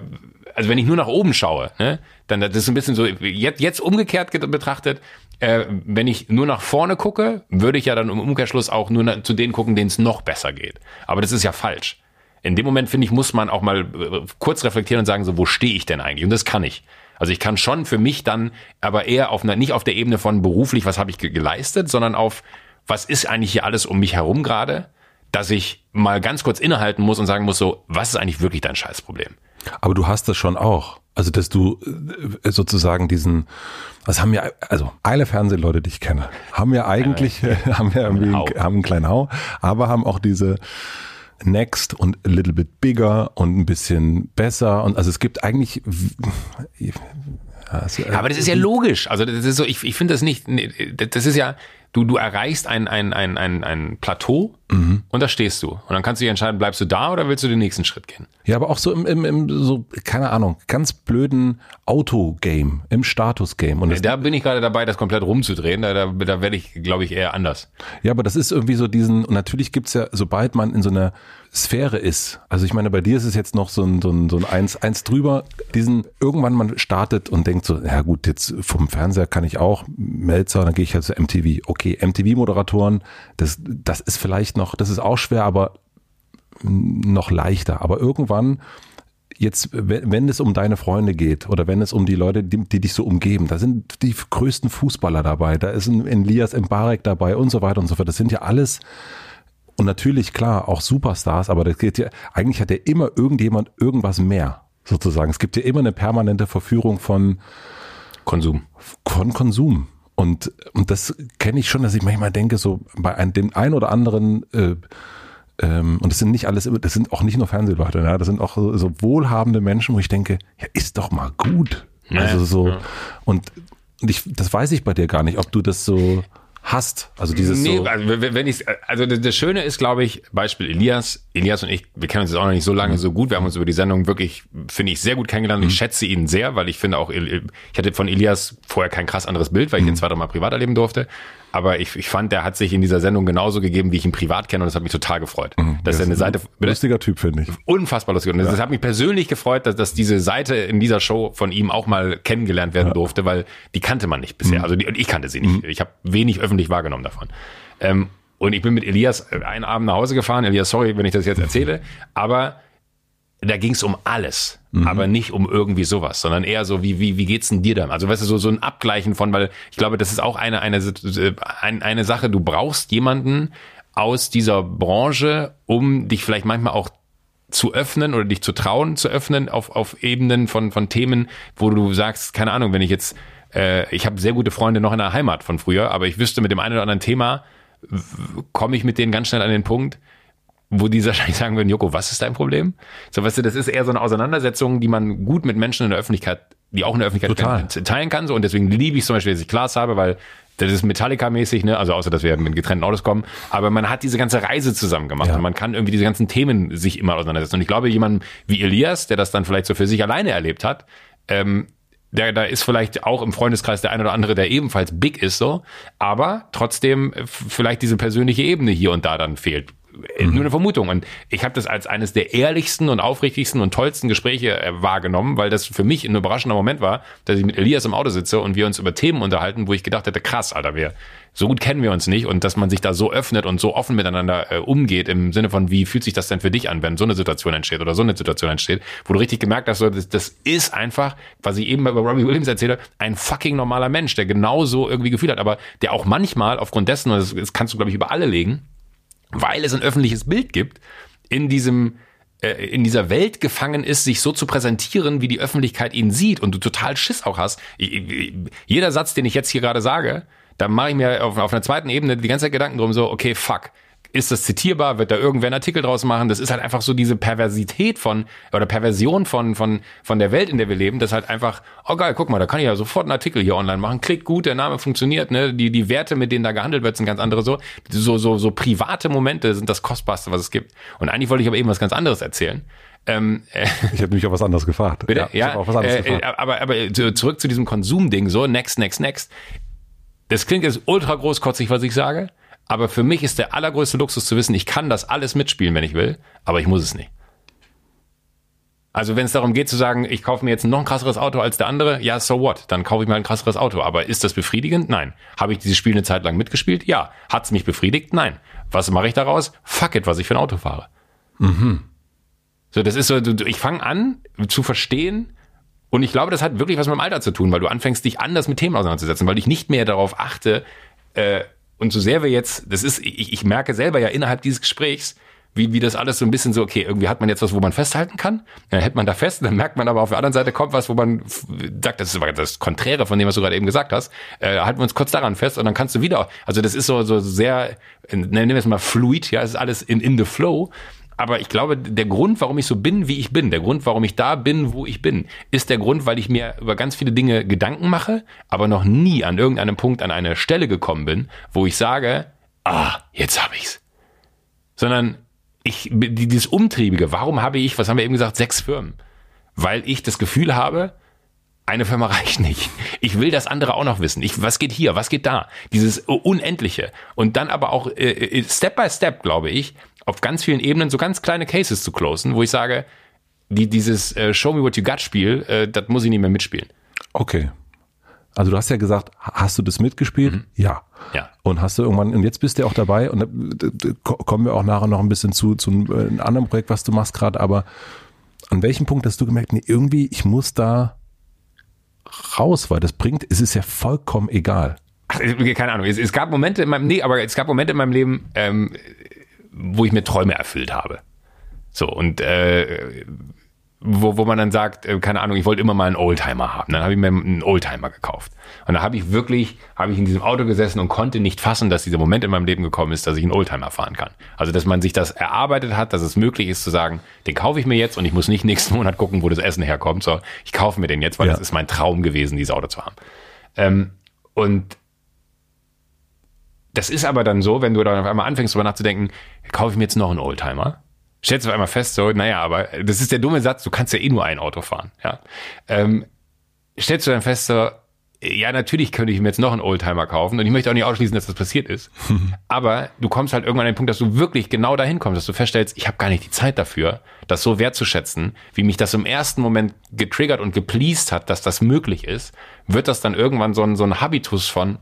also wenn ich nur nach oben schaue, ne, dann das ist ein bisschen so, jetzt, jetzt umgekehrt betrachtet, äh, wenn ich nur nach vorne gucke, würde ich ja dann im Umkehrschluss auch nur zu denen gucken, denen es noch besser geht. Aber das ist ja falsch. In dem Moment, finde ich, muss man auch mal äh, kurz reflektieren und sagen, so, wo stehe ich denn eigentlich? Und das kann ich. Also ich kann schon für mich dann, aber eher auf einer, nicht auf der Ebene von beruflich, was habe ich ge geleistet, sondern auf, was ist eigentlich hier alles um mich herum gerade, dass ich mal ganz kurz innehalten muss und sagen muss, so, was ist eigentlich wirklich dein Scheißproblem? Aber du hast das schon auch. Also, dass du äh, sozusagen diesen, das haben ja, also alle Fernsehleute, die ich kenne, haben ja eigentlich, haben ja irgendwie, Hau. haben einen kleinen Hau, aber haben auch diese Next und a little bit bigger und ein bisschen besser und also es gibt eigentlich, Ja, aber das ist ja logisch. Also das ist so, ich, ich finde das nicht, das ist ja, du, du erreichst ein, ein, ein, ein, ein Plateau und da stehst du. Und dann kannst du dich entscheiden, bleibst du da oder willst du den nächsten Schritt gehen? Ja, aber auch so im, im, im so, keine Ahnung, ganz blöden Autogame, im Status-Game. Und das, Da bin ich gerade dabei, das komplett rumzudrehen. Da, da, da werde ich, glaube ich, eher anders. ja, aber das ist irgendwie so diesen, und natürlich gibt's ja, sobald man in so einer Sphäre ist, also ich meine, bei dir ist es jetzt noch so ein, so ein, so ein eins, eins drüber, diesen, irgendwann man startet und denkt so, ja gut, jetzt vom Fernseher kann ich auch, Melzer, dann gehe ich halt zu MTV. Okay, MTV-Moderatoren, das, das ist vielleicht noch, das ist auch schwer, aber noch leichter. Aber irgendwann, jetzt, wenn, wenn es um deine Freunde geht oder wenn es um die Leute, die, die dich so umgeben, da sind die größten Fußballer dabei, da ist ein Elias Mbarek dabei und so weiter und so fort. Das sind ja alles und natürlich klar auch Superstars, aber das geht ja, eigentlich hat ja immer irgendjemand irgendwas mehr sozusagen. Es gibt ja immer eine permanente Verführung von Konsum. von Konsum. Und, und das kenne ich schon, dass ich manchmal denke, so bei einem, dem ein oder anderen, äh, ähm, und das sind nicht alles, das sind auch nicht nur Fernsehleute, ja, das sind auch so, so wohlhabende Menschen, wo ich denke, ja, ist doch mal gut. Also so, ja. und, und ich, das weiß ich bei dir gar nicht, ob du das so hast. Also dieses Nee, so. also wenn ich also das das Schöne ist, glaube ich, Beispiel Elias. Elias und ich, wir kennen uns jetzt auch noch nicht so lange so gut. Wir haben uns über die Sendung wirklich, finde ich, sehr gut kennengelernt. Ich schätze ihn sehr, weil ich finde auch, ich hatte von Elias vorher kein krass anderes Bild, weil ich ihn zwei, drei Mal privat erleben durfte. Aber ich, ich fand, der hat sich in dieser Sendung genauso gegeben, wie ich ihn privat kenne und das hat mich total gefreut. Dass er eine Seite, lustiger Typ, finde ich. unfassbar lustig. Und es hat mich persönlich gefreut, dass, dass diese Seite in dieser Show von ihm auch mal kennengelernt werden durfte, weil die kannte man nicht bisher. Also die, ich kannte sie nicht. Ich habe wenig öffentlich wahrgenommen davon. Ähm, und ich bin mit Elias einen Abend nach Hause gefahren. Elias, sorry, wenn ich das jetzt erzähle, aber da ging es um alles, mhm. aber nicht um irgendwie sowas, sondern eher so, wie, wie, wie geht's denn dir dann? Also weißt du, so, so ein Abgleichen von, weil ich glaube, das ist auch eine, eine, eine, eine Sache, du brauchst jemanden aus dieser Branche, um dich vielleicht manchmal auch zu öffnen oder dich zu trauen zu öffnen auf, auf Ebenen von, von Themen, wo du sagst, keine Ahnung, wenn ich jetzt, äh, ich habe sehr gute Freunde noch in der Heimat von früher, aber ich wüsste mit dem einen oder anderen Thema, komme ich mit denen ganz schnell an den Punkt, wo die wahrscheinlich sagen würden, Joko, was ist dein Problem? So, weißt du, das ist eher so eine Auseinandersetzung, die man gut mit Menschen in der Öffentlichkeit, die auch in der Öffentlichkeit Total. teilen kann. So, und deswegen liebe ich zum Beispiel, dass ich Klaas habe, weil das ist Metallica-mäßig, ne? Also außer, dass wir mit getrennten Autos kommen. Aber man hat diese ganze Reise zusammen gemacht ja. und man kann irgendwie diese ganzen Themen sich immer auseinandersetzen. Und ich glaube, jemand wie Elias, der das dann vielleicht so für sich alleine erlebt hat, ähm, der, da ist vielleicht auch im Freundeskreis der ein oder andere, der ebenfalls big ist so, aber trotzdem vielleicht diese persönliche Ebene hier und da dann fehlt. Mhm. Nur eine Vermutung. Und ich habe das als eines der ehrlichsten und aufrichtigsten und tollsten Gespräche äh, wahrgenommen, weil das für mich ein überraschender Moment war, dass ich mit Elias im Auto sitze und wir uns über Themen unterhalten, wo ich gedacht hätte, krass, Alter, wir so gut kennen wir uns nicht und dass man sich da so öffnet und so offen miteinander äh, umgeht im Sinne von, wie fühlt sich das denn für dich an, wenn so eine Situation entsteht oder so eine Situation entsteht, wo du richtig gemerkt hast, so, das, das ist einfach, was ich eben bei Robbie Williams erzähle, ein fucking normaler Mensch, der genauso irgendwie gefühlt hat, aber der auch manchmal aufgrund dessen, und das, das kannst du glaube ich über alle legen, weil es ein öffentliches Bild gibt, in diesem äh, in dieser Welt gefangen ist, sich so zu präsentieren, wie die Öffentlichkeit ihn sieht und du total Schiss auch hast. Jeder Satz, den ich jetzt hier gerade sage, da mache ich mir auf, auf einer zweiten Ebene die ganze Zeit Gedanken drum, so, okay, fuck, ist das zitierbar? Wird da irgendwer einen Artikel draus machen? Das ist halt einfach so diese Perversität von oder Perversion von von von der Welt, in der wir leben. Das halt einfach, oh geil, guck mal, da kann ich ja sofort einen Artikel hier online machen. Klickt gut, der Name funktioniert, ne? Die die Werte, mit denen da gehandelt wird, sind ganz andere so. So so so private Momente sind das kostbarste, was es gibt. Und eigentlich wollte ich aber eben was ganz anderes erzählen. Ähm, äh, ich habe mich auf was anderes gefragt. Bitte? Ja, ja äh, gefragt. aber aber zurück zu diesem Konsumding so next next next. Das klingt jetzt ultra großkotzig, was ich sage. Aber für mich ist der allergrößte Luxus zu wissen, ich kann das alles mitspielen, wenn ich will, aber ich muss es nicht. Also wenn es darum geht zu sagen, ich kaufe mir jetzt noch ein krasseres Auto als der andere, ja, so what? Dann kaufe ich mal ein krasseres Auto. Aber ist das befriedigend? Nein. Habe ich dieses Spiel eine Zeit lang mitgespielt? Ja. Hat es mich befriedigt? Nein. Was mache ich daraus? Fuck it, was ich für ein Auto fahre. Mhm. So, das ist so, ich fange an zu verstehen, und ich glaube, das hat wirklich was mit dem Alter zu tun, weil du anfängst, dich anders mit Themen auseinanderzusetzen, weil ich nicht mehr darauf achte, äh, und so sehr wir jetzt, das ist, ich, ich merke selber ja innerhalb dieses Gesprächs, wie, wie das alles so ein bisschen so, okay, irgendwie hat man jetzt was, wo man festhalten kann, dann hält man da fest, dann merkt man aber auf der anderen Seite kommt was, wo man sagt, das ist aber das Konträre von dem, was du gerade eben gesagt hast, äh, halten wir uns kurz daran fest und dann kannst du wieder, also das ist so, so sehr, nennen wir es mal fluid, ja, es ist alles in, in the flow aber ich glaube, der Grund, warum ich so bin, wie ich bin, der Grund, warum ich da bin, wo ich bin, ist der Grund, weil ich mir über ganz viele Dinge Gedanken mache, aber noch nie an irgendeinem Punkt an eine Stelle gekommen bin, wo ich sage, ah, jetzt habe ich's. Sondern ich, dieses Umtriebige, warum habe ich, was haben wir eben gesagt, sechs Firmen? Weil ich das Gefühl habe, eine Firma reicht nicht. Ich will das andere auch noch wissen. Ich, was geht hier? Was geht da? Dieses Unendliche. Und dann aber auch äh, äh Step by Step, glaube ich, auf ganz vielen Ebenen so ganz kleine Cases zu closen, wo ich sage, die, dieses äh, Show Me What You Got Spiel, äh, das muss ich nicht mehr mitspielen. Okay. Also du hast ja gesagt, hast du das mitgespielt? Mhm. Ja. Ja. Und hast du irgendwann, und jetzt bist du auch dabei, und da kommen wir auch nachher noch ein bisschen zu, zu einem äh, anderen Projekt, was du machst gerade, aber an welchem Punkt hast du gemerkt, nee, irgendwie, ich muss da raus, weil das bringt, es ist ja vollkommen egal. Ach, keine Ahnung, es, es, gab Momente in meinem, nee, aber es gab Momente in meinem Leben, ähm, wo ich mir Träume erfüllt habe. So, und äh, wo, wo man dann sagt, äh, keine Ahnung, ich wollte immer mal einen Oldtimer haben. Dann habe ich mir einen Oldtimer gekauft. Und da habe ich wirklich, habe ich in diesem Auto gesessen und konnte nicht fassen, dass dieser Moment in meinem Leben gekommen ist, dass ich einen Oldtimer fahren kann. Also, dass man sich das erarbeitet hat, dass es möglich ist zu sagen, den kaufe ich mir jetzt und ich muss nicht nächsten Monat gucken, wo das Essen herkommt. So, ich kaufe mir den jetzt, weil ja. das ist mein Traum gewesen, dieses Auto zu haben. Ähm, und das ist aber dann so, wenn du dann auf einmal anfängst, darüber nachzudenken, kaufe ich mir jetzt noch einen Oldtimer? Stellst du auf einmal fest, so, naja, aber das ist der dumme Satz, du kannst ja eh nur ein Auto fahren, ja. Ähm, stellst du dann fest, so, ja, natürlich könnte ich mir jetzt noch einen Oldtimer kaufen und ich möchte auch nicht ausschließen, dass das passiert ist. Aber du kommst halt irgendwann an den Punkt, dass du wirklich genau dahin kommst, dass du feststellst, ich habe gar nicht die Zeit dafür, das so wertzuschätzen, wie mich das im ersten Moment getriggert und gepleased hat, dass das möglich ist, wird das dann irgendwann so ein, so ein Habitus von,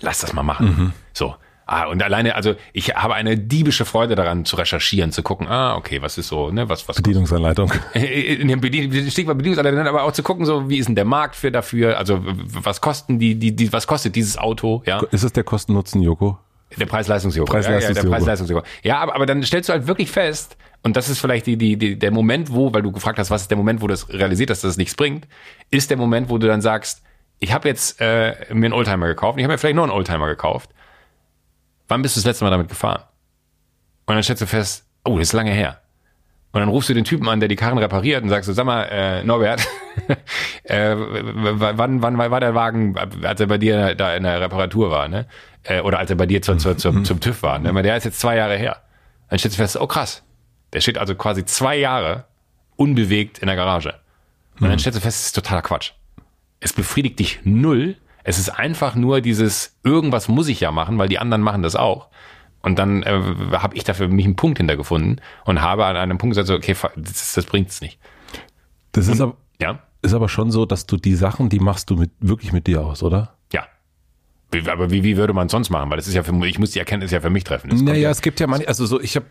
lass das mal machen. Mhm. So. Ah, und alleine, also ich habe eine diebische Freude daran zu recherchieren, zu gucken, ah, okay, was ist so, ne, was, was. Bedienungsanleitung. In dem Stichwort Bedienungsanleitung, aber auch zu gucken, so, wie ist denn der Markt für dafür, also, was kosten die, die, die was kostet dieses Auto, ja? Ist es der Kosten-Nutzen, Joko? Der Preis-Leistungs-Joko. Preis-Leistungs-Joko. Ja, ja, der Preis-Leistungs-Joko. Ja, aber, aber dann stellst du halt wirklich fest, und das ist vielleicht die, die, die, der Moment, wo, weil du gefragt hast, was ist der Moment, wo du das realisiert hast, dass das nichts bringt, ist der Moment, wo du dann sagst, ich habe jetzt äh, mir einen Oldtimer gekauft, ich habe mir vielleicht nur einen Oldtimer gekauft. Wann bist du das letzte Mal damit gefahren? Und dann stellst du fest, oh, das ist lange her. Und dann rufst du den Typen an, der die Karren repariert und sagst so, sag mal, äh, Norbert, äh, wann, wann war der Wagen, als er bei dir da in der Reparatur war, ne? Äh, oder als er bei dir zu, zu, zum, zum TÜV war, ne? Der ist jetzt zwei Jahre her. Dann stellst du fest, oh krass, der steht also quasi zwei Jahre unbewegt in der Garage. Und dann stellst du fest, das ist totaler Quatsch. Es befriedigt dich null. Es ist einfach nur dieses, irgendwas muss ich ja machen, weil die anderen machen das auch. Und dann äh, habe ich dafür mich einen Punkt hintergefunden und habe an einem Punkt gesagt, so, okay, das, das bringt's nicht. Das ist, aber, Ja, ist aber schon so, dass du die Sachen, die machst du mit, wirklich mit dir aus, oder? ja. Aber wie, wie würde man es sonst machen? Weil das ist ja für ich muss die Erkenntnis ja für mich treffen. Das Naja, ja, es gibt ja manche, also so, ich habe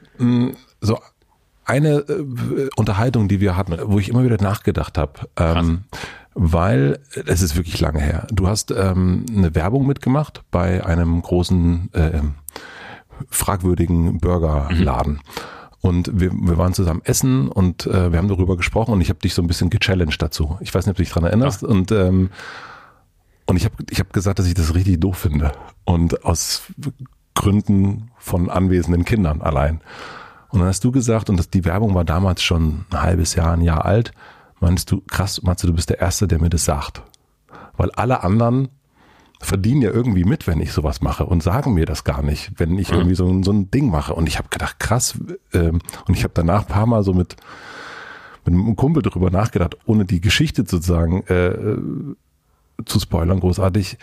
so eine äh, Unterhaltung, die wir hatten, wo ich immer wieder nachgedacht habe, ähm, weil es ist wirklich lange her. Du hast ähm, eine Werbung mitgemacht bei einem großen äh, fragwürdigen Burgerladen. Und wir, wir waren zusammen essen und äh, wir haben darüber gesprochen und ich habe dich so ein bisschen gechallenged dazu. Ich weiß nicht, ob du dich dran erinnerst. Und ähm, und ich habe ich hab gesagt, dass ich das richtig doof finde. Und aus Gründen von anwesenden Kindern allein. Und dann hast du gesagt, und das, die Werbung war damals schon ein halbes Jahr, ein Jahr alt, meinst du, krass, meinst du, du bist der Erste, der mir das sagt. Weil alle anderen verdienen ja irgendwie mit, wenn ich sowas mache und sagen mir das gar nicht, wenn ich irgendwie so, ein- so ein Ding mache. Und ich habe gedacht, krass, ähm, und ich habe danach ein paar Mal so mit, mit einem Kumpel drüber nachgedacht, ohne die Geschichte sozusagen äh, zu spoilern, großartig.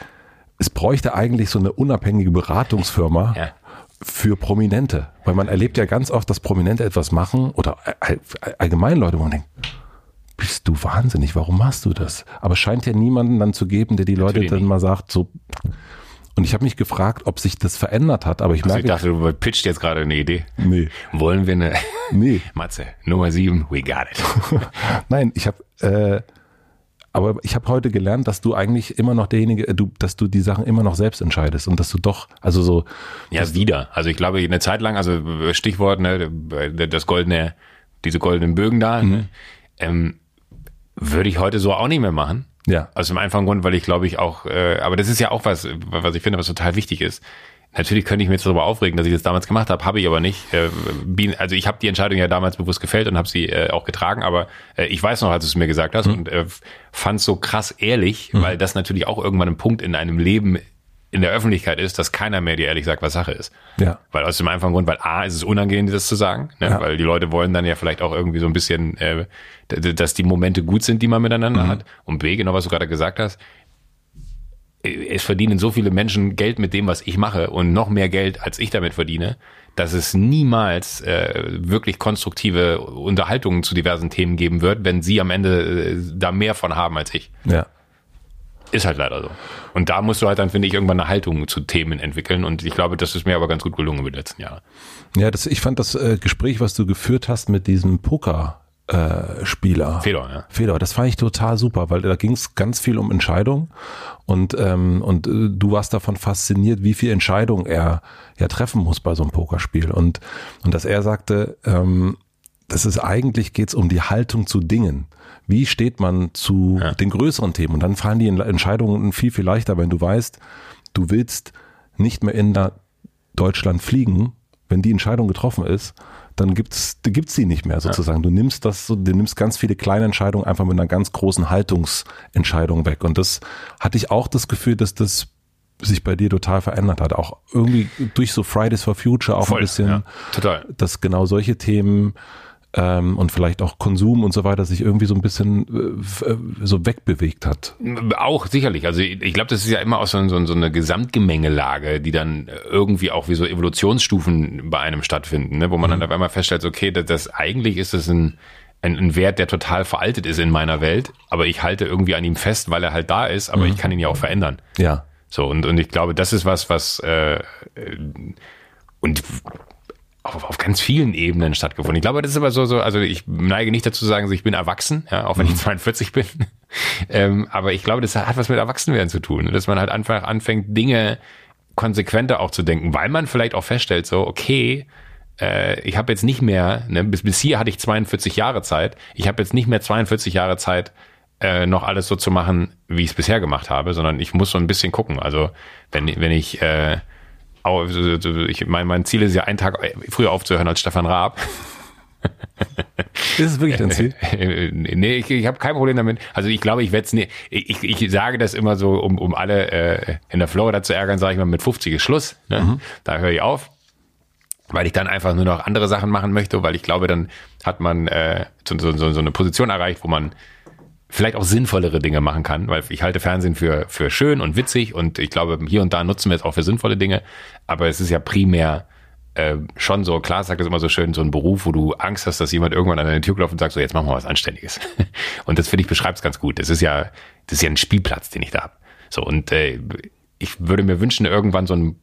Es bräuchte eigentlich so eine unabhängige Beratungsfirma Ja. für Prominente. Weil man erlebt ja ganz oft, dass Prominente etwas machen oder all- all- allgemein Leute, wo man denkt, bist du wahnsinnig, warum machst du das? Aber es scheint ja niemanden dann zu geben, der die Leute Natürlich dann nicht. mal sagt, so. Und ich habe mich gefragt, ob sich das verändert hat, aber ich also ich merke, dachte, du pitcht jetzt gerade eine Idee. nee, Wollen wir eine nee, Matze, Nummer sieben, we got it. nein, ich habe, äh, aber ich habe heute gelernt, dass du eigentlich immer noch derjenige, äh, du, dass du die Sachen immer noch selbst entscheidest und dass du doch, also so, Ja, wieder. Also ich glaube, eine Zeit lang, also Stichwort, ne, das goldene, diese goldenen Bögen da, ne, ähm, würde ich heute so auch nicht mehr machen. ja, Aus dem einfachen Grund, weil ich glaube ich auch, äh, aber das ist ja auch was, was ich finde, was total wichtig ist. Natürlich könnte ich mich jetzt darüber aufregen, dass ich das damals gemacht habe, habe ich aber nicht. Äh, bin- also ich habe die Entscheidung ja damals bewusst gefällt und habe sie äh, auch getragen, aber äh, ich weiß noch, als du es mir gesagt hast und äh, fand so krass ehrlich, weil das natürlich auch irgendwann ein Punkt in einem Leben in der Öffentlichkeit ist, dass keiner mehr dir ehrlich sagt, was Sache ist. ja, Weil aus dem einfachen Grund, weil A, ist es unangenehm, das zu sagen, ne? Ja. weil die Leute wollen dann ja vielleicht auch irgendwie so ein bisschen, äh, dass die Momente gut sind, die man miteinander Mhm. hat. Und B, genau was du gerade gesagt hast, äh, es verdienen so viele Menschen Geld mit dem, was ich mache und noch mehr Geld, als ich damit verdiene, dass es niemals äh, wirklich konstruktive Unterhaltungen zu diversen Themen geben wird, wenn sie am Ende äh, da mehr von haben als ich. ja. Ist halt leider so. Und da musst du halt dann, finde ich, irgendwann eine Haltung zu Themen entwickeln. Und ich glaube, das ist mir aber ganz gut gelungen über die letzten Jahre. Ja, das, ich fand das äh, Gespräch, was du geführt hast mit diesem Poker äh, Spieler. Fedor, ja. Fedor, das fand ich total super, weil da ging es ganz viel um Entscheidung und ähm, und äh, du warst davon fasziniert, wie viel Entscheidung er ja treffen muss bei so einem Pokerspiel und und dass er sagte, ähm, das ist eigentlich geht's um die Haltung zu Dingen. Wie steht man zu den größeren Themen? Und dann fallen die Entscheidungen viel, viel leichter, wenn du weißt, du willst nicht mehr in Deutschland fliegen, wenn die Entscheidung getroffen ist, dann gibt's gibt's sie nicht mehr sozusagen. Du nimmst das, so, du nimmst ganz viele kleine Entscheidungen einfach mit einer ganz großen Haltungsentscheidung weg. Und das hatte ich auch das Gefühl, dass das sich bei dir total verändert hat. Auch irgendwie durch so Fridays for Future auch ein bisschen, ja, total. dass genau solche Themen ähm, und vielleicht auch Konsum und so weiter sich irgendwie so ein bisschen äh, äh, so wegbewegt hat. Auch sicherlich. Also ich, ich glaube, das ist ja immer auch so, so, so eine Gesamtgemengelage, die dann irgendwie auch wie so Evolutionsstufen bei einem stattfinden, ne? wo man dann auf einmal feststellt, okay, das, das eigentlich ist es ein, ein, ein Wert, der total veraltet ist in meiner Welt, aber ich halte irgendwie an ihm fest, weil er halt da ist, aber ich kann ihn ja auch verändern. Ja. So, und, und ich glaube, das ist was, was äh, und auf, auf ganz vielen Ebenen stattgefunden. Ich glaube, das ist aber so, so, also ich neige nicht dazu zu sagen, so ich bin erwachsen, ja, auch wenn ich 42 bin. ähm, aber ich glaube, das hat was mit Erwachsenwerden zu tun, dass man halt einfach anfängt, Dinge konsequenter auch zu denken, weil man vielleicht auch feststellt, so, okay, äh, ich habe jetzt nicht mehr, ne, bis, bis hier hatte ich 42 Jahre Zeit, ich habe jetzt nicht mehr 42 Jahre Zeit, äh, noch alles so zu machen, wie ich es bisher gemacht habe, sondern ich muss so ein bisschen gucken. Also wenn, wenn ich, äh, ich mein, mein Ziel ist ja, einen Tag früher aufzuhören als Stefan Raab. Ist es wirklich dein Ziel? nee, ich, ich habe kein Problem damit. Also ich glaube, ich werde es nicht. Ich, ich sage das immer so, um, um alle äh, in der Florida zu ärgern, sage ich mal, mit 50 ist Schluss. Ne? Mhm. Da höre ich auf. Weil ich dann einfach nur noch andere Sachen machen möchte, weil ich glaube, dann hat man äh, so, so, so eine Position erreicht, wo man vielleicht auch sinnvollere Dinge machen kann, weil ich halte Fernsehen für, für schön und witzig und ich glaube, hier und da nutzen wir es auch für sinnvolle Dinge, aber es ist ja primär äh, schon so, klar sagt es immer so schön, so ein Beruf, wo du Angst hast, dass jemand irgendwann an deine Tür klopft und sagt, so jetzt machen wir was Anständiges. und das finde ich beschreibt es ganz gut. Das ist ja, das ist ja ein Spielplatz, den ich da habe. So, und äh, ich würde mir wünschen, irgendwann so einen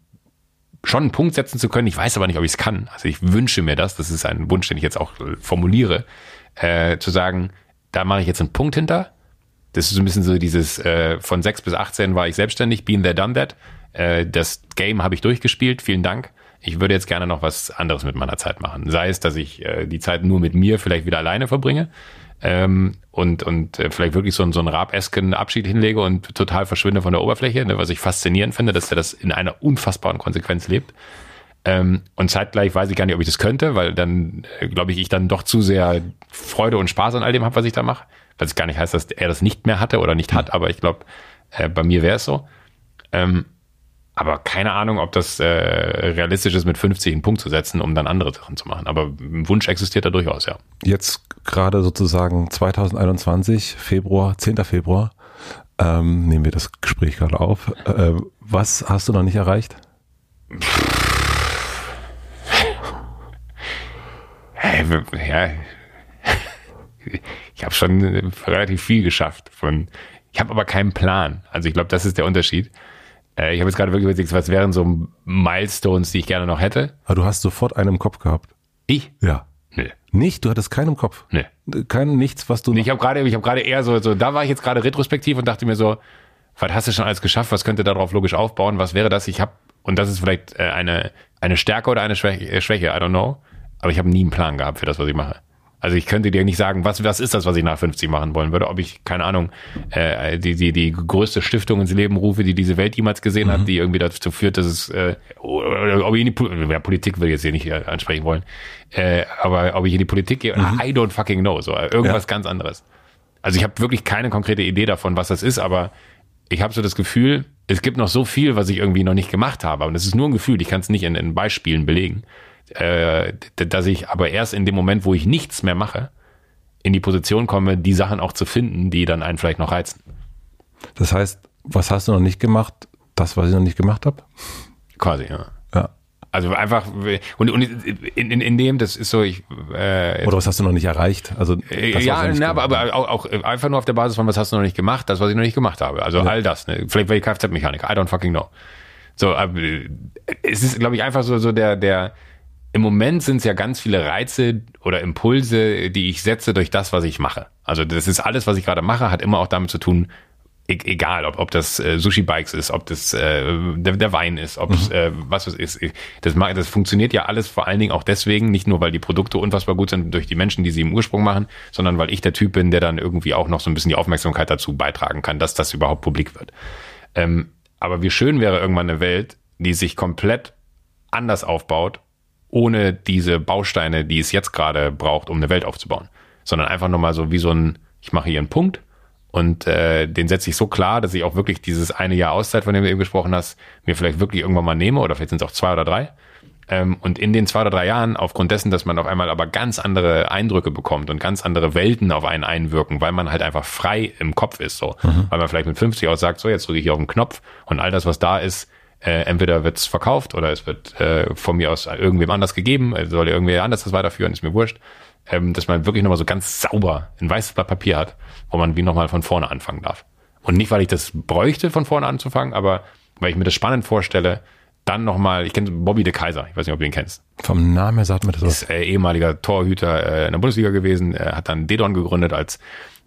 schon einen Punkt setzen zu können. Ich weiß aber nicht, ob ich es kann. Also ich wünsche mir das, das ist ein Wunsch, den ich jetzt auch äh, formuliere, äh, zu sagen, da mache ich jetzt einen Punkt hinter. Das ist so ein bisschen so dieses, äh, von 6 bis 18 war ich selbstständig, been there, done that. Äh, das Game habe ich durchgespielt, vielen Dank. Ich würde jetzt gerne noch was anderes mit meiner Zeit machen. Sei es, dass ich äh, die Zeit nur mit mir vielleicht wieder alleine verbringe ähm, und, und äh, vielleicht wirklich so, so einen Rabesken Abschied hinlege und total verschwinde von der Oberfläche, ne, was ich faszinierend finde, dass er das in einer unfassbaren Konsequenz lebt. Ähm, und zeitgleich weiß ich gar nicht, ob ich das könnte, weil dann, äh, glaube ich, ich dann doch zu sehr Freude und Spaß an all dem habe, was ich da mache. Was es gar nicht heißt, dass er das nicht mehr hatte oder nicht hat, aber ich glaube, äh, bei mir wäre es so. Ähm, aber keine Ahnung, ob das äh, realistisch ist, mit 50 einen Punkt zu setzen, um dann andere Sachen zu machen. Aber ein Wunsch existiert da durchaus, ja. Jetzt gerade sozusagen 2021, Februar, 10. Februar, ähm, nehmen wir das Gespräch gerade auf. Äh, was hast du noch nicht erreicht? Ja, ich habe schon relativ viel geschafft. Von, ich habe aber keinen Plan. Also ich glaube, das ist der Unterschied. Äh, ich habe jetzt gerade wirklich überlegt, was wären so Milestones, die ich gerne noch hätte. Aber du hast sofort einen im Kopf gehabt. Ich? Ja. Nee. Nicht? Du hattest keinen im Kopf? Nee. Kein nichts, was du. Nee, ich habe gerade, ich habe gerade eher so, so, da war ich jetzt gerade retrospektiv und dachte mir so, was hast du schon alles geschafft? Was könnte darauf logisch aufbauen? Was wäre das? Ich habe und das ist vielleicht äh, eine eine Stärke oder eine Schwäche, äh, Schwäche, I don't know. Aber ich habe nie einen Plan gehabt für das, was ich mache. Also ich könnte dir nicht sagen, was, was ist das, was ich nach 50 machen wollen würde. Ob ich, keine Ahnung, äh, die, die, die größte Stiftung ins Leben rufe, die diese Welt jemals gesehen mhm. hat, die irgendwie dazu führt, dass es, äh, ob ich in die Politik, ja, Politik will ich jetzt hier nicht äh, ansprechen wollen, äh, aber ob ich in die Politik gehe, mhm. I don't fucking know, so irgendwas ja. ganz anderes. Also ich habe wirklich keine konkrete Idee davon, was das ist, aber ich habe so das Gefühl, es gibt noch so viel, was ich irgendwie noch nicht gemacht habe. Und es ist nur ein Gefühl, ich kann es nicht in, in Beispielen belegen äh, dass ich aber erst in dem Moment, wo ich nichts mehr mache, in die Position komme, die Sachen auch zu finden, die dann einen vielleicht noch reizen. Das heißt, was hast du noch nicht gemacht? Das, was ich noch nicht gemacht habe? Quasi, ja. Ja. Also einfach, und, und in, in, in dem, das ist so, ich. Äh, Oder was hast du noch nicht erreicht? Also das, ja, na, aber, aber auch, auch einfach nur auf der Basis von, was hast du noch nicht gemacht, das, was ich noch nicht gemacht habe. Also ja. all das. Ne? Vielleicht war ich Kfz-Mechaniker, I don't fucking know. So, aber es ist, glaube ich, einfach so, so der, der, im Moment sind es ja ganz viele Reize oder Impulse, die ich setze durch das, was ich mache. Also das ist alles, was ich gerade mache, hat immer auch damit zu tun, e egal, ob, ob das äh, Sushi-Bikes ist, ob das äh, der, der Wein ist, ob es mhm. äh, was es ist. Das, das funktioniert ja alles vor allen Dingen auch deswegen, nicht nur, weil die Produkte unfassbar gut sind durch die Menschen, die sie im Ursprung machen, sondern weil ich der Typ bin, der dann irgendwie auch noch so ein bisschen die Aufmerksamkeit dazu beitragen kann, dass das überhaupt publik wird. Ähm, aber wie schön wäre irgendwann eine Welt, die sich komplett anders aufbaut ohne diese Bausteine, die es jetzt gerade braucht, um eine Welt aufzubauen. Sondern einfach nochmal so wie so ein, ich mache hier einen Punkt und äh, den setze ich so klar, dass ich auch wirklich dieses eine Jahr Auszeit, von dem du eben gesprochen hast, mir vielleicht wirklich irgendwann mal nehme oder vielleicht sind es auch zwei oder drei. Ähm, und in den zwei oder drei Jahren, aufgrund dessen, dass man auf einmal aber ganz andere Eindrücke bekommt und ganz andere Welten auf einen einwirken, weil man halt einfach frei im Kopf ist, so. Mhm. Weil man vielleicht mit 50 aus sagt, so, jetzt drücke ich hier auf den Knopf und all das, was da ist, äh, entweder wird es verkauft oder es wird äh, von mir aus irgendwem anders gegeben, also soll irgendwer anders das weiterführen, ist mir wurscht. Ähm, dass man wirklich nochmal so ganz sauber ein weißes Blatt Papier hat, wo man wie nochmal von vorne anfangen darf. Und nicht, weil ich das bräuchte, von vorne anzufangen, aber weil ich mir das spannend vorstelle, dann nochmal, ich kenne Bobby de Kaiser, ich weiß nicht, ob du ihn kennst. Vom Namen her sagt mir das was. Ist äh, ehemaliger Torhüter äh, in der Bundesliga gewesen, äh, hat dann Dedon gegründet als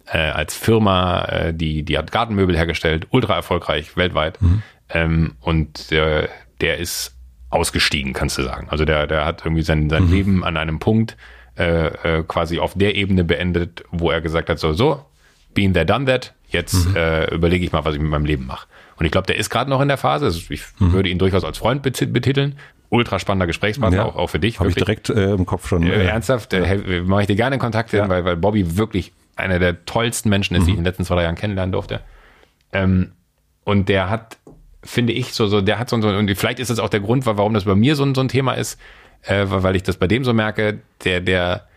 äh, als Firma, äh, die die hat Gartenmöbel hergestellt, ultra erfolgreich weltweit. Mhm. Ähm, und der, der ist ausgestiegen, kannst du sagen. Also der der hat irgendwie sein sein mhm. Leben an einem Punkt äh, äh, quasi auf der Ebene beendet, wo er gesagt hat, so so, been there, done that. Jetzt mhm. äh, überlege ich mal, was ich mit meinem Leben mache. Und ich glaube, der ist gerade noch in der Phase. Also ich mhm. würde ihn durchaus als Freund betiteln. Ultra spannender Gesprächspartner, ja, auch, auch für dich. Habe ich direkt äh, im Kopf schon. Äh, ernsthaft, äh, ja. mache ich dir gerne Kontakt hin, ja. weil, weil Bobby wirklich einer der tollsten Menschen ist, mhm. die ich in den letzten zwei, drei Jahren kennenlernen durfte. Ähm, und der hat, finde ich, so, so, der hat so, so, und vielleicht ist das auch der Grund, warum das bei mir so, so ein Thema ist, äh, weil ich das bei dem so merke, der, der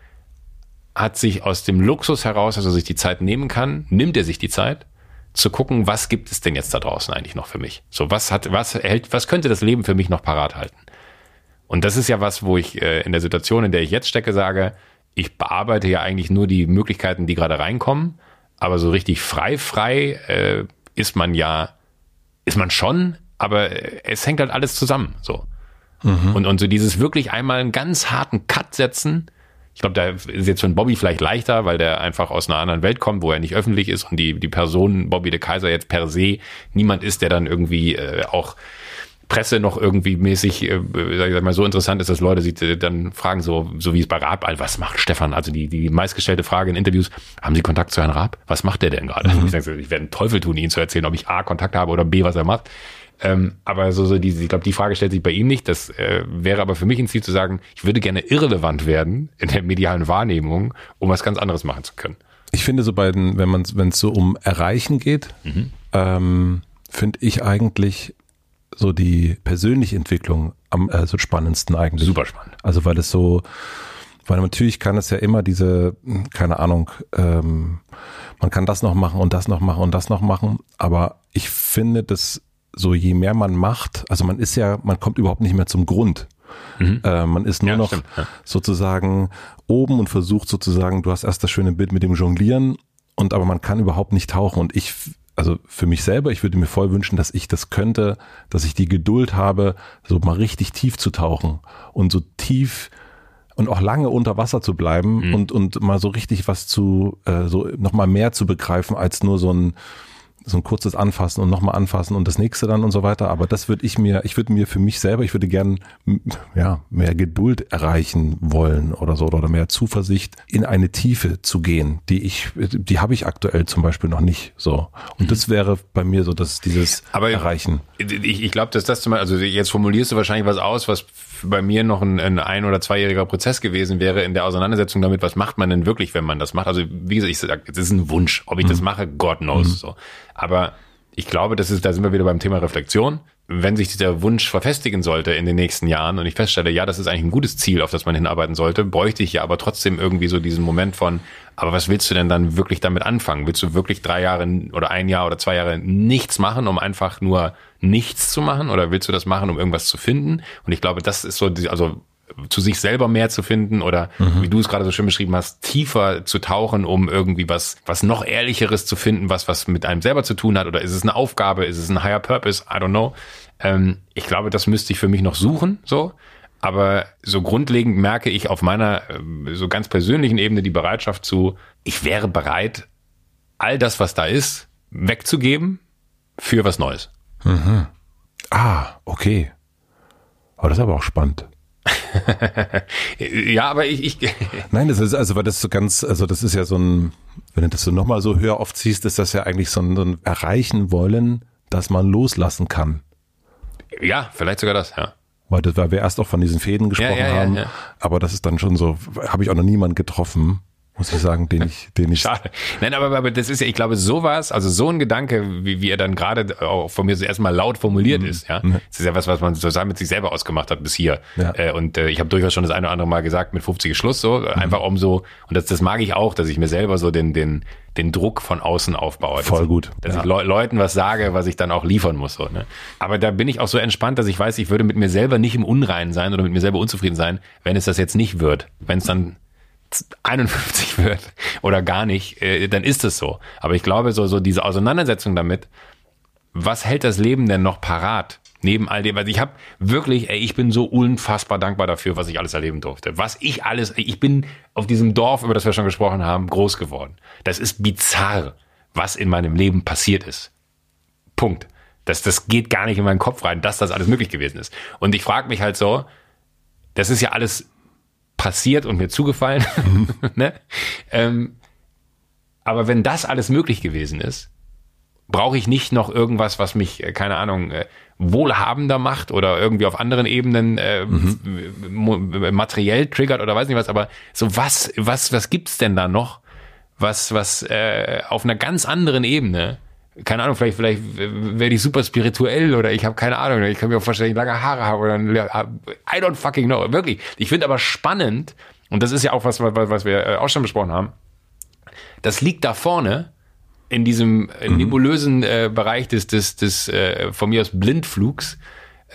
hat sich aus dem Luxus heraus, dass er sich die Zeit nehmen kann, nimmt er sich die Zeit zu gucken, was gibt es denn jetzt da draußen eigentlich noch für mich? So, was hat, was hält, was könnte das Leben für mich noch parat halten? Und das ist ja was, wo ich äh, in der Situation, in der ich jetzt stecke, sage, ich bearbeite ja eigentlich nur die Möglichkeiten, die gerade reinkommen, aber so richtig frei, frei äh, ist man ja, ist man schon, aber es hängt halt alles zusammen, so. Mhm. Und, und so dieses wirklich einmal einen ganz harten Cut setzen, ich glaube, da ist jetzt für einen Bobby vielleicht leichter, weil der einfach aus einer anderen Welt kommt, wo er nicht öffentlich ist und die, die Person Bobby de Kaiser jetzt per se niemand ist, der dann irgendwie äh, auch Presse noch irgendwie mäßig, äh, sag ich mal, so interessant ist, dass Leute sich äh, dann fragen, so, so wie es bei Raab, was macht Stefan? Also die, die meistgestellte Frage in Interviews, haben Sie Kontakt zu Herrn Raab? Was macht der denn gerade? Mhm. Ich, sage, ich werde einen Teufel tun, Ihnen zu erzählen, ob ich A, Kontakt habe oder B, was er macht. Ähm, aber so, so die, ich glaube, die Frage stellt sich bei ihm nicht. Das äh, wäre aber für mich ein Ziel zu sagen, ich würde gerne irrelevant werden in der medialen Wahrnehmung, um was ganz anderes machen zu können. Ich finde so bei den, wenn man wenn es so um Erreichen geht, mhm. ähm, finde ich eigentlich so die persönliche Entwicklung am äh, so spannendsten eigentlich. Super spannend. Also weil es so, weil natürlich kann es ja immer diese, keine Ahnung, ähm, man kann das noch machen und das noch machen und das noch machen, aber ich finde, dass so je mehr man macht, also man ist ja, man kommt überhaupt nicht mehr zum Grund. Mhm. Äh, man ist nur ja, noch ja. sozusagen oben und versucht sozusagen, du hast erst das schöne Bild mit dem Jonglieren und aber man kann überhaupt nicht tauchen und ich also für mich selber, ich würde mir voll wünschen, dass ich das könnte, dass ich die Geduld habe, so mal richtig tief zu tauchen und so tief und auch lange unter Wasser zu bleiben mhm. und und mal so richtig was zu äh, so noch mal mehr zu begreifen als nur so ein so ein kurzes Anfassen und nochmal anfassen und das nächste dann und so weiter. Aber das würde ich mir, ich würde mir für mich selber, ich würde gern ja, mehr Geduld erreichen wollen oder so oder mehr Zuversicht in eine Tiefe zu gehen, die ich, die habe ich aktuell zum Beispiel noch nicht so. Und mhm. das wäre bei mir so, dass dieses Aber Erreichen. Ich, ich glaube, dass das zum Beispiel, also jetzt formulierst du wahrscheinlich was aus, was bei mir noch ein, ein ein- oder zweijähriger Prozess gewesen wäre in der Auseinandersetzung damit, was macht man denn wirklich, wenn man das macht. Also wie gesagt, ich sage, es ist ein Wunsch. Ob ich mhm. das mache, God knows. Mhm. So. Aber ich glaube, das ist, da sind wir wieder beim Thema Reflexion. Wenn sich dieser Wunsch verfestigen sollte in den nächsten Jahren und ich feststelle, ja, das ist eigentlich ein gutes Ziel, auf das man hinarbeiten sollte, bräuchte ich ja aber trotzdem irgendwie so diesen Moment von, aber was willst du denn dann wirklich damit anfangen? Willst du wirklich drei Jahre oder ein Jahr oder zwei Jahre nichts machen, um einfach nur nichts zu machen? Oder willst du das machen, um irgendwas zu finden? Und ich glaube, das ist so, also zu sich selber mehr zu finden oder mhm. wie du es gerade so schön beschrieben hast, tiefer zu tauchen, um irgendwie was, was noch ehrlicheres zu finden, was, was mit einem selber zu tun hat oder ist es eine Aufgabe, ist es ein higher purpose, I don't know. Ähm, ich glaube, das müsste ich für mich noch suchen, so. Aber so grundlegend merke ich auf meiner äh, so ganz persönlichen Ebene die Bereitschaft zu, ich wäre bereit, all das, was da ist, wegzugeben für was Neues. Mhm. Ah, okay. Aber das ist aber auch spannend. ja, aber ich, ich Nein, das ist also, weil das so ganz, also das ist ja so ein, wenn du das so nochmal so höher oft siehst, ist das ja eigentlich so ein, so ein Erreichen wollen, dass man loslassen kann. Ja, vielleicht sogar das, ja. Weil, das, weil wir erst auch von diesen Fäden gesprochen ja, ja, haben, ja, aber das ist dann schon so, habe ich auch noch niemanden getroffen, muss ich sagen, den ich, den ich. Schade. Nein, aber, aber das ist ja, ich glaube, sowas, also so ein Gedanke, wie, wie er dann gerade auch von mir so erstmal laut formuliert mhm. ist, ja. Das ist ja was, was man zusammen mit sich selber ausgemacht hat bis hier. Ja. Äh, und äh, ich habe durchaus schon das eine oder andere Mal gesagt, mit 50 Schluss so, mhm. einfach um so, und das, das mag ich auch, dass ich mir selber so den, den, den Druck von außen aufbaue. Voll gut. Dass ja. ich Le Leuten was sage, was ich dann auch liefern muss. So, ne? Aber da bin ich auch so entspannt, dass ich weiß, ich würde mit mir selber nicht im Unreinen sein oder mit mir selber unzufrieden sein, wenn es das jetzt nicht wird. Wenn es dann 51 wird oder gar nicht, äh, dann ist es so. Aber ich glaube, so, so diese Auseinandersetzung damit, was hält das Leben denn noch parat? Neben all dem, weil ich habe wirklich, ey, ich bin so unfassbar dankbar dafür, was ich alles erleben durfte. Was ich alles, ich bin auf diesem Dorf, über das wir schon gesprochen haben, groß geworden. Das ist bizarr, was in meinem Leben passiert ist. Punkt. Das, das geht gar nicht in meinen Kopf rein, dass das alles möglich gewesen ist. Und ich frage mich halt so, das ist ja alles passiert und mir zugefallen. Mhm. ne? ähm, aber wenn das alles möglich gewesen ist, brauche ich nicht noch irgendwas, was mich, äh, keine Ahnung, äh, wohlhabender macht oder irgendwie auf anderen Ebenen äh, mhm. materiell triggert oder weiß nicht was, aber so was, was, was gibt's denn da noch, was, was äh, auf einer ganz anderen Ebene keine Ahnung, vielleicht, vielleicht werde ich super spirituell oder ich habe keine Ahnung, ich kann mir auch vorstellen, ich lange Haare habe oder I don't fucking know, wirklich. Ich finde aber spannend, und das ist ja auch was, was, was wir äh, auch schon besprochen haben, das liegt da vorne in diesem mhm. nebulösen äh, Bereich des, des, des äh, von mir aus Blindflugs.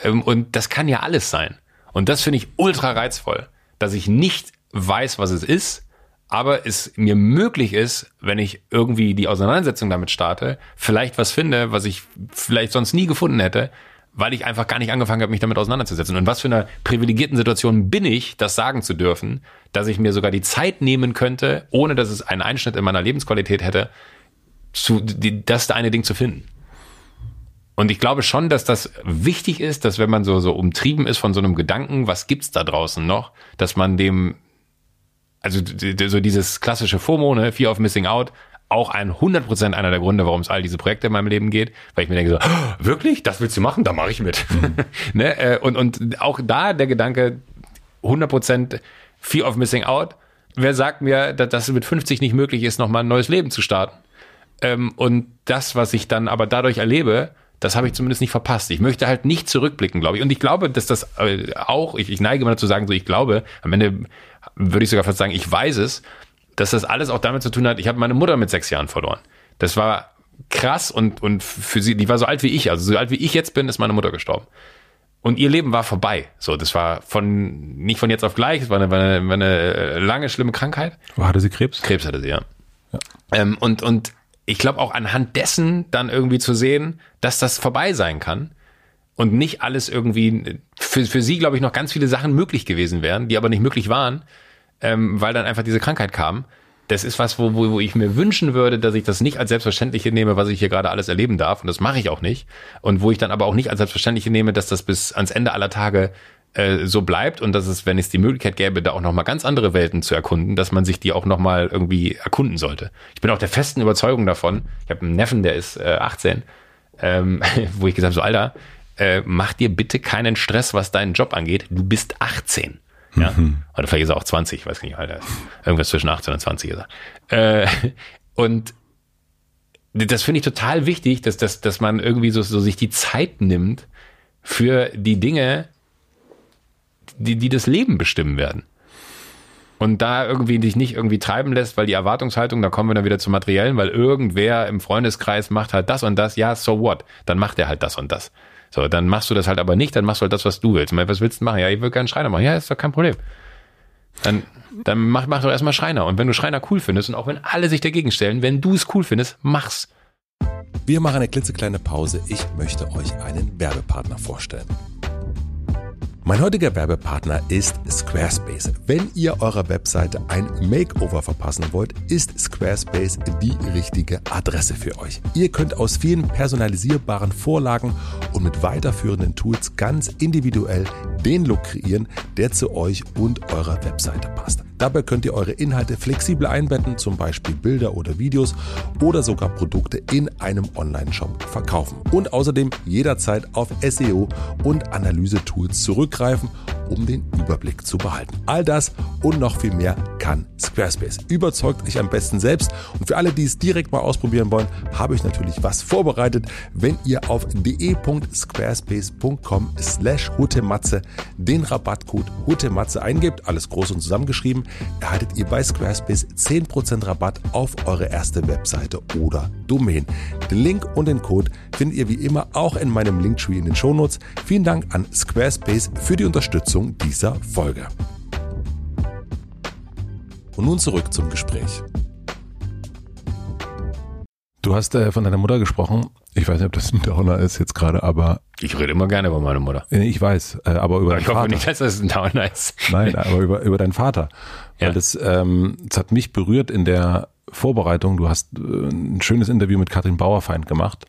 Ähm, und das kann ja alles sein. Und das finde ich ultra reizvoll, dass ich nicht weiß, was es ist, aber es mir möglich ist, wenn ich irgendwie die Auseinandersetzung damit starte, vielleicht was finde, was ich vielleicht sonst nie gefunden hätte, weil ich einfach gar nicht angefangen habe, mich damit auseinanderzusetzen. Und was für eine privilegierten Situation bin ich, das sagen zu dürfen, dass ich mir sogar die Zeit nehmen könnte, ohne dass es einen Einschnitt in meiner Lebensqualität hätte, zu, die, das eine Ding zu finden. Und ich glaube schon, dass das wichtig ist, dass wenn man so, so umtrieben ist von so einem Gedanken, was gibt's da draußen noch, dass man dem, also so dieses klassische FOMO, ne, Fear of Missing Out, auch ein 100% einer der Gründe, warum es all diese Projekte in meinem Leben geht, weil ich mir denke so, oh, wirklich, das willst du machen? Da mache ich mit. Mhm. ne? Äh, und, und auch da der Gedanke, 100% Fear of Missing Out, wer sagt mir, dass das mit 50 nicht möglich ist, nochmal ein neues Leben zu starten? Ähm, und das, was ich dann aber dadurch erlebe, das habe ich zumindest nicht verpasst. Ich möchte halt nicht zurückblicken, glaube ich. Und ich glaube, dass das äh, auch, ich, ich neige mal dazu sagen, so ich glaube, am Ende würde ich sogar fast sagen, ich weiß es, dass das alles auch damit zu tun hat, ich habe meine Mutter mit sechs Jahren verloren. Das war krass und, und für sie, die war so alt wie ich, also so alt wie ich jetzt bin, ist meine Mutter gestorben. Und ihr Leben war vorbei. So, das war von, nicht von jetzt auf gleich, es war eine, war eine, war eine lange, schlimme Krankheit. Wo hatte sie Krebs? Krebs hatte sie, ja. ja. Ähm, und, und ich glaube auch anhand dessen dann irgendwie zu sehen, dass das vorbei sein kann und nicht alles irgendwie für, für sie, glaube ich, noch ganz viele Sachen möglich gewesen wären, die aber nicht möglich waren, ähm, weil dann einfach diese Krankheit kam. Das ist was, wo, wo, wo ich mir wünschen würde, dass ich das nicht als Selbstverständliche nehme, was ich hier gerade alles erleben darf. Und das mache ich auch nicht. Und wo ich dann aber auch nicht als Selbstverständliche nehme, dass das bis ans Ende aller Tage äh, so bleibt und dass es, wenn es die Möglichkeit gäbe, da auch nochmal ganz andere Welten zu erkunden, dass man sich die auch nochmal irgendwie erkunden sollte. Ich bin auch der festen Überzeugung davon, ich habe einen Neffen, der ist äh, 18, ähm, wo ich gesagt habe, so Alter, äh, mach dir bitte keinen Stress, was deinen Job angeht. Du bist 18. Ja? Mhm. Oder vielleicht ist er auch 20, ich weiß nicht, Alter. Irgendwas zwischen 18 und 20 ist er. Äh, und das finde ich total wichtig, dass, dass, dass man irgendwie so, so sich die Zeit nimmt für die Dinge, die, die das Leben bestimmen werden. Und da irgendwie dich nicht irgendwie treiben lässt, weil die Erwartungshaltung, da kommen wir dann wieder zum Materiellen, weil irgendwer im Freundeskreis macht halt das und das, ja, so what? Dann macht er halt das und das. So, dann machst du das halt aber nicht, dann machst du halt das, was du willst. Was willst du machen? Ja, ich will gerne Schreiner machen. Ja, ist doch kein Problem. Dann, dann mach, mach doch erstmal Schreiner. Und wenn du Schreiner cool findest und auch wenn alle sich dagegen stellen, wenn du es cool findest, mach's. Wir machen eine klitzekleine Pause. Ich möchte euch einen Werbepartner vorstellen. Mein heutiger Werbepartner ist Squarespace. Wenn ihr eurer Webseite ein Makeover verpassen wollt, ist Squarespace die richtige Adresse für euch. Ihr könnt aus vielen personalisierbaren Vorlagen und mit weiterführenden Tools ganz individuell den Look kreieren, der zu euch und eurer Webseite passt. Dabei könnt ihr eure Inhalte flexibel einbetten, zum Beispiel Bilder oder Videos oder sogar Produkte in einem Online-Shop verkaufen. Und außerdem jederzeit auf SEO und Analyse-Tools zurückgreifen, um den Überblick zu behalten. All das und noch viel mehr kann Squarespace. Überzeugt euch am besten selbst. Und für alle, die es direkt mal ausprobieren wollen, habe ich natürlich was vorbereitet. Wenn ihr auf de.squarespace.com slash hutematze den Rabattcode hutematze eingebt, alles groß und zusammengeschrieben, erhaltet ihr bei Squarespace 10% Rabatt auf eure erste Webseite oder Domain. Den Link und den Code findet ihr wie immer auch in meinem Linktree in den Shownotes. Vielen Dank an Squarespace für die Unterstützung dieser Folge. Und nun zurück zum Gespräch. Du hast äh, von deiner Mutter gesprochen. Ich weiß nicht, ob das ein Downer ist jetzt gerade, aber. Ich rede immer gerne über meine Mutter. Ich weiß, äh, aber über aber Ich hoffe Vater. nicht, dass das ein Downer ist. Nein, aber über, über deinen Vater. Ja. Weil das, ähm, das hat mich berührt in der Vorbereitung. Du hast äh, ein schönes Interview mit Katrin Bauerfeind gemacht,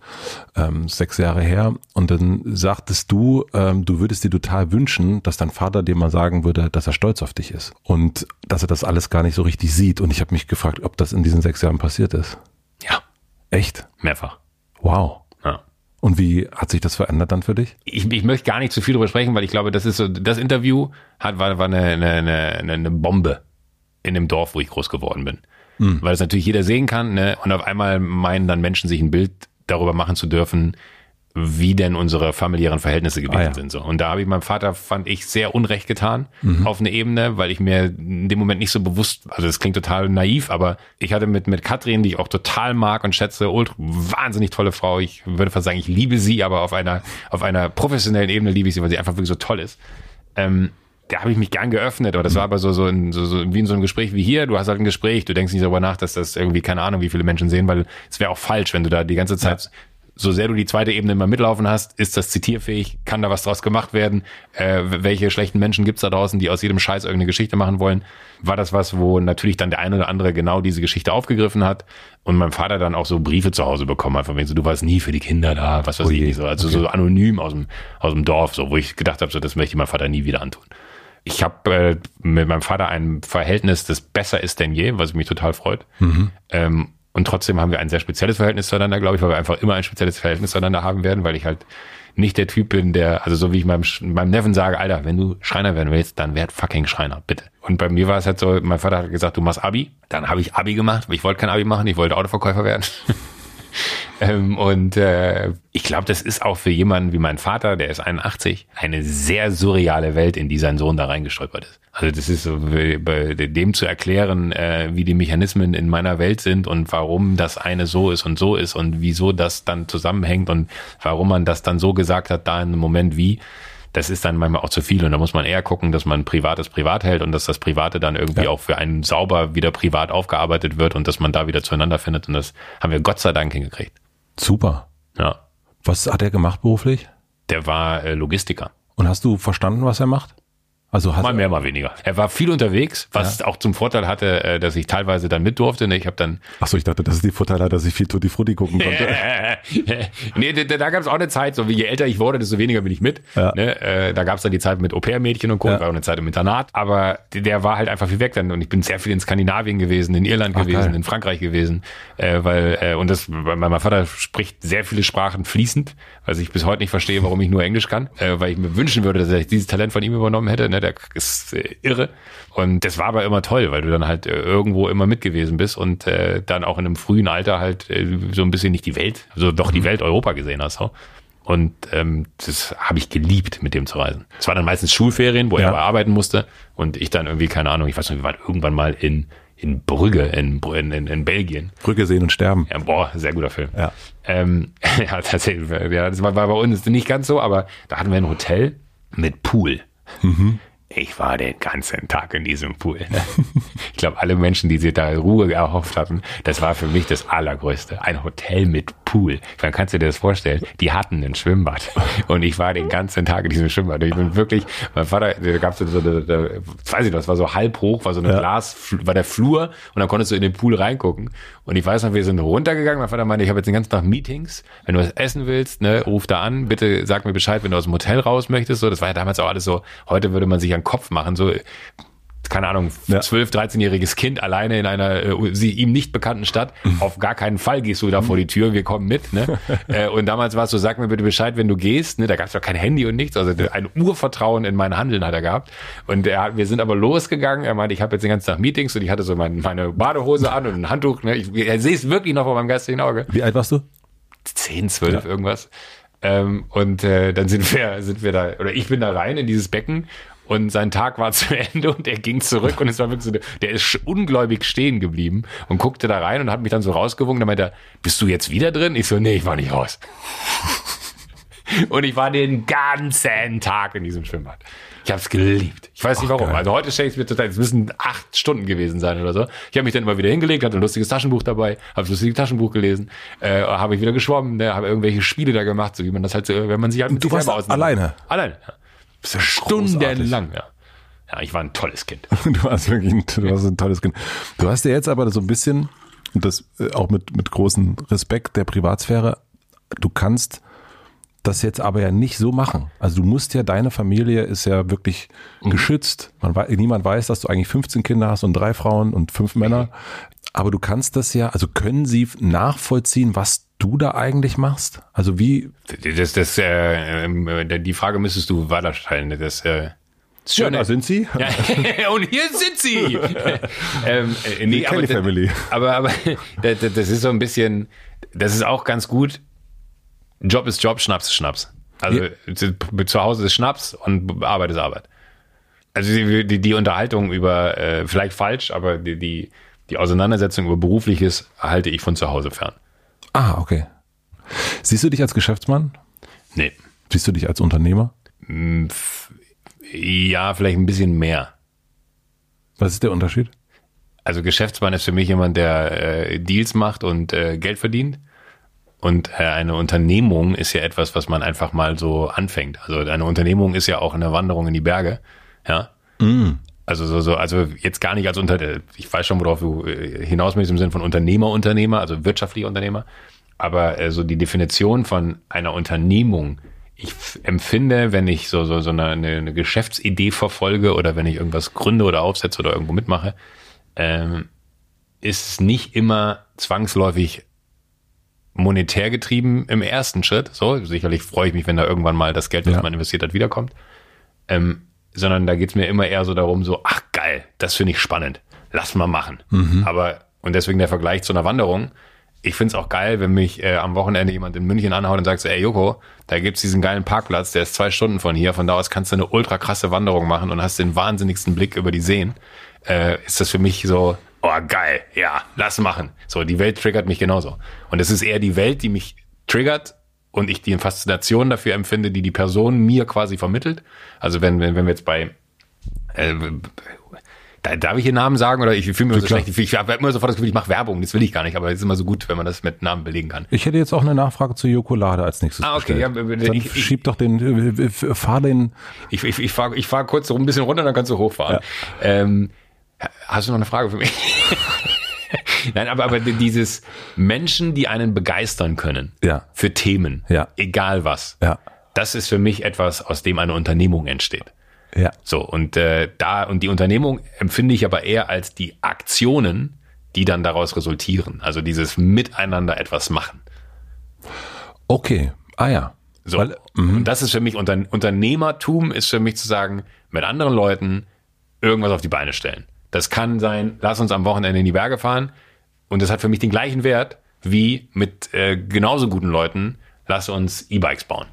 ähm, sechs Jahre her. Und dann sagtest du, ähm, du würdest dir total wünschen, dass dein Vater dir mal sagen würde, dass er stolz auf dich ist. Und dass er das alles gar nicht so richtig sieht. Und ich habe mich gefragt, ob das in diesen sechs Jahren passiert ist. Ja. Echt? Mehrfach. Wow. Ja. Und wie hat sich das verändert dann für dich? Ich, ich möchte gar nicht zu viel darüber sprechen, weil ich glaube, das ist so, das Interview hat, war, war eine, eine, eine, eine Bombe in dem Dorf, wo ich groß geworden bin. Mhm. Weil das natürlich jeder sehen kann, ne? Und auf einmal meinen dann Menschen sich ein Bild darüber machen zu dürfen, wie denn unsere familiären Verhältnisse gewesen ah, ja. sind. So. Und da habe ich meinem Vater, fand ich, sehr Unrecht getan mhm. auf eine Ebene, weil ich mir in dem Moment nicht so bewusst, also das klingt total naiv, aber ich hatte mit, mit Katrin, die ich auch total mag und schätze, ultra, wahnsinnig tolle Frau. Ich würde fast sagen, ich liebe sie, aber auf einer, auf einer professionellen Ebene liebe ich sie, weil sie einfach wirklich so toll ist. Ähm, da habe ich mich gern geöffnet, aber das war aber so, so, in, so, so wie in so einem Gespräch wie hier. Du hast halt ein Gespräch, du denkst nicht darüber nach, dass das irgendwie, keine Ahnung, wie viele Menschen sehen, weil es wäre auch falsch, wenn du da die ganze Zeit ja so sehr du die zweite Ebene immer mitlaufen hast, ist das zitierfähig, kann da was draus gemacht werden, äh, welche schlechten Menschen gibt's da draußen, die aus jedem Scheiß irgendeine Geschichte machen wollen, war das was, wo natürlich dann der eine oder andere genau diese Geschichte aufgegriffen hat und mein Vater dann auch so Briefe zu Hause bekommen hat, von wegen so, du warst nie für die Kinder da, was weiß oh ich, so, also okay. so anonym aus dem, aus dem Dorf, so, wo ich gedacht habe, so, das möchte ich meinem Vater nie wieder antun. Ich habe äh, mit meinem Vater ein Verhältnis, das besser ist denn je, was mich total freut. Mhm. Ähm, und trotzdem haben wir ein sehr spezielles Verhältnis zueinander, glaube ich, weil wir einfach immer ein spezielles Verhältnis zueinander haben werden, weil ich halt nicht der Typ bin, der, also so wie ich meinem, meinem Neffen sage, Alter, wenn du Schreiner werden willst, dann werd fucking Schreiner, bitte. Und bei mir war es halt so, mein Vater hat gesagt, du machst Abi. Dann habe ich Abi gemacht, ich wollte kein Abi machen, ich wollte Autoverkäufer werden. Ähm, und äh, ich glaube, das ist auch für jemanden wie mein Vater, der ist 81, eine sehr surreale Welt, in die sein Sohn da reingestolpert ist. Also das ist so, bei dem zu erklären, äh, wie die Mechanismen in meiner Welt sind und warum das eine so ist und so ist und wieso das dann zusammenhängt und warum man das dann so gesagt hat, da in einem Moment wie das ist dann manchmal auch zu viel und da muss man eher gucken, dass man Privates privat hält und dass das Private dann irgendwie ja. auch für einen sauber wieder privat aufgearbeitet wird und dass man da wieder zueinander findet und das haben wir Gott sei Dank hingekriegt. Super. Ja. Was hat er gemacht beruflich? Der war äh, Logistiker. Und hast du verstanden, was er macht? Also mal mehr, mal weniger. Er war viel unterwegs, was ja. auch zum Vorteil hatte, äh, dass ich teilweise dann mit durfte. Ne? Ich habe dann. Ach so, ich dachte, das ist die Vorteil hat, dass ich viel Tutti Frutti gucken konnte. nee, da, da gab es auch eine Zeit, so wie je älter ich wurde, desto weniger bin ich mit. Ja. Ne? Äh, da gab es dann die Zeit mit Au-pair-Mädchen und Co. Ja. war auch eine Zeit im Internat. Aber der war halt einfach viel weg dann. Und ich bin sehr viel in Skandinavien gewesen, in Irland Ach, gewesen, geil. in Frankreich gewesen. Äh, weil Und das, weil mein Vater spricht sehr viele Sprachen fließend, was ich bis heute nicht verstehe, warum ich nur Englisch kann. Weil ich mir wünschen würde, dass ich dieses Talent von ihm übernommen hätte. Ne? Der ist äh, irre. Und das war aber immer toll, weil du dann halt äh, irgendwo immer mit gewesen bist und äh, dann auch in einem frühen Alter halt äh, so ein bisschen nicht die Welt, also doch die mhm. Welt Europa gesehen hast. So. Und ähm, das habe ich geliebt, mit dem zu reisen. Es war dann meistens Schulferien, wo ja. er aber arbeiten musste und ich dann irgendwie, keine Ahnung, ich weiß nicht, wir waren irgendwann mal in in Brügge in, in, in Belgien. Brügge sehen und sterben. Ja, boah, sehr guter Film. Ja, ähm, ja tatsächlich. Ja, das war, war bei uns nicht ganz so, aber da hatten wir ein Hotel mit Pool. Mhm. Ich war den ganzen Tag in diesem Pool. Ne? Ich glaube, alle Menschen, die sich da Ruhe erhofft hatten, das war für mich das Allergrößte. Ein Hotel mit Pool. Dann kannst du dir das vorstellen. Die hatten ein Schwimmbad. Und ich war den ganzen Tag in diesem Schwimmbad. Ich bin wirklich, mein Vater, da gab es so, da, da, weiß ich noch, das war so halb hoch, war so eine ja. Glas, war der Flur und dann konntest du in den Pool reingucken. Und ich weiß noch, wir sind runtergegangen. Mein Vater meinte, ich habe jetzt den ganzen Tag Meetings. Wenn du was essen willst, ne, ruf da an. Bitte sag mir Bescheid, wenn du aus dem Hotel raus möchtest. So, das war ja damals auch alles so. Heute würde man sich an Kopf machen. So, keine Ahnung, ja. 12, 13-jähriges Kind alleine in einer äh, sie, ihm nicht bekannten Stadt. Mhm. Auf gar keinen Fall gehst du da vor die Tür, wir kommen mit. Ne? äh, und damals war es so, sag mir bitte Bescheid, wenn du gehst. Ne? Da gab es doch kein Handy und nichts. Also ein Urvertrauen in mein Handeln hat er gehabt. Und er, wir sind aber losgegangen. Er meinte, ich habe jetzt den ganzen Tag Meetings und ich hatte so mein, meine Badehose an und ein Handtuch. Ne? Ich, ich sehe es wirklich noch vor meinem geistigen Auge. Wie alt warst du? 10, 12, ja. irgendwas. Ähm, und äh, dann sind wir, sind wir da, oder ich bin da rein in dieses Becken und sein Tag war zu Ende und er ging zurück und es war wirklich so, der ist ungläubig stehen geblieben und guckte da rein und hat mich dann so rausgewungen. Dann meinte er, bist du jetzt wieder drin? Ich so, nee, ich war nicht raus. Und ich war den ganzen Tag in diesem Schwimmbad. Ich habe es geliebt. Ich weiß nicht warum. geil. Also heute stelle ich es mir total, es müssen acht Stunden gewesen sein oder so. Ich habe mich dann immer wieder hingelegt, hatte ein lustiges Taschenbuch dabei, habe das lustige Taschenbuch gelesen, äh, habe ich wieder geschwommen, ne, habe irgendwelche Spiele da gemacht, so wie man das halt, so, wenn man sich halt mit Du warst selber alleine? Alleine, ja. Ja Stundenlang, ja. Ja, ich war ein tolles Kind. Du warst wirklich ein, du warst ein tolles Kind. Du hast ja jetzt aber so ein bisschen, und das äh, auch mit, mit großem Respekt der Privatsphäre, du kannst das jetzt aber ja nicht so machen. Also du musst ja, deine Familie ist ja wirklich geschützt. Man niemand weiß, dass du eigentlich 15 Kinder hast und drei Frauen und fünf Männer. Aber du kannst das ja, also können sie nachvollziehen, was du da eigentlich machst? Also wie, Das, das, äh, ähm, äh, die Frage müsstest du weiterstellen. Das, äh, das ja, da sind sie? Ja, und hier sind sie. ähm, äh, nee, Die Kelly das- Family. Aber, aber das, das ist so ein bisschen, das ist auch ganz gut. Job ist Job, Schnaps ist Schnaps. Also zu Hause ist Schnaps und Arbeit ist Arbeit. Also die, die, die Unterhaltung über, äh, vielleicht falsch, aber die, die, die Auseinandersetzung über Berufliches halte ich von zu Hause fern. Ah, okay. Siehst du dich als Geschäftsmann? Nee. Siehst du dich als Unternehmer? Ja, vielleicht ein bisschen mehr. Was ist der Unterschied? Also Geschäftsmann ist für mich jemand, der äh, Deals macht und äh, Geld verdient. Und äh, eine Unternehmung ist ja etwas, was man einfach mal so anfängt. Also eine Unternehmung ist ja auch eine Wanderung in die Berge. Ja. Also so, so, also jetzt gar nicht als Unter, ich weiß schon, worauf du äh, hinaus möchtest im Sinne von Unternehmer, Unternehmer, also wirtschaftlicher Unternehmer. Aber äh, so die Definition von einer Unternehmung, ich empfinde, wenn ich so, so, so eine, eine, Geschäftsidee verfolge oder wenn ich irgendwas gründe oder aufsetze oder irgendwo mitmache, ähm, ist es nicht immer zwangsläufig monetär getrieben im ersten Schritt. So, sicherlich freue ich mich, wenn da irgendwann mal das Geld, was Ja. man investiert hat, wiederkommt. Ähm, sondern da geht's mir immer eher so darum, so, ach geil, das finde ich spannend. Lass mal machen. Aber, und deswegen der Vergleich zu einer Wanderung. Ich find's auch geil, wenn mich äh, am Wochenende jemand in München anhaut und sagt so, ey Joko, da gibt's diesen geilen Parkplatz, der ist zwei Stunden von hier, von da aus kannst du eine ultra krasse Wanderung machen und hast den wahnsinnigsten Blick über die Seen. Äh, ist das für mich so, oh geil, ja, lass machen. So, die Welt triggert mich genauso. Und es ist eher die Welt, die mich triggert und ich die Faszination dafür empfinde, die die Person mir quasi vermittelt. Also wenn, wenn, wenn wir jetzt bei, äh, da, darf ich hier Namen sagen oder ich fühle mich so schlecht. Ich, habe immer sofort das Gefühl, ich mache Werbung. Das will ich gar nicht, aber es ist immer so gut, wenn man das mit Namen belegen kann. Ich hätte jetzt auch eine Nachfrage zu Jokolade als nächstes Ah, okay, ja, ich- Dann ich- schieb doch den, äh, äh, fahr den, Ich, ich, ich fahre ich fahr kurz so ein bisschen runter, dann kannst du hochfahren. Ähm, hast du noch eine Frage für mich? Nein, aber, aber dieses Menschen, die einen begeistern können Ja. für Themen, Ja. egal was, Ja. das ist für mich etwas, aus dem eine Unternehmung entsteht. ja, So, und äh, da, und die Unternehmung empfinde ich aber eher als die Aktionen, die dann daraus resultieren. Also dieses Miteinander etwas machen. okay, ah ja. So. Weil, mhm. und das ist für mich Unter Unternehmertum ist für mich zu sagen, mit anderen Leuten irgendwas auf die Beine stellen. Das kann sein, lass uns am Wochenende in die Berge fahren. Und das hat für mich den gleichen Wert wie mit äh, genauso guten Leuten, lass uns E-Bikes bauen.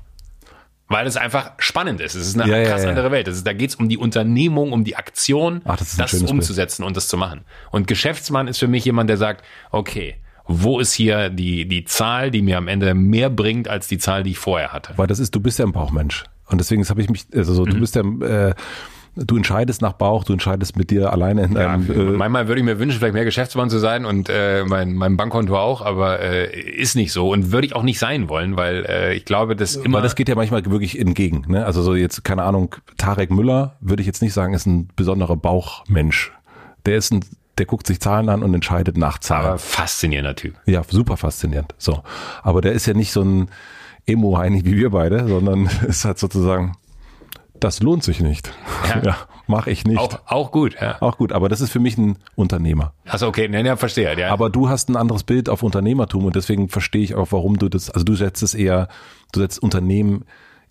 Weil es einfach spannend ist. Es ist eine Ja, ja, krass ja. andere Welt. Ist, da geht es um die Unternehmung, um die Aktion, Ach, das das schönes Bild. umzusetzen und das zu machen. Und Geschäftsmann ist für mich jemand, der sagt, okay, wo ist hier die, die Zahl, die mir am Ende mehr bringt als die Zahl, die ich vorher hatte? Weil das ist, du bist ja ein Bauchmensch. Und deswegen habe ich mich, also so, Mhm. du bist ja, äh, du entscheidest nach Bauch, du entscheidest mit dir alleine in Ja, deinem, äh, manchmal würde ich mir wünschen, vielleicht mehr Geschäftsmann zu sein und äh, mein, mein Bankkonto auch, aber äh, ist nicht so und würde ich auch nicht sein wollen, weil äh, ich glaube, dass immer weil das geht ja manchmal wirklich entgegen. Ne? Also so jetzt, keine Ahnung, Tarek Müller würde ich jetzt nicht sagen, ist ein besonderer Bauchmensch. Der ist ein, der guckt sich Zahlen an und entscheidet nach Zahlen. aber faszinierender Typ. Ja, super faszinierend. So. Aber der ist ja nicht so ein Emo-Heinig wie wir beide, sondern ist halt sozusagen, das lohnt sich nicht. Ja. Ja, mache ich nicht. Auch, auch gut, ja. Auch gut, aber das ist für mich ein Unternehmer. Achso, okay, nein, ja, verstehe. Ja. Aber du hast ein anderes Bild auf Unternehmertum und deswegen verstehe ich auch, warum du das, also du setzt es eher, du setzt Unternehmen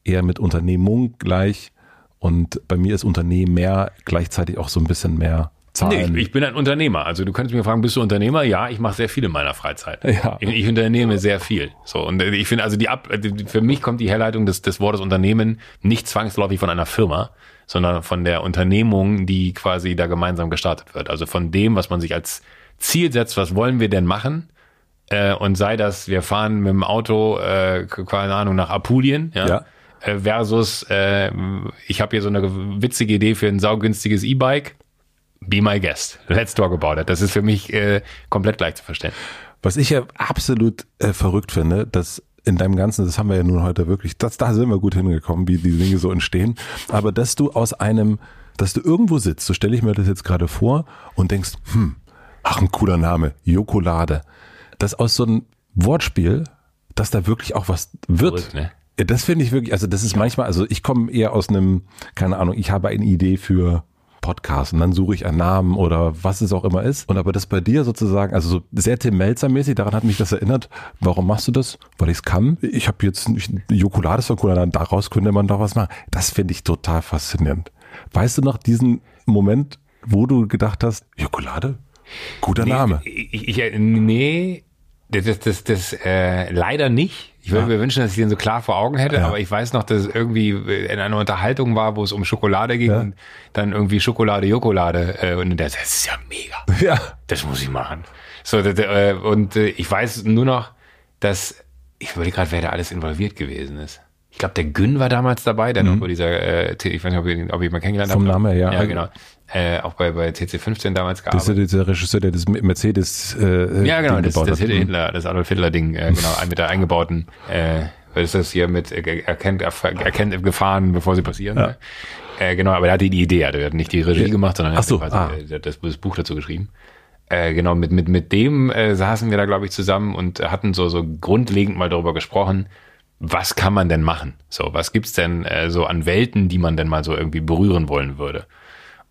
eher mit Unternehmung gleich und bei mir ist Unternehmen mehr gleichzeitig auch so ein bisschen mehr Nee, Zahlen. ich, ich bin ein Unternehmer. Also du könntest mir fragen, bist du Unternehmer? Ja, ich mache sehr viel in meiner Freizeit. Ja. Ich, ich unternehme sehr viel. So und ich finde also die Ab für mich kommt die Herleitung des, des Wortes Unternehmen nicht zwangsläufig von einer Firma, sondern von der Unternehmung, die quasi da gemeinsam gestartet wird. Also von dem, was man sich als Ziel setzt, was wollen wir denn machen? Äh, und sei das, wir fahren mit dem Auto, äh, keine Ahnung, nach Apulien, ja. Ja. Äh, versus, äh, ich habe hier so eine witzige Idee für ein saugünstiges E-Bike. Be my guest. Let's talk about it. Das ist für mich äh, komplett gleich zu verstehen. Was ich ja absolut äh, verrückt finde, dass in deinem Ganzen, das haben wir ja nun heute wirklich, das, da sind wir gut hingekommen, wie die Dinge so entstehen. Aber dass du aus einem, dass du irgendwo sitzt, so stelle ich mir das jetzt gerade vor und denkst, hm, ach, ein cooler Name, Jokolade. Dass aus so einem Wortspiel, dass da wirklich auch was wird. Verrückt, ne? Ja, Das finde ich wirklich, also das ist manchmal, also ich komme eher aus einem, keine Ahnung, ich habe eine Idee für Podcast und dann suche ich einen Namen oder was es auch immer ist. Und aber das bei dir sozusagen, also so sehr Tim Melzer mäßig, daran hat mich das erinnert. Warum machst du das? Weil ich es kann. Ich habe jetzt Jokolade ist doch cool, dann daraus könnte man doch was machen. Das finde ich total faszinierend. Weißt du noch diesen Moment, wo du gedacht hast, Jokolade? Guter Name. Ich, ich, nee, das, das, das, das äh, leider nicht. Ich würde mir wünschen, dass ich den so klar vor Augen hätte, Ja. aber ich weiß noch, dass es irgendwie in einer Unterhaltung war, wo es um Schokolade ging Ja. und dann irgendwie Schokolade, Jokolade äh, und der, das ist ja mega. Ja. Das muss ich machen. So, das, äh, und äh, ich weiß nur noch, dass ich überlege gerade, wer da alles involviert gewesen ist. Ich glaube, der Gün war damals dabei, der noch bei dieser, äh, ich weiß nicht, ob ihr, ob ihn mal kennengelernt Mhm. Vom. Namen ja. Ja, genau. Äh, auch bei, bei TC15 damals Das gearbeitet. ist ja der Regisseur, der das Mercedes äh, Ja, genau, Ding das, das. Mhm. Hitler, das Adolf Hitler-Ding, äh, genau, mit der eingebauten, äh, was ist das hier mit äh, erkennt, erkennt Gefahren, bevor sie passieren. Ne? Äh, genau, aber er hatte die Idee, also er hat nicht die Regie gemacht, sondern er so, hat ah. quasi, äh, das, das Buch dazu geschrieben. Äh, genau, mit, mit, mit dem äh, saßen wir da, glaube ich, zusammen und hatten so, so grundlegend mal darüber gesprochen, was kann man denn machen? So, was gibt's denn äh, so an Welten, die man denn mal so irgendwie berühren wollen würde?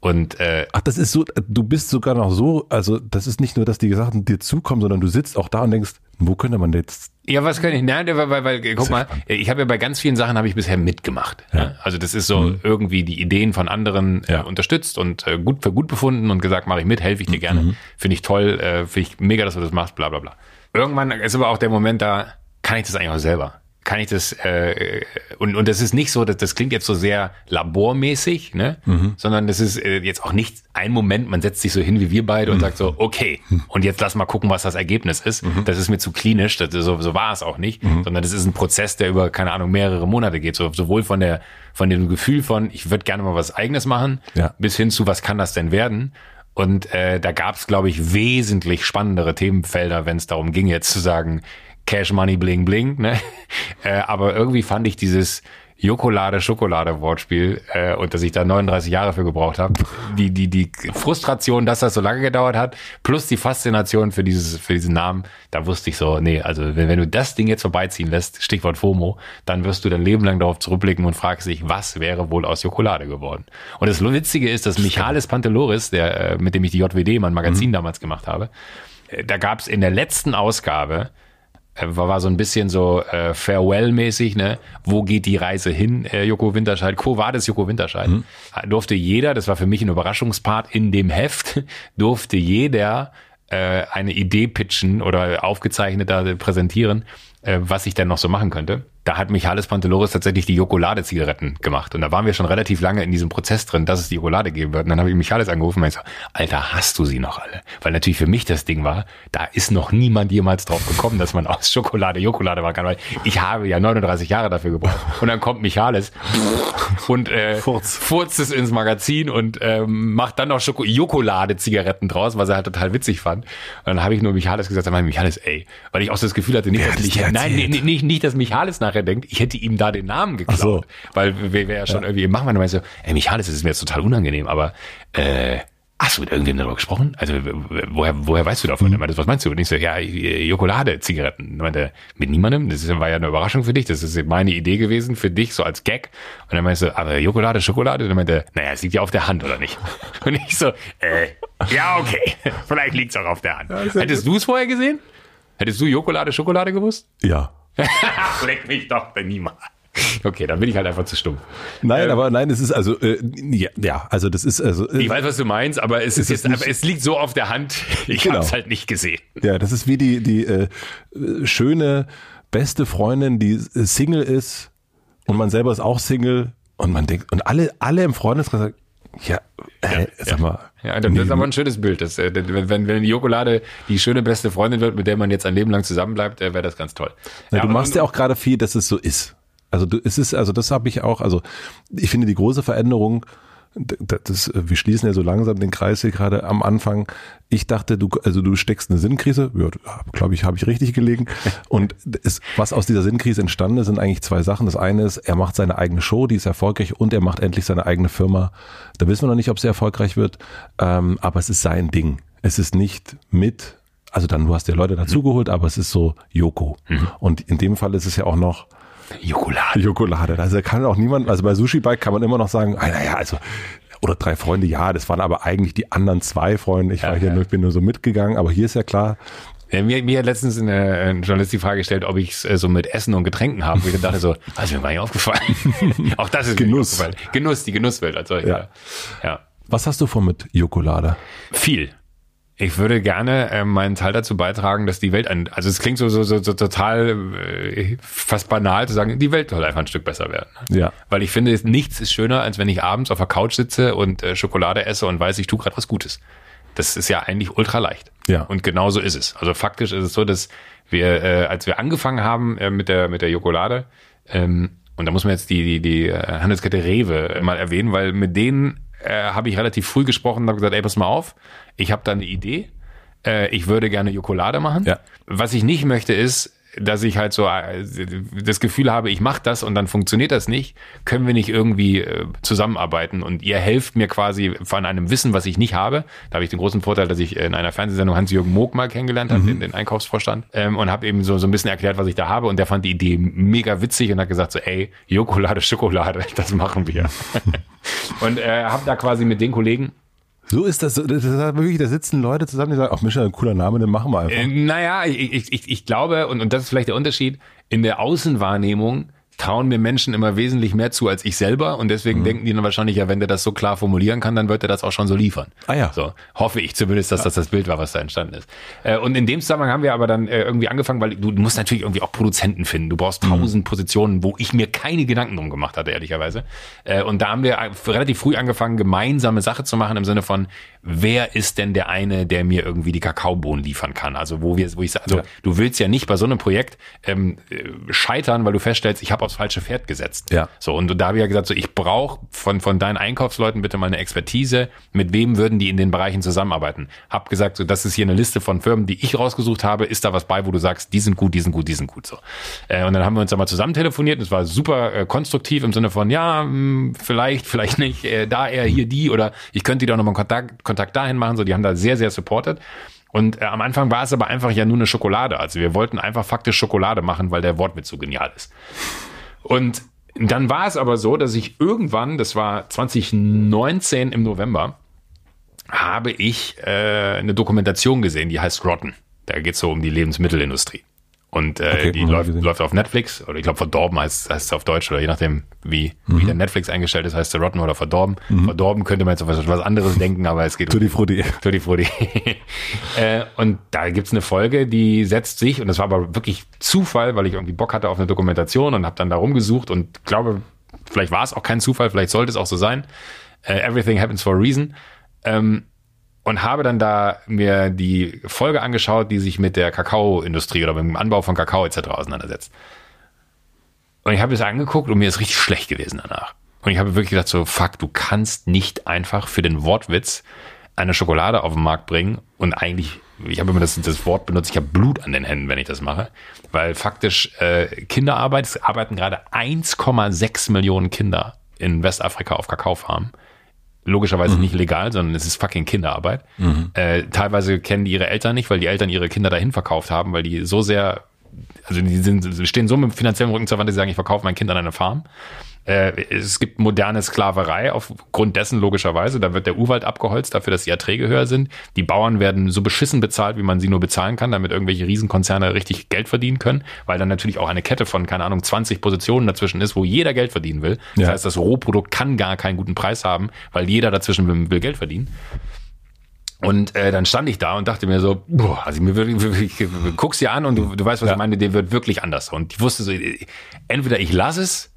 Und äh, Ach, das ist so, du bist sogar noch so, also das ist nicht nur, dass die Sachen dir zukommen, sondern du sitzt auch da und denkst, wo könnte man jetzt Ja, was kann ich? Nein, weil, weil, weil guck mal, ich habe ja bei ganz vielen Sachen habe ich bisher mitgemacht. Ja. Also das ist so irgendwie die Ideen von anderen äh, Ja. unterstützt und äh, gut für gut befunden und gesagt, mache ich mit, helfe ich dir gerne, finde ich toll, äh, finde ich mega, dass du das machst, bla bla bla. Irgendwann ist aber auch der Moment da, kann ich das eigentlich auch selber? Kann ich das äh, und und das ist nicht so, dass das klingt jetzt so sehr labormäßig, ne? Sondern das ist äh, jetzt auch nicht ein Moment, man setzt sich so hin wie wir beide und sagt so, okay, und jetzt lass mal gucken, was das Ergebnis ist. Das ist mir zu klinisch, das, so, so war es auch nicht, sondern das ist ein Prozess, der über keine Ahnung mehrere Monate geht, so, sowohl von der von dem Gefühl von, ich würde gerne mal was Eigenes machen, Ja. bis hin zu, was kann das denn werden? Und äh, da gab es, glaube ich, wesentlich spannendere Themenfelder, wenn es darum ging, jetzt zu sagen, Cash Money Bling Bling. Ne? Äh, aber irgendwie fand ich dieses Jokolade-Schokolade-Wortspiel äh, und dass ich da 39 Jahre für gebraucht habe, die, die, die Frustration, dass das so lange gedauert hat, plus die Faszination für dieses, für diesen Namen, da wusste ich so, nee, also wenn, wenn du das Ding jetzt vorbeiziehen lässt, Stichwort FOMO, dann wirst du dein Leben lang darauf zurückblicken und fragst dich, was wäre wohl aus Jokolade geworden? Und das Witzige ist, dass Michalis Panteloris, der, äh, mit dem ich die JWD, mein Magazin damals gemacht habe, äh, da gab es in der letzten Ausgabe war, war so ein bisschen so äh, Farewell-mäßig, ne? Wo geht die Reise hin, äh, Joko Winterscheid? Co war das Joko Winterscheid? Äh, Durfte jeder, das war für mich ein Überraschungspart in dem Heft, durfte jeder äh, eine Idee pitchen oder aufgezeichnet da präsentieren, äh, was ich denn noch so machen könnte. Da hat Michalis Panteloris tatsächlich die Jokolade-Zigaretten gemacht. Und da waren wir schon relativ lange in diesem Prozess drin, dass es die Jokolade geben wird. Und dann habe ich Michalis angerufen und meinte so, Alter, hast du sie noch alle? Weil natürlich für mich das Ding war, da ist noch niemand jemals drauf gekommen, dass man aus Schokolade Jokolade machen kann, weil ich habe ja 39 Jahre dafür gebraucht. Und dann kommt Michalis und äh, Furz. furzt es ins Magazin und ähm, macht dann noch Schoko Jokolade-Zigaretten draus, was er halt total witzig fand. Und dann habe ich nur Michalis gesagt, sag mal, Michalis, ey, weil ich auch so das Gefühl hatte, nicht, dass dir nein, nee, nee, nicht, nicht, dass Michalis nachher denkt, ich hätte ihm da den Namen geklaut. so. Weil wir, wir ja schon irgendwie machen, wir so, ey, Michalis, das ist mir jetzt total unangenehm, aber äh, Hast du mit irgendwem darüber gesprochen? Also woher, woher weißt du davon? Mhm. Er meinte, was meinst du? Und ich so, ja, Jokolade-Zigaretten. Er meinte, mit niemandem? Das war ja eine Überraschung für dich. Das ist meine Idee gewesen für dich, so als Gag. Und dann meinst du, aber Jokolade, Schokolade? Und er meinte, naja, es liegt ja auf der Hand, oder nicht? Und ich so, äh, ja, okay. Vielleicht liegt's auch auf der Hand. Hättest du es vorher gesehen? Hättest du Jokolade, Schokolade gewusst? Ja. Leck mich doch, denn niemand. Okay, dann bin ich halt einfach zu stumpf. Nein, aber nein, es ist also, äh, ja, ja, also das ist also, äh, Ich weiß, was du meinst, aber es ist, jetzt, nicht- aber es liegt so auf der Hand. Ich Genau. hab's halt nicht gesehen. ja, das ist wie die, die äh, äh, schöne, beste Freundin, die äh, Single ist und man selber ist auch Single und man denkt, und alle, alle im Freundeskreis sagen, Ja, äh, sag mal. Ja, das ist aber ein schönes Bild. Das, äh, wenn, wenn die Jokolade die schöne beste Freundin wird, mit der man jetzt ein Leben lang zusammenbleibt, äh, wäre das ganz toll. Na, Ja, du machst ja auch gerade viel, dass es so ist. Also du, es ist, also das habe ich auch, also ich finde die große Veränderung, das, äh, wir schließen ja so langsam den Kreis hier gerade am Anfang. Ich dachte, du, also du steckst eine Sinnkrise, ja, glaube ich, habe ich richtig gelegen. Und es, was aus dieser Sinnkrise entstanden ist, sind eigentlich zwei Sachen. Das eine ist, er macht seine eigene Show, die ist erfolgreich, und er macht endlich seine eigene Firma. Da wissen wir noch nicht, ob sie erfolgreich wird, ähm, aber es ist sein Ding. Es ist nicht mit, also dann, du hast ja Leute dazugeholt, aber es ist so Joko. Und in dem Fall ist es ja auch noch Jokolade. Jokolade. Also da kann auch niemand, also bei Sushi Bike kann man immer noch sagen, ah, naja, also oder drei Freunde, ja, das waren aber eigentlich die anderen zwei Freunde. Ich war Ja, hier ja. nur, ich bin nur so mitgegangen, aber hier ist ja klar, Ja, mir, mir hat letztens eine, ein Journalist die Frage gestellt, ob ich es äh, so mit Essen und Getränken habe. Ich dachte so, also mir gar nicht aufgefallen. Auch das ist Genuss. Genuss, die Genusswelt als solche. Ja. Ja. ja. was hast du vor mit Jokolade? Viel. Ich würde gerne äh, meinen Teil dazu beitragen, dass die Welt ein, also es klingt so, so, so, so total äh, fast banal zu sagen, die Welt soll einfach ein Stück besser werden. Ja. Weil ich finde, nichts ist schöner, als wenn ich abends auf der Couch sitze und äh, Schokolade esse und weiß, ich tue gerade was Gutes. Das ist ja eigentlich ultra leicht. Ja. Und genau so ist es. Also faktisch ist es so, dass wir, äh, als wir angefangen haben äh, mit der mit der Jokolade, ähm, und da muss man jetzt die die die äh, Handelskette Rewe mal erwähnen, weil mit denen äh, habe ich relativ früh gesprochen und habe gesagt, ey, pass mal auf, ich habe da eine Idee. Äh, ich würde gerne Jokolade machen. Ja. Was ich nicht möchte ist, dass ich halt so äh, das Gefühl habe, ich mache das und dann funktioniert das nicht, können wir nicht irgendwie äh, zusammenarbeiten und ihr helft mir quasi von einem Wissen, was ich nicht habe. Da habe ich den großen Vorteil, dass ich in einer Fernsehsendung Hans-Jürgen Moog mal kennengelernt habe, den, den Einkaufsvorstand, ähm, und habe eben so, so ein bisschen erklärt, was ich da habe und der fand die Idee mega witzig und hat gesagt so, ey, Jokolade, Schokolade, das machen wir. und äh, habe da quasi mit den Kollegen So ist das, das ist wirklich, da sitzen Leute zusammen, die sagen, ach ein cooler Name, den machen wir einfach. Äh, naja, ich, ich, ich, ich glaube, und, und das ist vielleicht der Unterschied, in der Außenwahrnehmung trauen mir Menschen immer wesentlich mehr zu als ich selber und deswegen Mhm. denken die dann wahrscheinlich, ja, wenn der das so klar formulieren kann, dann wird er das auch schon so liefern. Ah ja. So hoffe ich zumindest, dass das das Bild war, was da entstanden ist. Äh, Und in dem Zusammenhang haben wir aber dann äh, irgendwie angefangen, weil du musst natürlich irgendwie auch Produzenten finden. Du brauchst Mhm. tausend Positionen, wo ich mir keine Gedanken drum gemacht hatte, ehrlicherweise. Äh, Und da haben wir relativ früh angefangen, gemeinsame Sache zu machen im Sinne von, wer ist denn der eine, der mir irgendwie die Kakaobohnen liefern kann? Also wo wir, wo ich sage, also Ja. du willst ja nicht bei so einem Projekt ähm, äh, scheitern, weil du feststellst, ich habe aufs falsche Pferd gesetzt. Ja. So, und da habe ich ja gesagt, so, ich brauche von, von deinen Einkaufsleuten bitte mal eine Expertise. Mit wem würden die in den Bereichen zusammenarbeiten? Hab gesagt, so, das ist hier eine Liste von Firmen, die ich rausgesucht habe. Ist da was bei, wo du sagst, die sind gut, die sind gut, die sind gut, so. Äh, und dann haben wir uns da mal zusammen telefoniert und es war super äh, konstruktiv im Sinne von, ja, mh, vielleicht, vielleicht nicht, äh, da eher hier die oder ich könnte die doch nochmal Kontakt, Kontakt dahin machen, so, die haben da sehr, sehr supported. Und äh, am Anfang war es aber einfach ja nur eine Schokolade. Also wir wollten einfach faktisch Schokolade machen, weil der Wortwitz so genial ist. Und dann war es aber so, dass ich irgendwann, das war 2019 im November, habe ich äh, eine Dokumentation gesehen, die heißt Rotten. Da geht es so um die Lebensmittelindustrie. Und äh, Okay, die läuft, läuft auf Netflix, oder ich glaube verdorben heißt, heißt es auf Deutsch, oder je nachdem, wie, wie der Netflix eingestellt ist, heißt der Rotten oder verdorben. Verdorben könnte man jetzt auf was, anderes denken, aber es geht um Tutti Frutti. Tutti Frutti. äh, und da gibt's eine Folge, die setzt sich, und das war aber wirklich Zufall, weil ich irgendwie Bock hatte auf eine Dokumentation und habe dann da rumgesucht und glaube, vielleicht war es auch kein Zufall, vielleicht sollte es auch so sein. Äh, everything happens for a reason. Ähm, und habe dann da mir die Folge angeschaut, die sich mit der Kakaoindustrie oder mit dem Anbau von Kakao etc. auseinandersetzt. Und ich habe es angeguckt und mir ist richtig schlecht gewesen danach. Und ich habe wirklich gedacht so, fuck, du kannst nicht einfach für den Wortwitz eine Schokolade auf den Markt bringen und eigentlich, ich habe immer das, das Wort benutzt, ich habe Blut an den Händen, wenn ich das mache, weil faktisch äh, Kinderarbeit, es arbeiten gerade 1,6 Millionen Kinder in Westafrika auf Kakaofarmen logischerweise nicht legal, sondern es ist fucking Kinderarbeit. Äh, teilweise kennen die ihre Eltern nicht, weil die Eltern ihre Kinder dahin verkauft haben, weil die so sehr, also die sind, stehen so mit finanziellem Rücken zur Wand, die sagen, ich verkaufe mein Kind an eine Farm. Äh, es gibt moderne Sklaverei aufgrund dessen logischerweise. Da wird der Urwald abgeholzt dafür, dass die Erträge höher sind. Die Bauern werden so beschissen bezahlt, wie man sie nur bezahlen kann, damit irgendwelche Riesenkonzerne richtig Geld verdienen können, weil dann natürlich auch eine Kette von, keine Ahnung, 20 Positionen dazwischen ist, wo jeder Geld verdienen will. Das Ja. heißt, das Rohprodukt kann gar keinen guten Preis haben, weil jeder dazwischen will, will Geld verdienen. Und äh, dann stand ich da und dachte mir so, boah, also mir wirklich, wirklich, ich guck's dir an und du, du weißt, was ich meine, der wird wirklich anders. Und ich wusste so, entweder ich lasse es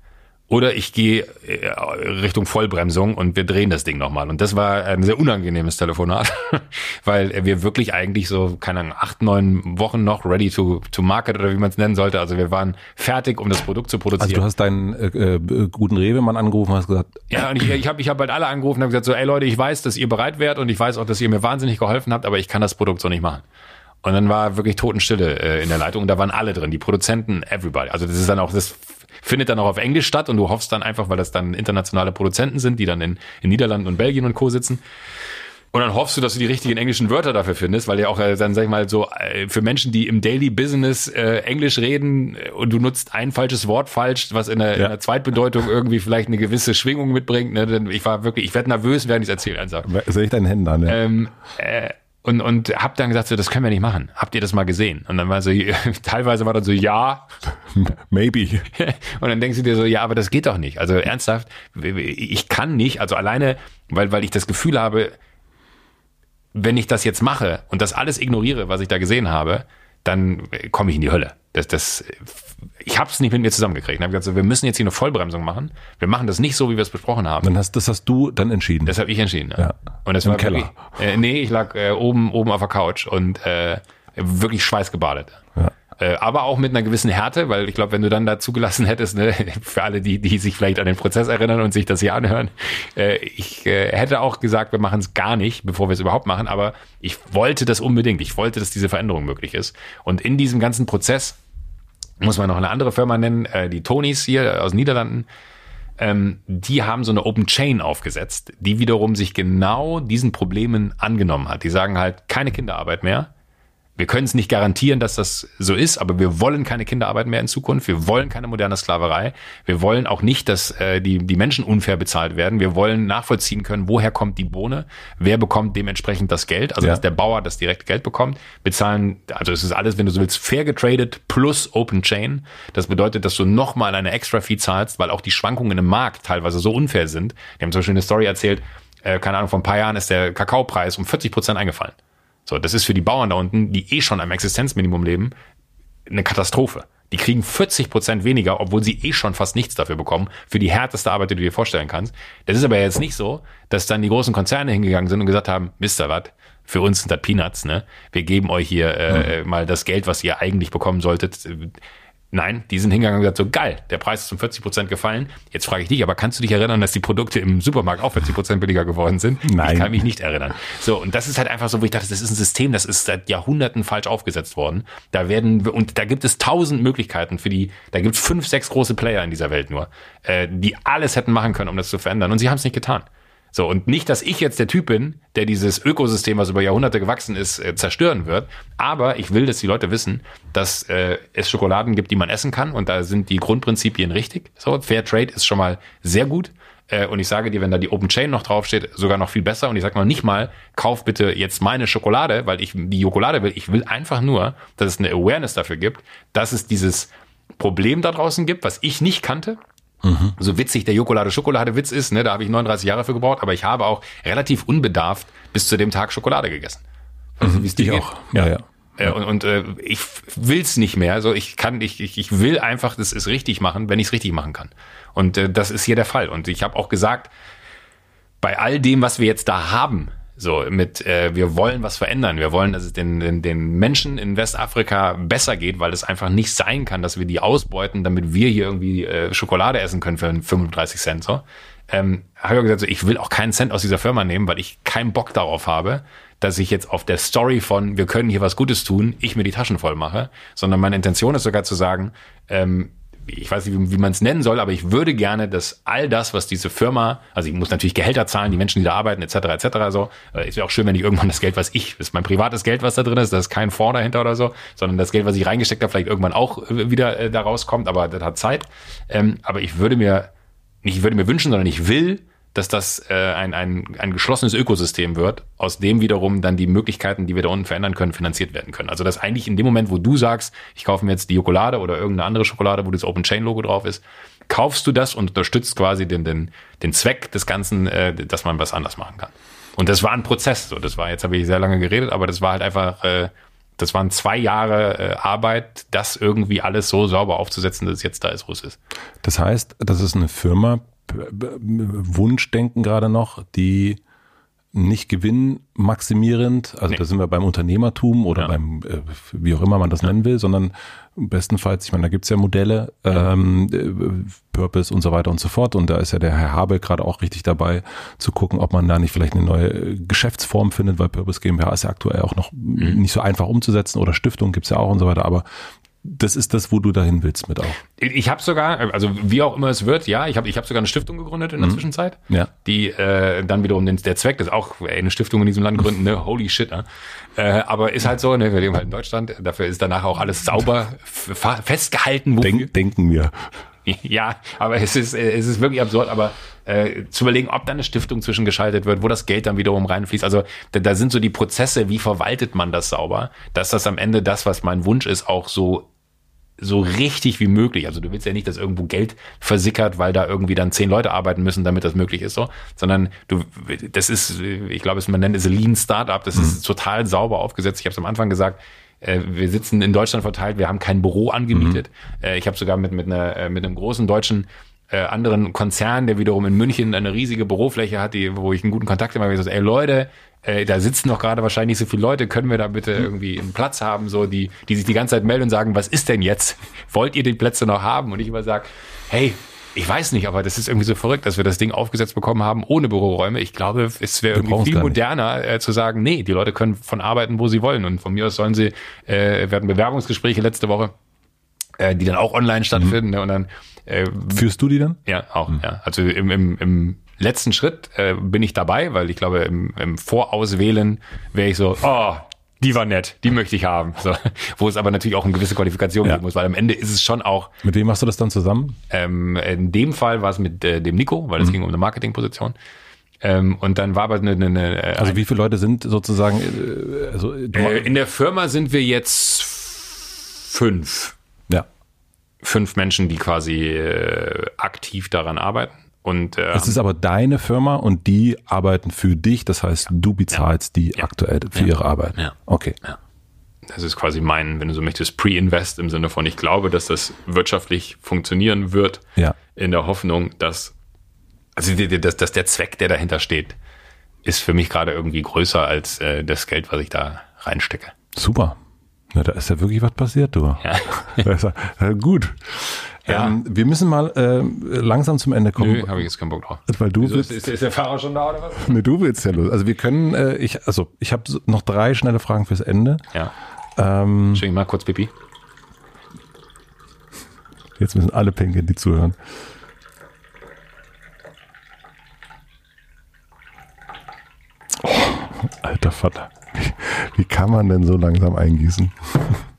oder ich gehe äh, Richtung Vollbremsung und wir drehen das Ding nochmal. Und das war ein sehr unangenehmes Telefonat, weil wir wirklich eigentlich so, keine Ahnung, acht, neun Wochen noch ready to, to market oder wie man es nennen sollte. Also wir waren fertig, um das Produkt zu produzieren. Also du hast deinen äh, äh, guten Rewe-Mann angerufen und hast gesagt... Ja, und ich, ich habe ich hab halt alle angerufen und habe gesagt so, ey Leute, ich weiß, dass ihr bereit wärt und ich weiß auch, dass ihr mir wahnsinnig geholfen habt, aber ich kann das Produkt so nicht machen. Und dann war wirklich Totenstille äh, in der Leitung und da waren alle drin, die Produzenten, everybody. Also das ist dann auch, das findet dann auch auf Englisch statt und du hoffst dann einfach, weil das dann internationale Produzenten sind, die dann in, in Niederlanden und Belgien und Co. sitzen. Und dann hoffst du, dass du die richtigen englischen Wörter dafür findest, weil ja auch äh, dann, sag ich mal, so äh, für Menschen, die im Daily Business äh, Englisch reden äh, und du nutzt ein falsches Wort falsch, was in der, ja. in der Zweitbedeutung irgendwie vielleicht eine gewisse Schwingung mitbringt. Ne? Denn ich war wirklich, ich werde nervös, während ich es erzähle. Soll ich deinen Händen an? Ja. Ähm, äh, und, und hab dann gesagt, so, das können wir nicht machen. Habt ihr das mal gesehen? Und dann war so, teilweise war dann so, ja. Maybe. Und dann denkst du dir so, ja, aber das geht doch nicht. Also ernsthaft, ich kann nicht, also alleine, weil, weil ich das Gefühl habe, wenn ich das jetzt mache und das alles ignoriere, was ich da gesehen habe, dann komme ich in die Hölle. Das, das, ich habe es nicht mit mir zusammengekriegt. Ich habe gesagt, wir müssen jetzt hier eine Vollbremsung machen. Wir machen das nicht so, wie wir es besprochen haben. Dann hast, das hast du dann entschieden. Das habe ich entschieden. Ja. ja. Und das Im war Keller. Wirklich, äh, nee, ich lag äh, oben oben auf der Couch und äh, wirklich schweißgebadet. Äh, aber auch mit einer gewissen Härte, weil ich glaube, wenn du dann da zugelassen hättest, ne, für alle, die, die sich vielleicht an den Prozess erinnern und sich das hier anhören, äh, ich äh, hätte auch gesagt, wir machen es gar nicht, bevor wir es überhaupt machen, aber ich wollte das unbedingt. Ich wollte, dass diese Veränderung möglich ist. Und in diesem ganzen Prozess muss man noch eine andere Firma nennen, äh, die Tonys hier aus Niederlanden. Ähm, die haben so eine Open Chain aufgesetzt, die wiederum sich genau diesen Problemen angenommen hat. Die sagen halt, keine Kinderarbeit mehr. Wir können es nicht garantieren, dass das so ist, aber wir wollen keine Kinderarbeit mehr in Zukunft. Wir wollen keine moderne Sklaverei. Wir wollen auch nicht, dass äh, die, die Menschen unfair bezahlt werden. Wir wollen nachvollziehen können, woher kommt die Bohne, wer bekommt dementsprechend das Geld, also ja. dass der Bauer das direkt Geld bekommt. Bezahlen, also es ist alles, wenn du so willst, fair getradet plus Open Chain. Das bedeutet, dass du nochmal eine extra Fee zahlst, weil auch die Schwankungen im Markt teilweise so unfair sind. Die haben zum Beispiel eine Story erzählt, äh, keine Ahnung, vor ein paar Jahren ist der Kakaopreis um 40 Prozent eingefallen. So, das ist für die Bauern da unten, die eh schon am Existenzminimum leben, eine Katastrophe. Die kriegen 40 Prozent weniger, obwohl sie eh schon fast nichts dafür bekommen, für die härteste Arbeit, die du dir vorstellen kannst. Das ist aber jetzt nicht so, dass dann die großen Konzerne hingegangen sind und gesagt haben, Mister was, für uns sind das Peanuts, ne? Wir geben euch hier äh, mhm. mal das Geld, was ihr eigentlich bekommen solltet. Nein, die sind hingegangen und gesagt, so geil, der Preis ist um 40 Prozent gefallen. Jetzt frage ich dich, aber kannst du dich erinnern, dass die Produkte im Supermarkt auch 40 Prozent billiger geworden sind? Nein. Ich kann mich nicht erinnern. So, und das ist halt einfach so, wo ich dachte, das ist ein System, das ist seit Jahrhunderten falsch aufgesetzt worden. Da werden, und da gibt es tausend Möglichkeiten für die, da gibt es fünf, sechs große Player in dieser Welt nur, äh, die alles hätten machen können, um das zu verändern. Und sie haben es nicht getan. So, und nicht, dass ich jetzt der Typ bin, der dieses Ökosystem, was über Jahrhunderte gewachsen ist, äh, zerstören wird. Aber ich will, dass die Leute wissen, dass äh, es Schokoladen gibt, die man essen kann. Und da sind die Grundprinzipien richtig. So, Fair Trade ist schon mal sehr gut. Äh, und ich sage dir, wenn da die Open Chain noch draufsteht, sogar noch viel besser. Und ich sage mal nicht mal, kauf bitte jetzt meine Schokolade, weil ich die Schokolade will. Ich will einfach nur, dass es eine Awareness dafür gibt, dass es dieses Problem da draußen gibt, was ich nicht kannte Mhm. So witzig der Jokolade-Schokolade-Witz ist, ne, da habe ich 39 Jahre für gebraucht, aber ich habe auch relativ unbedarft bis zu dem Tag Schokolade gegessen. Also, mhm, es dir auch. Ja, ja. ja. Und, und äh, ich will's nicht mehr. Also ich kann, ich, ich, ich will einfach das ist richtig machen, wenn ich es richtig machen kann. Und äh, das ist hier der Fall. Und ich habe auch gesagt, bei all dem, was wir jetzt da haben, so, mit äh, wir wollen was verändern. Wir wollen, dass es den, den, den Menschen in Westafrika besser geht, weil es einfach nicht sein kann, dass wir die ausbeuten, damit wir hier irgendwie äh, Schokolade essen können für 35 Cent. So. Ähm, habe ich gesagt, so, ich will auch keinen Cent aus dieser Firma nehmen, weil ich keinen Bock darauf habe, dass ich jetzt auf der Story von wir können hier was Gutes tun, ich mir die Taschen voll mache, sondern meine Intention ist sogar zu sagen, ähm, ich weiß nicht, wie, man es nennen soll, aber ich würde gerne, dass all das, was diese Firma, also ich muss natürlich Gehälter zahlen, die Menschen, die da arbeiten, etc., etc., so, äh, ist ja auch schön, wenn ich irgendwann das Geld, was ich, das ist mein privates Geld, was da drin ist, da ist kein Fonds dahinter oder so, sondern das Geld, was ich reingesteckt habe, vielleicht irgendwann auch äh, wieder äh, da rauskommt, aber das hat Zeit. Ähm, aber ich würde mir, nicht ich würde mir wünschen, sondern ich will, dass das äh, ein, ein, ein geschlossenes Ökosystem wird, aus dem wiederum dann die Möglichkeiten, die wir da unten verändern können, finanziert werden können. Also dass eigentlich in dem Moment, wo du sagst, ich kaufe mir jetzt die Schokolade oder irgendeine andere Schokolade, wo das Open Chain Logo drauf ist, kaufst du das und unterstützt quasi den, den, den Zweck des Ganzen, äh, dass man was anders machen kann. Und das war ein Prozess. So, das war, jetzt habe ich sehr lange geredet, aber das war halt einfach äh, Das waren zwei Jahre äh, Arbeit, das irgendwie alles so sauber aufzusetzen, dass es jetzt da ist, wo es ist. Das heißt, das ist eine Firma, Wunschdenken gerade noch, die nicht gewinnmaximierend, also Nee. da sind wir beim Unternehmertum oder Ja. beim, äh, wie auch immer man das nennen will, sondern bestenfalls, ich meine, da gibt's ja Modelle, ähm, äh, Purpose und so weiter und so fort. Und da ist ja der Herr Habe gerade auch richtig dabei, zu gucken, ob man da nicht vielleicht eine neue äh, Geschäftsform findet, weil Purpose GmbH ist ja aktuell auch noch nicht so einfach umzusetzen oder Stiftung gibt's ja auch und so weiter. Aber das ist das, wo du dahin willst mit auch. Ich habe sogar, also wie auch immer es wird, ja, ich habe ich hab sogar eine Stiftung gegründet in der Zwischenzeit. Ja. Die äh, dann wiederum den, der Zweck ist auch ey, eine Stiftung in diesem Land gründen, ne? Holy shit, ne? Äh, aber ist halt so, ne? Wir leben halt in Deutschland, dafür ist danach auch alles sauber festgehalten, Denk, denken wir. Ja, aber es ist, äh, es ist wirklich absurd, aber äh, zu überlegen, ob da eine Stiftung zwischengeschaltet wird, wo das Geld dann wiederum reinfließt. Also da, da sind so die Prozesse, wie verwaltet man das sauber, dass das am Ende das, was mein Wunsch ist, auch so so richtig wie möglich. Also du willst ja nicht, dass irgendwo Geld versickert, weil da irgendwie dann zehn Leute arbeiten müssen, damit das möglich ist, so, sondern du, das ist, ich glaube, es man nennt es Lean Startup. Das ist total sauber aufgesetzt. Ich habe es am Anfang gesagt. äh, Wir sitzen in Deutschland verteilt. Wir haben kein Büro angemietet. Äh, Ich habe sogar mit mit einer äh, mit einem großen deutschen äh, anderen Konzern, der wiederum in München eine riesige Bürofläche hat, die, wo ich einen guten Kontakt immer habe, gesagt, ey Leute, äh, da sitzen doch gerade wahrscheinlich so viele Leute, können wir da bitte irgendwie einen Platz haben, so die, die sich die ganze Zeit melden und sagen, was ist denn jetzt? Wollt ihr die Plätze noch haben? Und ich immer sage, hey, ich weiß nicht, aber das ist irgendwie so verrückt, dass wir das Ding aufgesetzt bekommen haben ohne Büroräume. Ich glaube, es wäre irgendwie viel moderner äh, zu sagen, nee, die Leute können von arbeiten, wo sie wollen. Und von mir aus sollen sie, äh, wir hatten Bewerbungsgespräche letzte Woche, äh, die dann auch online stattfinden. Ne? Und dann äh, Führst du die dann? ja, auch, ja. Also im, im, im letzten Schritt äh, bin ich dabei, weil ich glaube, im, im Vorauswählen wäre ich so, oh, die war nett, die möchte ich haben. So, wo es aber natürlich auch eine gewisse Qualifikation Ja. geben muss, weil am Ende ist es schon auch, Mit wem machst du das dann zusammen? ähm, in dem Fall war es mit äh, dem Nico, weil es ging um eine Marketingposition. Ähm, und dann war aber eine, eine, eine äh, Also wie viele Leute sind sozusagen, äh, also äh, in der Firma sind wir jetzt fünf. ja. Fünf Menschen, die quasi äh, aktiv daran arbeiten. Und äh, Es ist aber deine Firma und die arbeiten für dich. Das heißt, du bezahlst die aktuell für ihre Arbeit. Ja. Okay. Das ist quasi mein, wenn du so möchtest, Pre-Invest im Sinne von, ich glaube, dass das wirtschaftlich funktionieren wird, Ja. in der Hoffnung, dass, also dass, dass der Zweck, der dahinter steht, ist für mich gerade irgendwie größer als äh, das Geld, was ich da reinstecke. Super. Na, da ist ja wirklich was passiert, du. Ja. Ja, gut. Ja. Ähm, wir müssen mal äh, langsam zum Ende kommen. Nö, habe ich jetzt keinen Bock drauf. Weil du Wieso, willst, ist, ist, der Fahrer schon da oder was? nee, du willst ja los. Also wir können, äh, ich, also ich habe noch drei schnelle Fragen fürs Ende. Ja. Ähm, Schwing mal kurz Pipi. jetzt müssen alle pinkeln, die zuhören. Oh, alter Vater. Wie, wie kann man denn so langsam eingießen?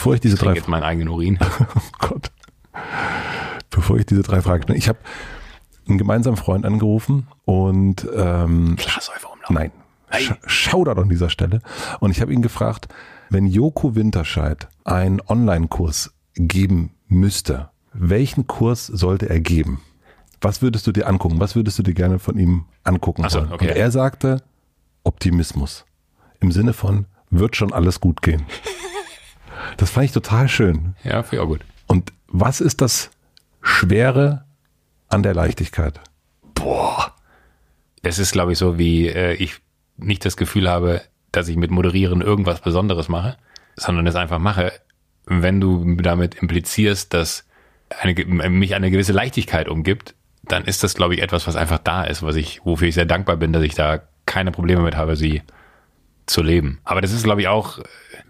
Bevor ich diese Ich drei jetzt meinen eigenen Urin. Oh Gott. Bevor ich diese drei Fragen stelle. Ich habe einen gemeinsamen Freund angerufen und ähm, Glassäufer umlaufen. nein, Sch Shoutout an dieser Stelle. Und ich habe ihn gefragt, wenn Joko Winterscheid einen Online-Kurs geben müsste, welchen Kurs sollte er geben? Was würdest du dir angucken? Was würdest du dir gerne von ihm angucken Ach so, wollen? okay. Und er sagte Optimismus. Im Sinne von, wird schon alles gut gehen. Das fand ich total schön. Ja, finde ich auch gut. Und was ist das Schwere an der Leichtigkeit? Boah. Es ist, glaube ich, so, wie äh, ich nicht das Gefühl habe, dass ich mit Moderieren irgendwas Besonderes mache, sondern es einfach mache, wenn du damit implizierst, dass eine, mich eine gewisse Leichtigkeit umgibt, dann ist das, glaube ich, etwas, was einfach da ist, was ich, wofür ich sehr dankbar bin, dass ich da keine Probleme mit habe, sie zu leben. Aber das ist, glaube ich, auch,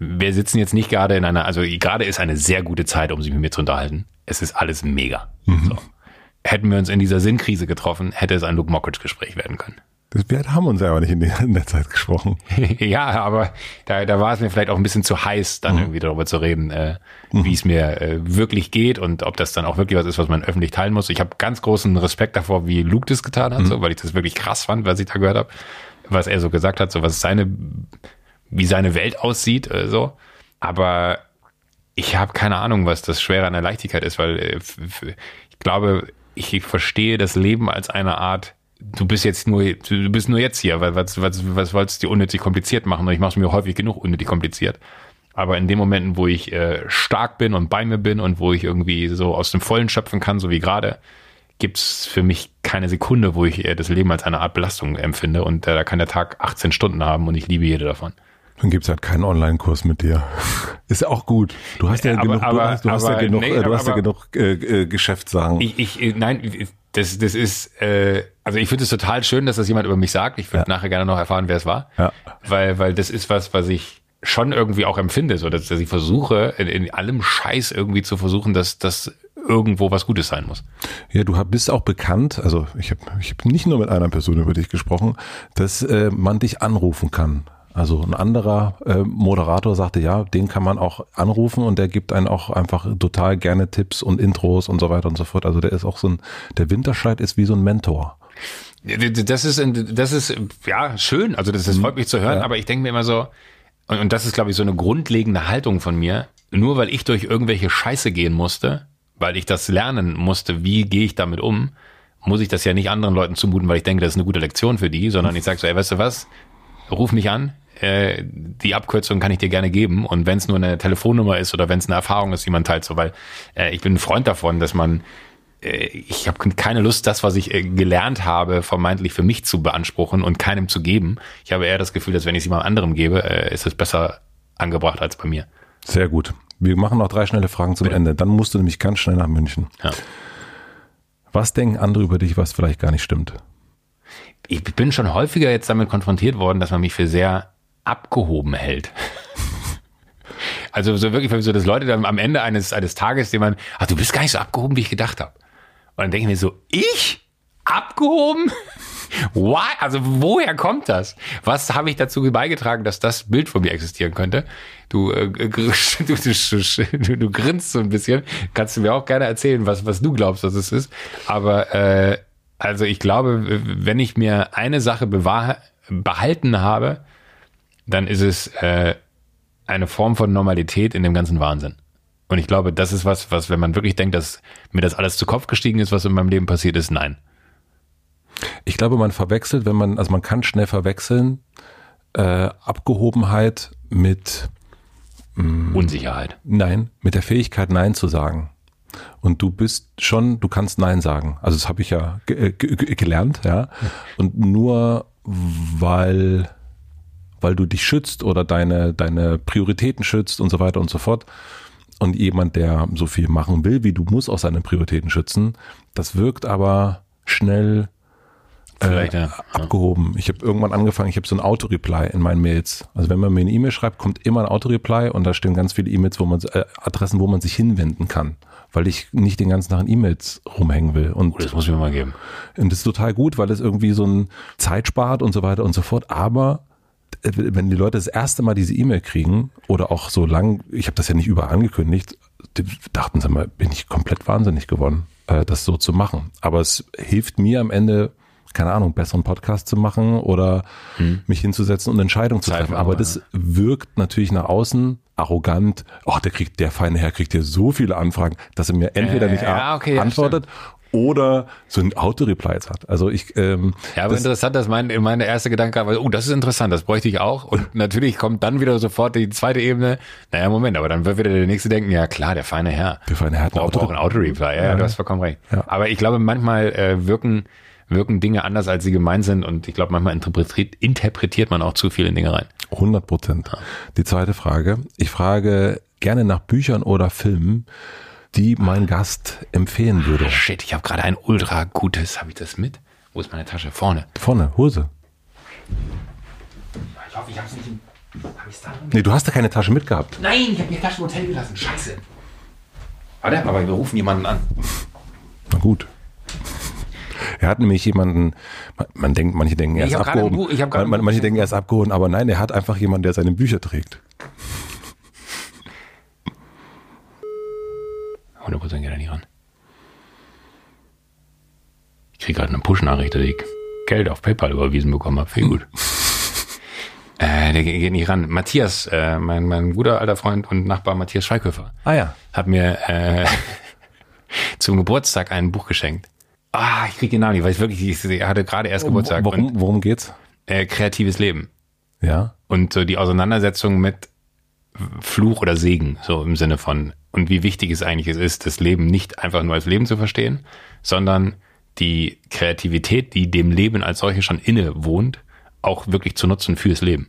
wir sitzen jetzt nicht gerade in einer, also gerade ist eine sehr gute Zeit, um sich mit mir zu unterhalten. Es ist alles mega. So. Hätten wir uns in dieser Sinnkrise getroffen, hätte es ein Luke Mockridge-Gespräch werden können. Das, wir haben uns ja aber nicht in der, in der Zeit gesprochen. ja, aber da, da war es mir vielleicht auch ein bisschen zu heiß, dann irgendwie darüber zu reden, äh, wie es mir äh, wirklich geht und ob das dann auch wirklich was ist, was man öffentlich teilen muss. Ich habe ganz großen Respekt davor, wie Luke das getan hat, so, weil ich das wirklich krass fand, was ich da gehört habe, was er so gesagt hat, so was seine, wie seine Welt aussieht, äh, so. Aber ich habe keine Ahnung, was das Schwere an der Leichtigkeit ist, weil äh, ich glaube, ich verstehe das Leben als eine Art du bist jetzt nur, du bist nur jetzt hier, weil was, was, was wolltest du dir unnötig kompliziert machen? Und ich mache es mir häufig genug unnötig kompliziert. Aber in den Momenten, wo ich äh, stark bin und bei mir bin und wo ich irgendwie so aus dem Vollen schöpfen kann, so wie gerade, gibt's für mich keine Sekunde, wo ich äh, das Leben als eine Art Belastung empfinde. Und äh, da kann der Tag 18 Stunden haben und ich liebe jede davon. Dann gibt's halt keinen Online-Kurs mit dir. Ist ja auch gut. Du hast ja, Aber- genug, aber- du hast, du hast ja aber- genug, nee, du hast ja aber- genug äh, äh, Geschäftssachen. Ich, ich, äh, nein, das, das ist, äh, also ich finde es total schön, dass das jemand über mich sagt. Ich würde nachher gerne noch erfahren, wer es war. Ja. Weil, weil das ist was, was ich schon irgendwie auch empfinde, so dass, dass ich versuche, in, in allem Scheiß irgendwie zu versuchen, dass das irgendwo was Gutes sein muss. Ja, du bist auch bekannt, also ich habe ich hab nicht nur mit einer Person über dich gesprochen, dass äh, man dich anrufen kann. Also ein anderer äh, Moderator sagte, ja, den kann man auch anrufen und der gibt einen auch einfach total gerne Tipps und Intros und so weiter und so fort. Also der ist auch so ein, der Winterscheid ist wie so ein Mentor. Das ist, das ist, ja, schön. Also das, das freut mich zu hören, Ja. aber ich denke mir immer so, und, und das ist, glaube ich, so eine grundlegende Haltung von mir. Nur weil ich durch irgendwelche Scheiße gehen musste, weil ich das lernen musste, wie gehe ich damit um, muss ich das ja nicht anderen Leuten zumuten, weil ich denke, das ist eine gute Lektion für die, sondern ich sage so, ey, weißt du was, ruf mich an, äh, die Abkürzung kann ich dir gerne geben und wenn es nur eine Telefonnummer ist oder wenn es eine Erfahrung ist, die man teilt, so, weil äh, ich bin ein Freund davon, dass man äh, ich habe keine Lust, das, was ich äh, gelernt habe, vermeintlich für mich zu beanspruchen und keinem zu geben. Ich habe eher das Gefühl, dass wenn ich es jemand anderem gebe, ist es besser angebracht als bei mir. Sehr gut. Wir machen noch drei schnelle Fragen zum Ende. Dann musst du nämlich ganz schnell nach München. Ja. Was denken andere über dich, was vielleicht gar nicht stimmt? Ich bin schon häufiger jetzt damit konfrontiert worden, dass man mich für sehr abgehoben hält. Also so wirklich, so dass Leute dann am Ende eines, eines Tages jemand, ach, du bist gar nicht so abgehoben, wie ich gedacht habe. Und dann denke ich mir so, ich? Abgehoben? Why? Also woher kommt das? Was habe ich dazu beigetragen, dass das Bild von mir existieren könnte? Du, äh, du, du, du, grinst so ein bisschen. Kannst du mir auch gerne erzählen, was, was du glaubst, dass es ist. Aber äh, also ich glaube, wenn ich mir eine Sache behalten habe, dann ist es äh, eine Form von Normalität in dem ganzen Wahnsinn. Und ich glaube, das ist was, was, wenn man wirklich denkt, dass mir das alles zu Kopf gestiegen ist, was in meinem Leben passiert ist, nein. Ich glaube, man verwechselt, wenn man, also man kann schnell verwechseln, äh, Abgehobenheit mit, Unsicherheit. nein, mit der Fähigkeit, Nein zu sagen. Und du bist schon, du kannst Nein sagen. Also das habe ich ja ge ge ge gelernt, ja. Und nur weil, weil du dich schützt oder deine, deine Prioritäten schützt und so weiter und so fort. Und jemand, der so viel machen will wie du, muss auch seine Prioritäten schützen. Das wirkt aber schnell äh, ja. abgehoben. Ich habe irgendwann angefangen, ich habe so ein Auto-Reply in meinen Mails. Also wenn man mir eine E-Mail schreibt, kommt immer ein Auto-Reply und da stehen ganz viele E-Mails, wo man äh, Adressen, wo man sich hinwenden kann, weil ich nicht den ganzen Tag in E-Mails rumhängen will. Und, Oh, das muss ich mir mal geben. und das ist total gut, weil es irgendwie so ein Zeit spart und so weiter und so fort. Aber äh, wenn die Leute das erste Mal diese E-Mail kriegen oder auch so lang, ich habe das ja nicht überall angekündigt, dachten sie mal, bin ich komplett wahnsinnig geworden, äh, das so zu machen. Aber es hilft mir am Ende, keine Ahnung, besseren Podcast zu machen oder mich hinzusetzen und Entscheidungen zu treffen. Aber das wirkt natürlich nach außen arrogant. Oh, der kriegt, der feine Herr kriegt ja so viele Anfragen, dass er mir entweder Ja, nicht ja, okay, ja, antwortet oder so ein Auto-Reply jetzt hat. Also ich, ähm, Ja, aber das, interessant, dass mein, mein erster Gedanke war, oh, das ist interessant, das bräuchte ich auch. Und natürlich kommt dann wieder sofort die zweite Ebene. Naja, Moment, aber dann wird wieder der nächste denken, ja klar, der feine Herr. Der feine Herr hat ein braucht Auto- auch ein Auto-Reply. Ja, ja, du hast vollkommen recht. Ja. Aber ich glaube, manchmal äh, wirken, wirken Dinge anders, als sie gemeint sind. Und ich glaube, manchmal interpretiert, interpretiert man auch zu viele Dinge rein. 100 Prozent. Die zweite Frage. Ich frage gerne nach Büchern oder Filmen, die mein Gast empfehlen würde. Shit, ich habe gerade ein ultra gutes, habe ich das mit? Wo ist meine Tasche? Vorne. Vorne, Hose. Ich hoffe, ich habe es nicht im... Hab ich's da? Nee, du hast da keine Tasche mitgehabt. Nein, ich habe die Tasche im Hotel gelassen. Scheiße. Warte, aber wir rufen jemanden an. Na gut. Er hat nämlich jemanden, man, man denkt, manche denken, er ist abgehoben. Buch- man, Buch manche denken, er ist abgehoben, aber nein, er hat einfach jemanden, der seine Bücher trägt. 100% geht er nicht ran. Ich kriege gerade eine Push-Nachricht, dass ich Geld auf PayPal überwiesen bekommen habe. Viel gut. äh, der geht nicht ran. Matthias, äh, mein, mein guter alter Freund und Nachbar Matthias Schweighöfer, Ah ja. hat mir äh, zum Geburtstag ein Buch geschenkt. Ah, ich kriege den Namen nicht, weil ich wirklich, ich hatte gerade erst Geburtstag. Worum, worum geht's? äh, kreatives Leben. Ja. Und so die Auseinandersetzung mit Fluch oder Segen, so im Sinne von, und wie wichtig es eigentlich ist, das Leben nicht einfach nur als Leben zu verstehen, sondern die Kreativität, die dem Leben als solche schon inne wohnt, auch wirklich zu nutzen fürs Leben.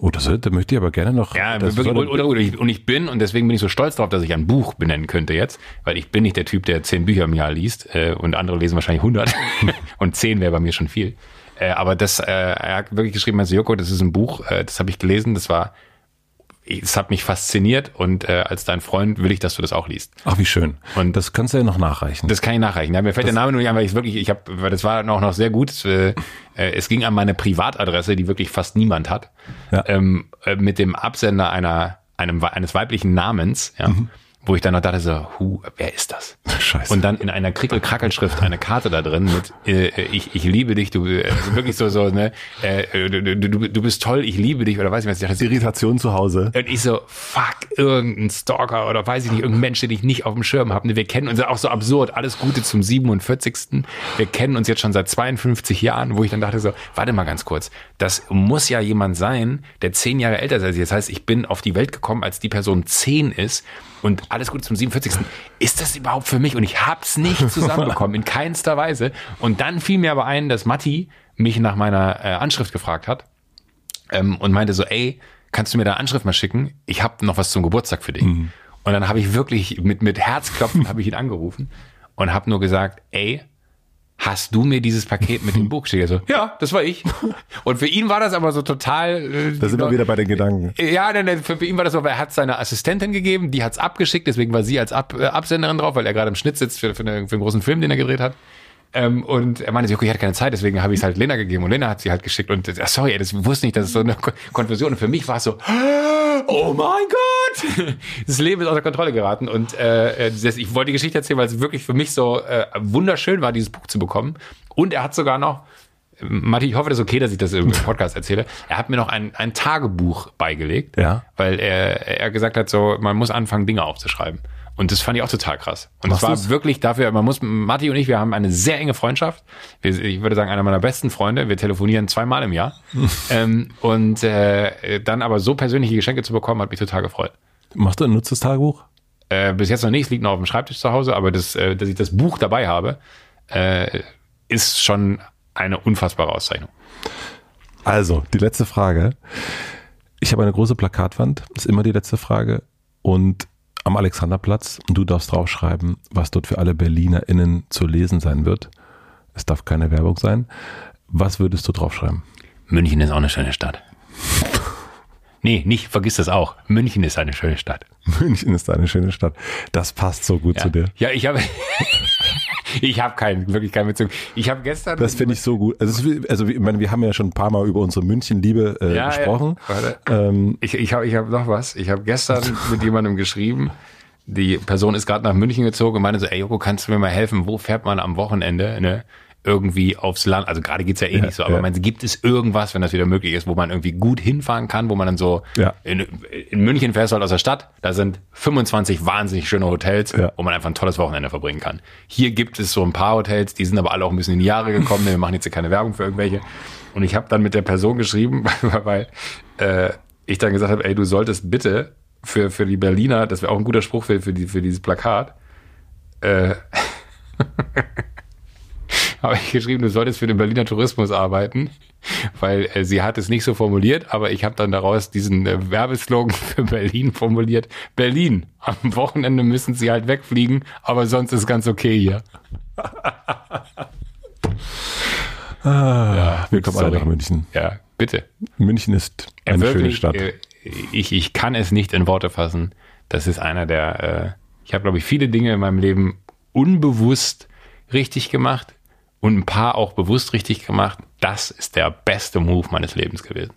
Oh, das, da möchte ich aber gerne noch. Ja, das wirklich, oder, oder ich, und ich bin, und deswegen bin ich so stolz darauf, dass ich ein Buch benennen könnte jetzt, weil ich bin nicht der Typ, der zehn Bücher im Jahr liest äh, und andere lesen wahrscheinlich 100 und zehn wäre bei mir schon viel. Äh, aber das, äh, er hat wirklich geschrieben, also Joko, das ist ein Buch, äh, das habe ich gelesen, das war, es hat mich fasziniert und äh, als dein Freund will ich, dass du das auch liest. Ach, wie schön. Und- das kannst du ja noch nachreichen. Das kann ich nachreichen. Ja, mir fällt der Name nur nicht ein, weil ich wirklich, ich habe, weil das war auch noch sehr gut. Es, äh, äh, es ging an meine Privatadresse, die wirklich fast niemand hat, Ja. ähm, äh, mit dem Absender einer einem eines weiblichen Namens, ja, wo ich dann noch dachte so, hu, wer ist das? Scheiße. Und dann in einer Krickel-Krackel-Schrift eine Karte da drin mit äh, äh, ich, ich liebe dich, du äh, also wirklich so so ne äh, du, du, du, bist toll, ich liebe dich oder weiß ich was. Ich dachte, Irritation zu Hause. und ich so, fuck, irgendein Stalker oder weiß ich nicht, irgendein Mensch, den ich nicht auf dem Schirm habe. Wir kennen uns auch so absurd. Alles Gute zum 47. Wir kennen uns jetzt schon seit 52 Jahren, wo ich dann dachte so, warte mal ganz kurz. Das muss ja jemand sein, der zehn Jahre älter ist als ich. Das heißt, ich bin auf die Welt gekommen, als die Person zehn ist und alles Gute zum 47. Ist das überhaupt für mich? Und ich hab's nicht zusammenbekommen, in keinster Weise. Und dann fiel mir aber ein, dass Matti mich nach meiner äh, Anschrift gefragt hat ähm, und meinte so, ey, kannst du mir da Anschrift mal schicken? Ich habe noch was zum Geburtstag für dich. Und dann habe ich wirklich mit, mit Herzklopfen habe ich ihn angerufen und habe nur gesagt, ey, hast du mir dieses Paket mit dem Buch geschickt? So, ja, das war ich. Und für ihn war das aber so total. Äh, Da sind wir wieder bei den Gedanken. ja, nein, nein, für, für ihn war das so, weil er hat seine Assistentin gegeben, die hat's abgeschickt, deswegen war sie als Ab, äh, Absenderin drauf, weil er gerade im Schnitt sitzt für, für, eine, für einen großen Film, den er gedreht hat. Ähm, und er meinte, okay, ich hatte keine Zeit, deswegen habe ich es halt Lena gegeben und Lena hat sie halt geschickt und äh, sorry, ey, das wusste nicht, das ist so eine Kon- Konfusion und für mich war es so, oh mein Gott, das Leben ist außer Kontrolle geraten und äh, das, ich wollte die Geschichte erzählen, weil es wirklich für mich so äh, wunderschön war, dieses Buch zu bekommen und er hat sogar noch Matti, ich hoffe, das ist okay, dass ich das im Podcast erzähle. Er hat mir noch ein, ein Tagebuch beigelegt, Ja. weil er, er gesagt hat, so, man muss anfangen, Dinge aufzuschreiben. Und das fand ich auch total krass. Und es war du's? wirklich dafür, man muss, Matti und ich, wir haben eine sehr enge Freundschaft. Wir, ich würde sagen, einer meiner besten Freunde. Wir telefonieren zweimal im Jahr. ähm, und äh, dann aber so persönliche Geschenke zu bekommen, hat mich total gefreut. Machst du ein nutztes Tagebuch? Äh, bis jetzt noch nicht, es liegt noch auf dem Schreibtisch zu Hause, aber das, äh, dass ich das Buch dabei habe, äh, ist schon eine unfassbare Auszeichnung. Also, die letzte Frage. Ich habe eine große Plakatwand, ist immer die letzte Frage. Und am Alexanderplatz, und du darfst draufschreiben, was dort für alle BerlinerInnen zu lesen sein wird. Es darf keine Werbung sein. Was würdest du draufschreiben? München ist auch eine schöne Stadt. Nee, nicht, vergiss das auch. München ist eine schöne Stadt. München ist eine schöne Stadt. Das passt so gut Ja, zu dir. ja ich habe ich habe keinen, wirklich keinen Bezug. Ich habe gestern. Das finde ich so gut. Also, ist- also ich meine, wir haben ja schon ein paar Mal über unsere München-Liebe äh, Ja, ja. gesprochen. Warte. Ähm, Ich, ich habe ich hab noch was. Ich habe gestern mit jemandem geschrieben. Die Person ist gerade nach München gezogen und meinte so, ey Joko, kannst du mir mal helfen? Wo fährt man am Wochenende ne, irgendwie aufs Land? Also gerade geht's ja eh nicht so, aber ja. sie, gibt es irgendwas, wenn das wieder möglich ist, wo man irgendwie gut hinfahren kann, wo man dann so Ja. in, in München fährst du halt aus der Stadt, da sind 25 wahnsinnig schöne Hotels, Ja. wo man einfach ein tolles Wochenende verbringen kann. Hier gibt es so ein paar Hotels, die sind aber alle auch ein bisschen in die Jahre gekommen, wir machen jetzt hier keine Werbung für irgendwelche. Und ich habe dann mit der Person geschrieben, weil äh, ich dann gesagt habe, ey, du solltest bitte für, für die Berliner, das wäre auch ein guter Spruch für, für, die, für dieses Plakat, äh, habe ich geschrieben, du solltest für den Berliner Tourismus arbeiten, weil äh, sie hat es nicht so formuliert, aber ich habe dann daraus diesen äh, Werbeslogan für Berlin formuliert. Berlin, am Wochenende müssen sie halt wegfliegen, aber sonst ist ganz okay hier. ah, wir kommen alle nach München. Ja, bitte. München ist Ja, eine wirklich, schöne Stadt. äh, Ich, ich kann es nicht in Worte fassen. Das ist einer der, äh, ich habe, glaube ich, viele Dinge in meinem Leben unbewusst richtig gemacht und ein paar auch bewusst richtig gemacht. Das ist der beste Move meines Lebens gewesen.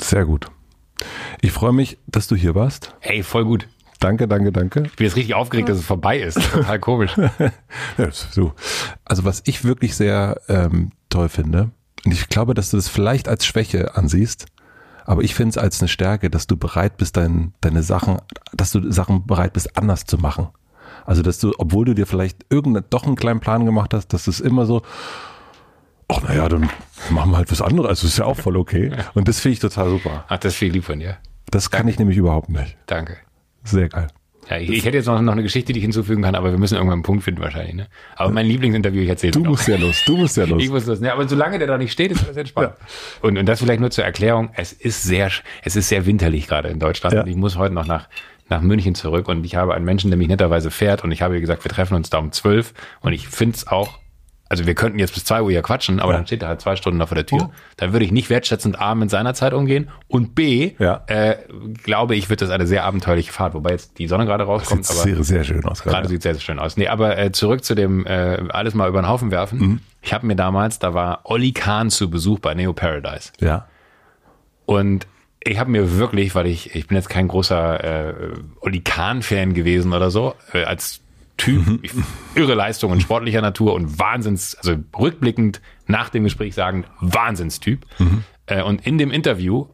Sehr gut. Ich freue mich, dass du hier warst. Hey, voll gut. Danke, danke, danke. Ich bin jetzt richtig aufgeregt, dass es vorbei ist. Total komisch. Ja, so. Also was ich wirklich sehr ähm, toll finde, und ich glaube, dass du das vielleicht als Schwäche ansiehst, aber ich finde es als eine Stärke, dass du bereit bist, dein, deine Sachen, dass du Sachen bereit bist, anders zu machen. Also, dass du, obwohl du dir vielleicht irgendeinen doch einen kleinen Plan gemacht hast, dass es immer so, ach naja, dann machen wir halt was anderes. Also ist ja auch voll okay. Und das finde ich total super. Ach, das ist viel lieb von dir. Das kann ich nämlich überhaupt nicht. Danke. Sehr geil. Ja, ich, ich hätte jetzt noch, noch eine Geschichte, die ich hinzufügen kann, aber wir müssen irgendwann einen Punkt finden wahrscheinlich. Ne? Aber mein Lieblingsinterview, ich erzähle Du musst ja los, du musst ja los. Ich muss das, ne? aber solange der da nicht steht, ist alles entspannt. Und, und das vielleicht nur zur Erklärung. Es ist sehr, es ist sehr winterlich gerade in Deutschland. Ja. Und ich muss heute noch nach, nach München zurück und ich habe einen Menschen, der mich netterweise fährt und ich habe ihr gesagt, wir treffen uns da um zwölf und ich finde es auch, also wir könnten jetzt bis zwei Uhr hier quatschen, aber Ja. dann steht er halt zwei Stunden noch vor der Tür. Oh. Da würde ich nicht wertschätzend A mit seiner Zeit umgehen und B, Ja. äh, glaube ich, wird das eine sehr abenteuerliche Fahrt, wobei jetzt die Sonne gerade Sieht rauskommt. aber sehr, sehr schön aus Gerade gerade. sieht sehr, sehr schön aus. Nee, aber äh, zurück zu dem äh, alles mal über den Haufen werfen. Mhm. Ich habe mir damals, da war Olli Kahn zu Besuch bei Neo Paradise. Ja. Und ich habe mir wirklich, weil ich, ich bin jetzt kein großer äh, Olli Kahn-Fan gewesen oder so, äh, als Typ, Mhm. irre Leistungen sportlicher Natur und Wahnsinns, also rückblickend nach dem Gespräch sagen, Wahnsinnstyp. Mhm. Äh, und in dem Interview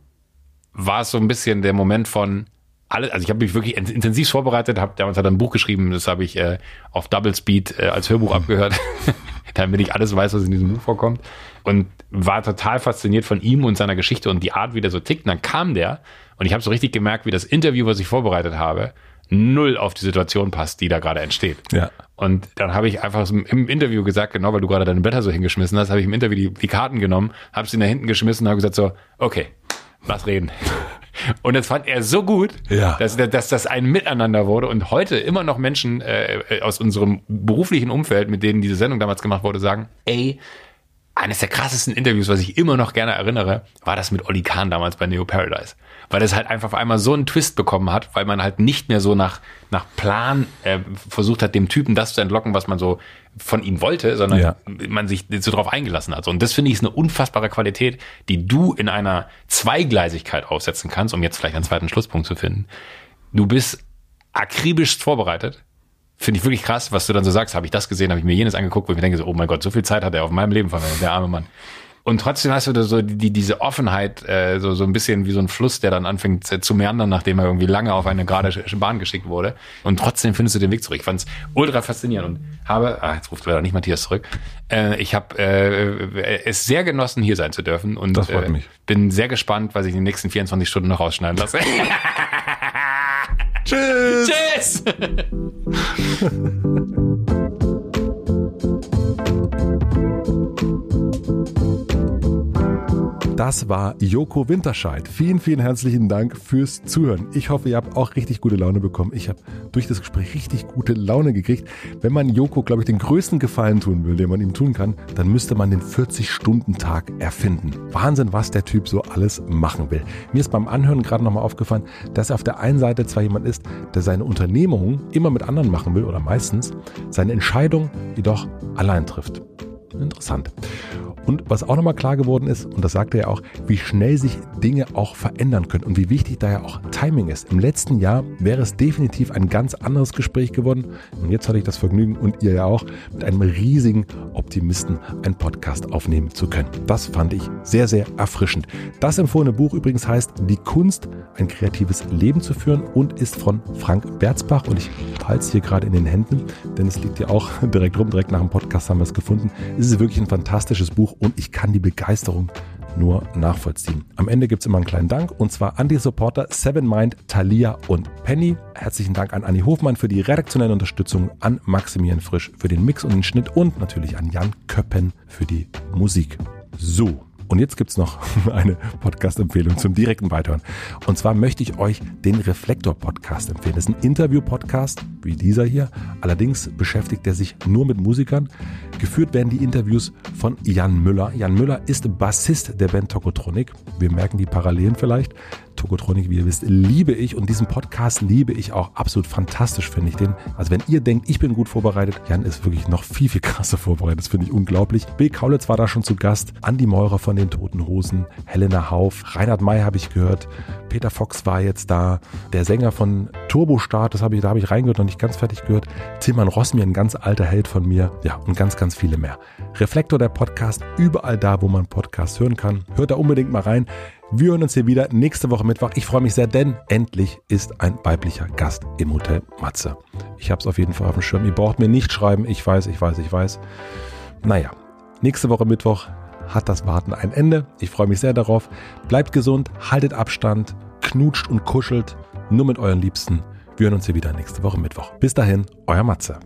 war es so ein bisschen der Moment von alle, also ich habe mich wirklich in- intensiv vorbereitet, habe damals hat er ein Buch geschrieben, das habe ich äh, auf Double Speed äh, als Hörbuch abgehört, damit ich alles weiß, was in diesem Buch vorkommt und war total fasziniert von ihm und seiner Geschichte und die Art, wie der so tickt. Und dann kam der und ich habe so richtig gemerkt, wie das Interview, was ich vorbereitet habe, null auf die Situation passt, die da gerade entsteht. Ja. Und dann habe ich einfach im Interview gesagt, genau weil du gerade deine Blätter so hingeschmissen hast, habe ich im Interview die, die Karten genommen, habe sie nach hinten geschmissen und habe gesagt so, okay, lass reden. Und das fand er so gut, Ja. dass, dass das ein Miteinander wurde und heute immer noch Menschen äh, aus unserem beruflichen Umfeld, mit denen diese Sendung damals gemacht wurde, sagen, ey, eines der krassesten Interviews, was ich immer noch gerne erinnere, war das mit Olli Kahn damals bei Neo Paradise. Weil es halt einfach auf einmal so einen Twist bekommen hat, weil man halt nicht mehr so nach, nach Plan äh, versucht hat, dem Typen das zu entlocken, was man so von ihm wollte, sondern Ja. man sich so drauf eingelassen hat. Und das finde ich ist eine unfassbare Qualität, die du in einer Zweigleisigkeit aufsetzen kannst, um jetzt vielleicht einen zweiten Schlusspunkt zu finden. Du bist akribisch vorbereitet. Finde ich wirklich krass, was du dann so sagst. Habe ich das gesehen, habe ich mir jenes angeguckt, wo ich mir denke, so, oh mein Gott, so viel Zeit hat er auf meinem Leben verwendet, der arme Mann. Und trotzdem hast du da so die, diese Offenheit, äh, so, so ein bisschen wie so ein Fluss, der dann anfängt zu meandern, nachdem er irgendwie lange auf eine gerade Bahn geschickt wurde. Und trotzdem findest du den Weg zurück. Ich fand es ultra faszinierend und habe, ah, jetzt ruft leider nicht Matthias zurück, äh, ich habe äh, es sehr genossen, hier sein zu dürfen. Und Das freut äh, mich. bin sehr gespannt, was ich in den nächsten 24 Stunden noch rausschneiden lasse. Tschüss. Tschüss! Das war Joko Winterscheid. Vielen, vielen herzlichen Dank fürs Zuhören. Ich hoffe, ihr habt auch richtig gute Laune bekommen. Ich habe durch das Gespräch richtig gute Laune gekriegt. Wenn man Joko, glaube ich, den größten Gefallen tun will, den man ihm tun kann, dann müsste man den 40-Stunden-Tag erfinden. Wahnsinn, was der Typ so alles machen will. Mir ist beim Anhören gerade nochmal aufgefallen, dass er auf der einen Seite zwar jemand ist, der seine Unternehmung immer mit anderen machen will oder meistens, seine Entscheidung jedoch allein trifft. Interessant. Und was auch nochmal klar geworden ist, und das sagt er ja auch, wie schnell sich Dinge auch verändern können und wie wichtig da ja auch Timing ist. Im letzten Jahr wäre es definitiv ein ganz anderes Gespräch geworden. Und jetzt hatte ich das Vergnügen und ihr ja auch, mit einem riesigen Optimisten einen Podcast aufnehmen zu können. Das fand ich sehr, sehr erfrischend. Das empfohlene Buch übrigens heißt Die Kunst, ein kreatives Leben zu führen und ist von Frank Berzbach. Und ich halte es hier gerade in den Händen, denn es liegt ja auch direkt rum, direkt nach dem Podcast haben wir es gefunden. Es ist wirklich ein fantastisches Buch und ich kann die Begeisterung nur nachvollziehen. Am Ende gibt es immer einen kleinen Dank und zwar an die Supporter Seven Mind, Thalia und Penny. Herzlichen Dank an Anni Hofmann für die redaktionelle Unterstützung, an Maximilian Frisch für den Mix und den Schnitt und natürlich an Jan Köppen für die Musik. So. Und jetzt gibt's noch eine Podcast-Empfehlung zum direkten Weiterhören. Und zwar möchte ich euch den Reflektor-Podcast empfehlen. Das ist ein Interview-Podcast, wie dieser hier. Allerdings beschäftigt er sich nur mit Musikern. Geführt werden die Interviews von Jan Müller. Jan Müller ist Bassist der Band Tokotronic. Wir merken die Parallelen vielleicht. Tokotronic, wie ihr wisst, liebe ich und diesen Podcast liebe ich auch absolut fantastisch, finde ich den. Also wenn ihr denkt, ich bin gut vorbereitet, Jan ist wirklich noch viel, viel krasser vorbereitet. Das finde ich unglaublich. Bill Kaulitz war da schon zu Gast, Andi Meurer von den Toten Hosen, Helena Hauf, Reinhard May habe ich gehört, Peter Fox war jetzt da, der Sänger von Turbostart, das habe ich, da habe ich reingehört, noch nicht ganz fertig gehört, Tilman Rossmier, ein ganz alter Held von mir, ja, und ganz, ganz viele mehr. Reflektor der Podcast, überall da, wo man Podcasts hören kann. Hört da unbedingt mal rein. Wir hören uns hier wieder nächste Woche Mittwoch. Ich freue mich sehr, denn endlich ist ein weiblicher Gast im Hotel Matze. Ich habe es auf jeden Fall auf dem Schirm. Ihr braucht mir nicht schreiben. Ich weiß, ich weiß, ich weiß. Naja, nächste Woche Mittwoch hat das Warten ein Ende. Ich freue mich sehr darauf. Bleibt gesund, haltet Abstand, knutscht und kuschelt nur mit euren Liebsten. Wir hören uns hier wieder nächste Woche Mittwoch. Bis dahin, euer Matze.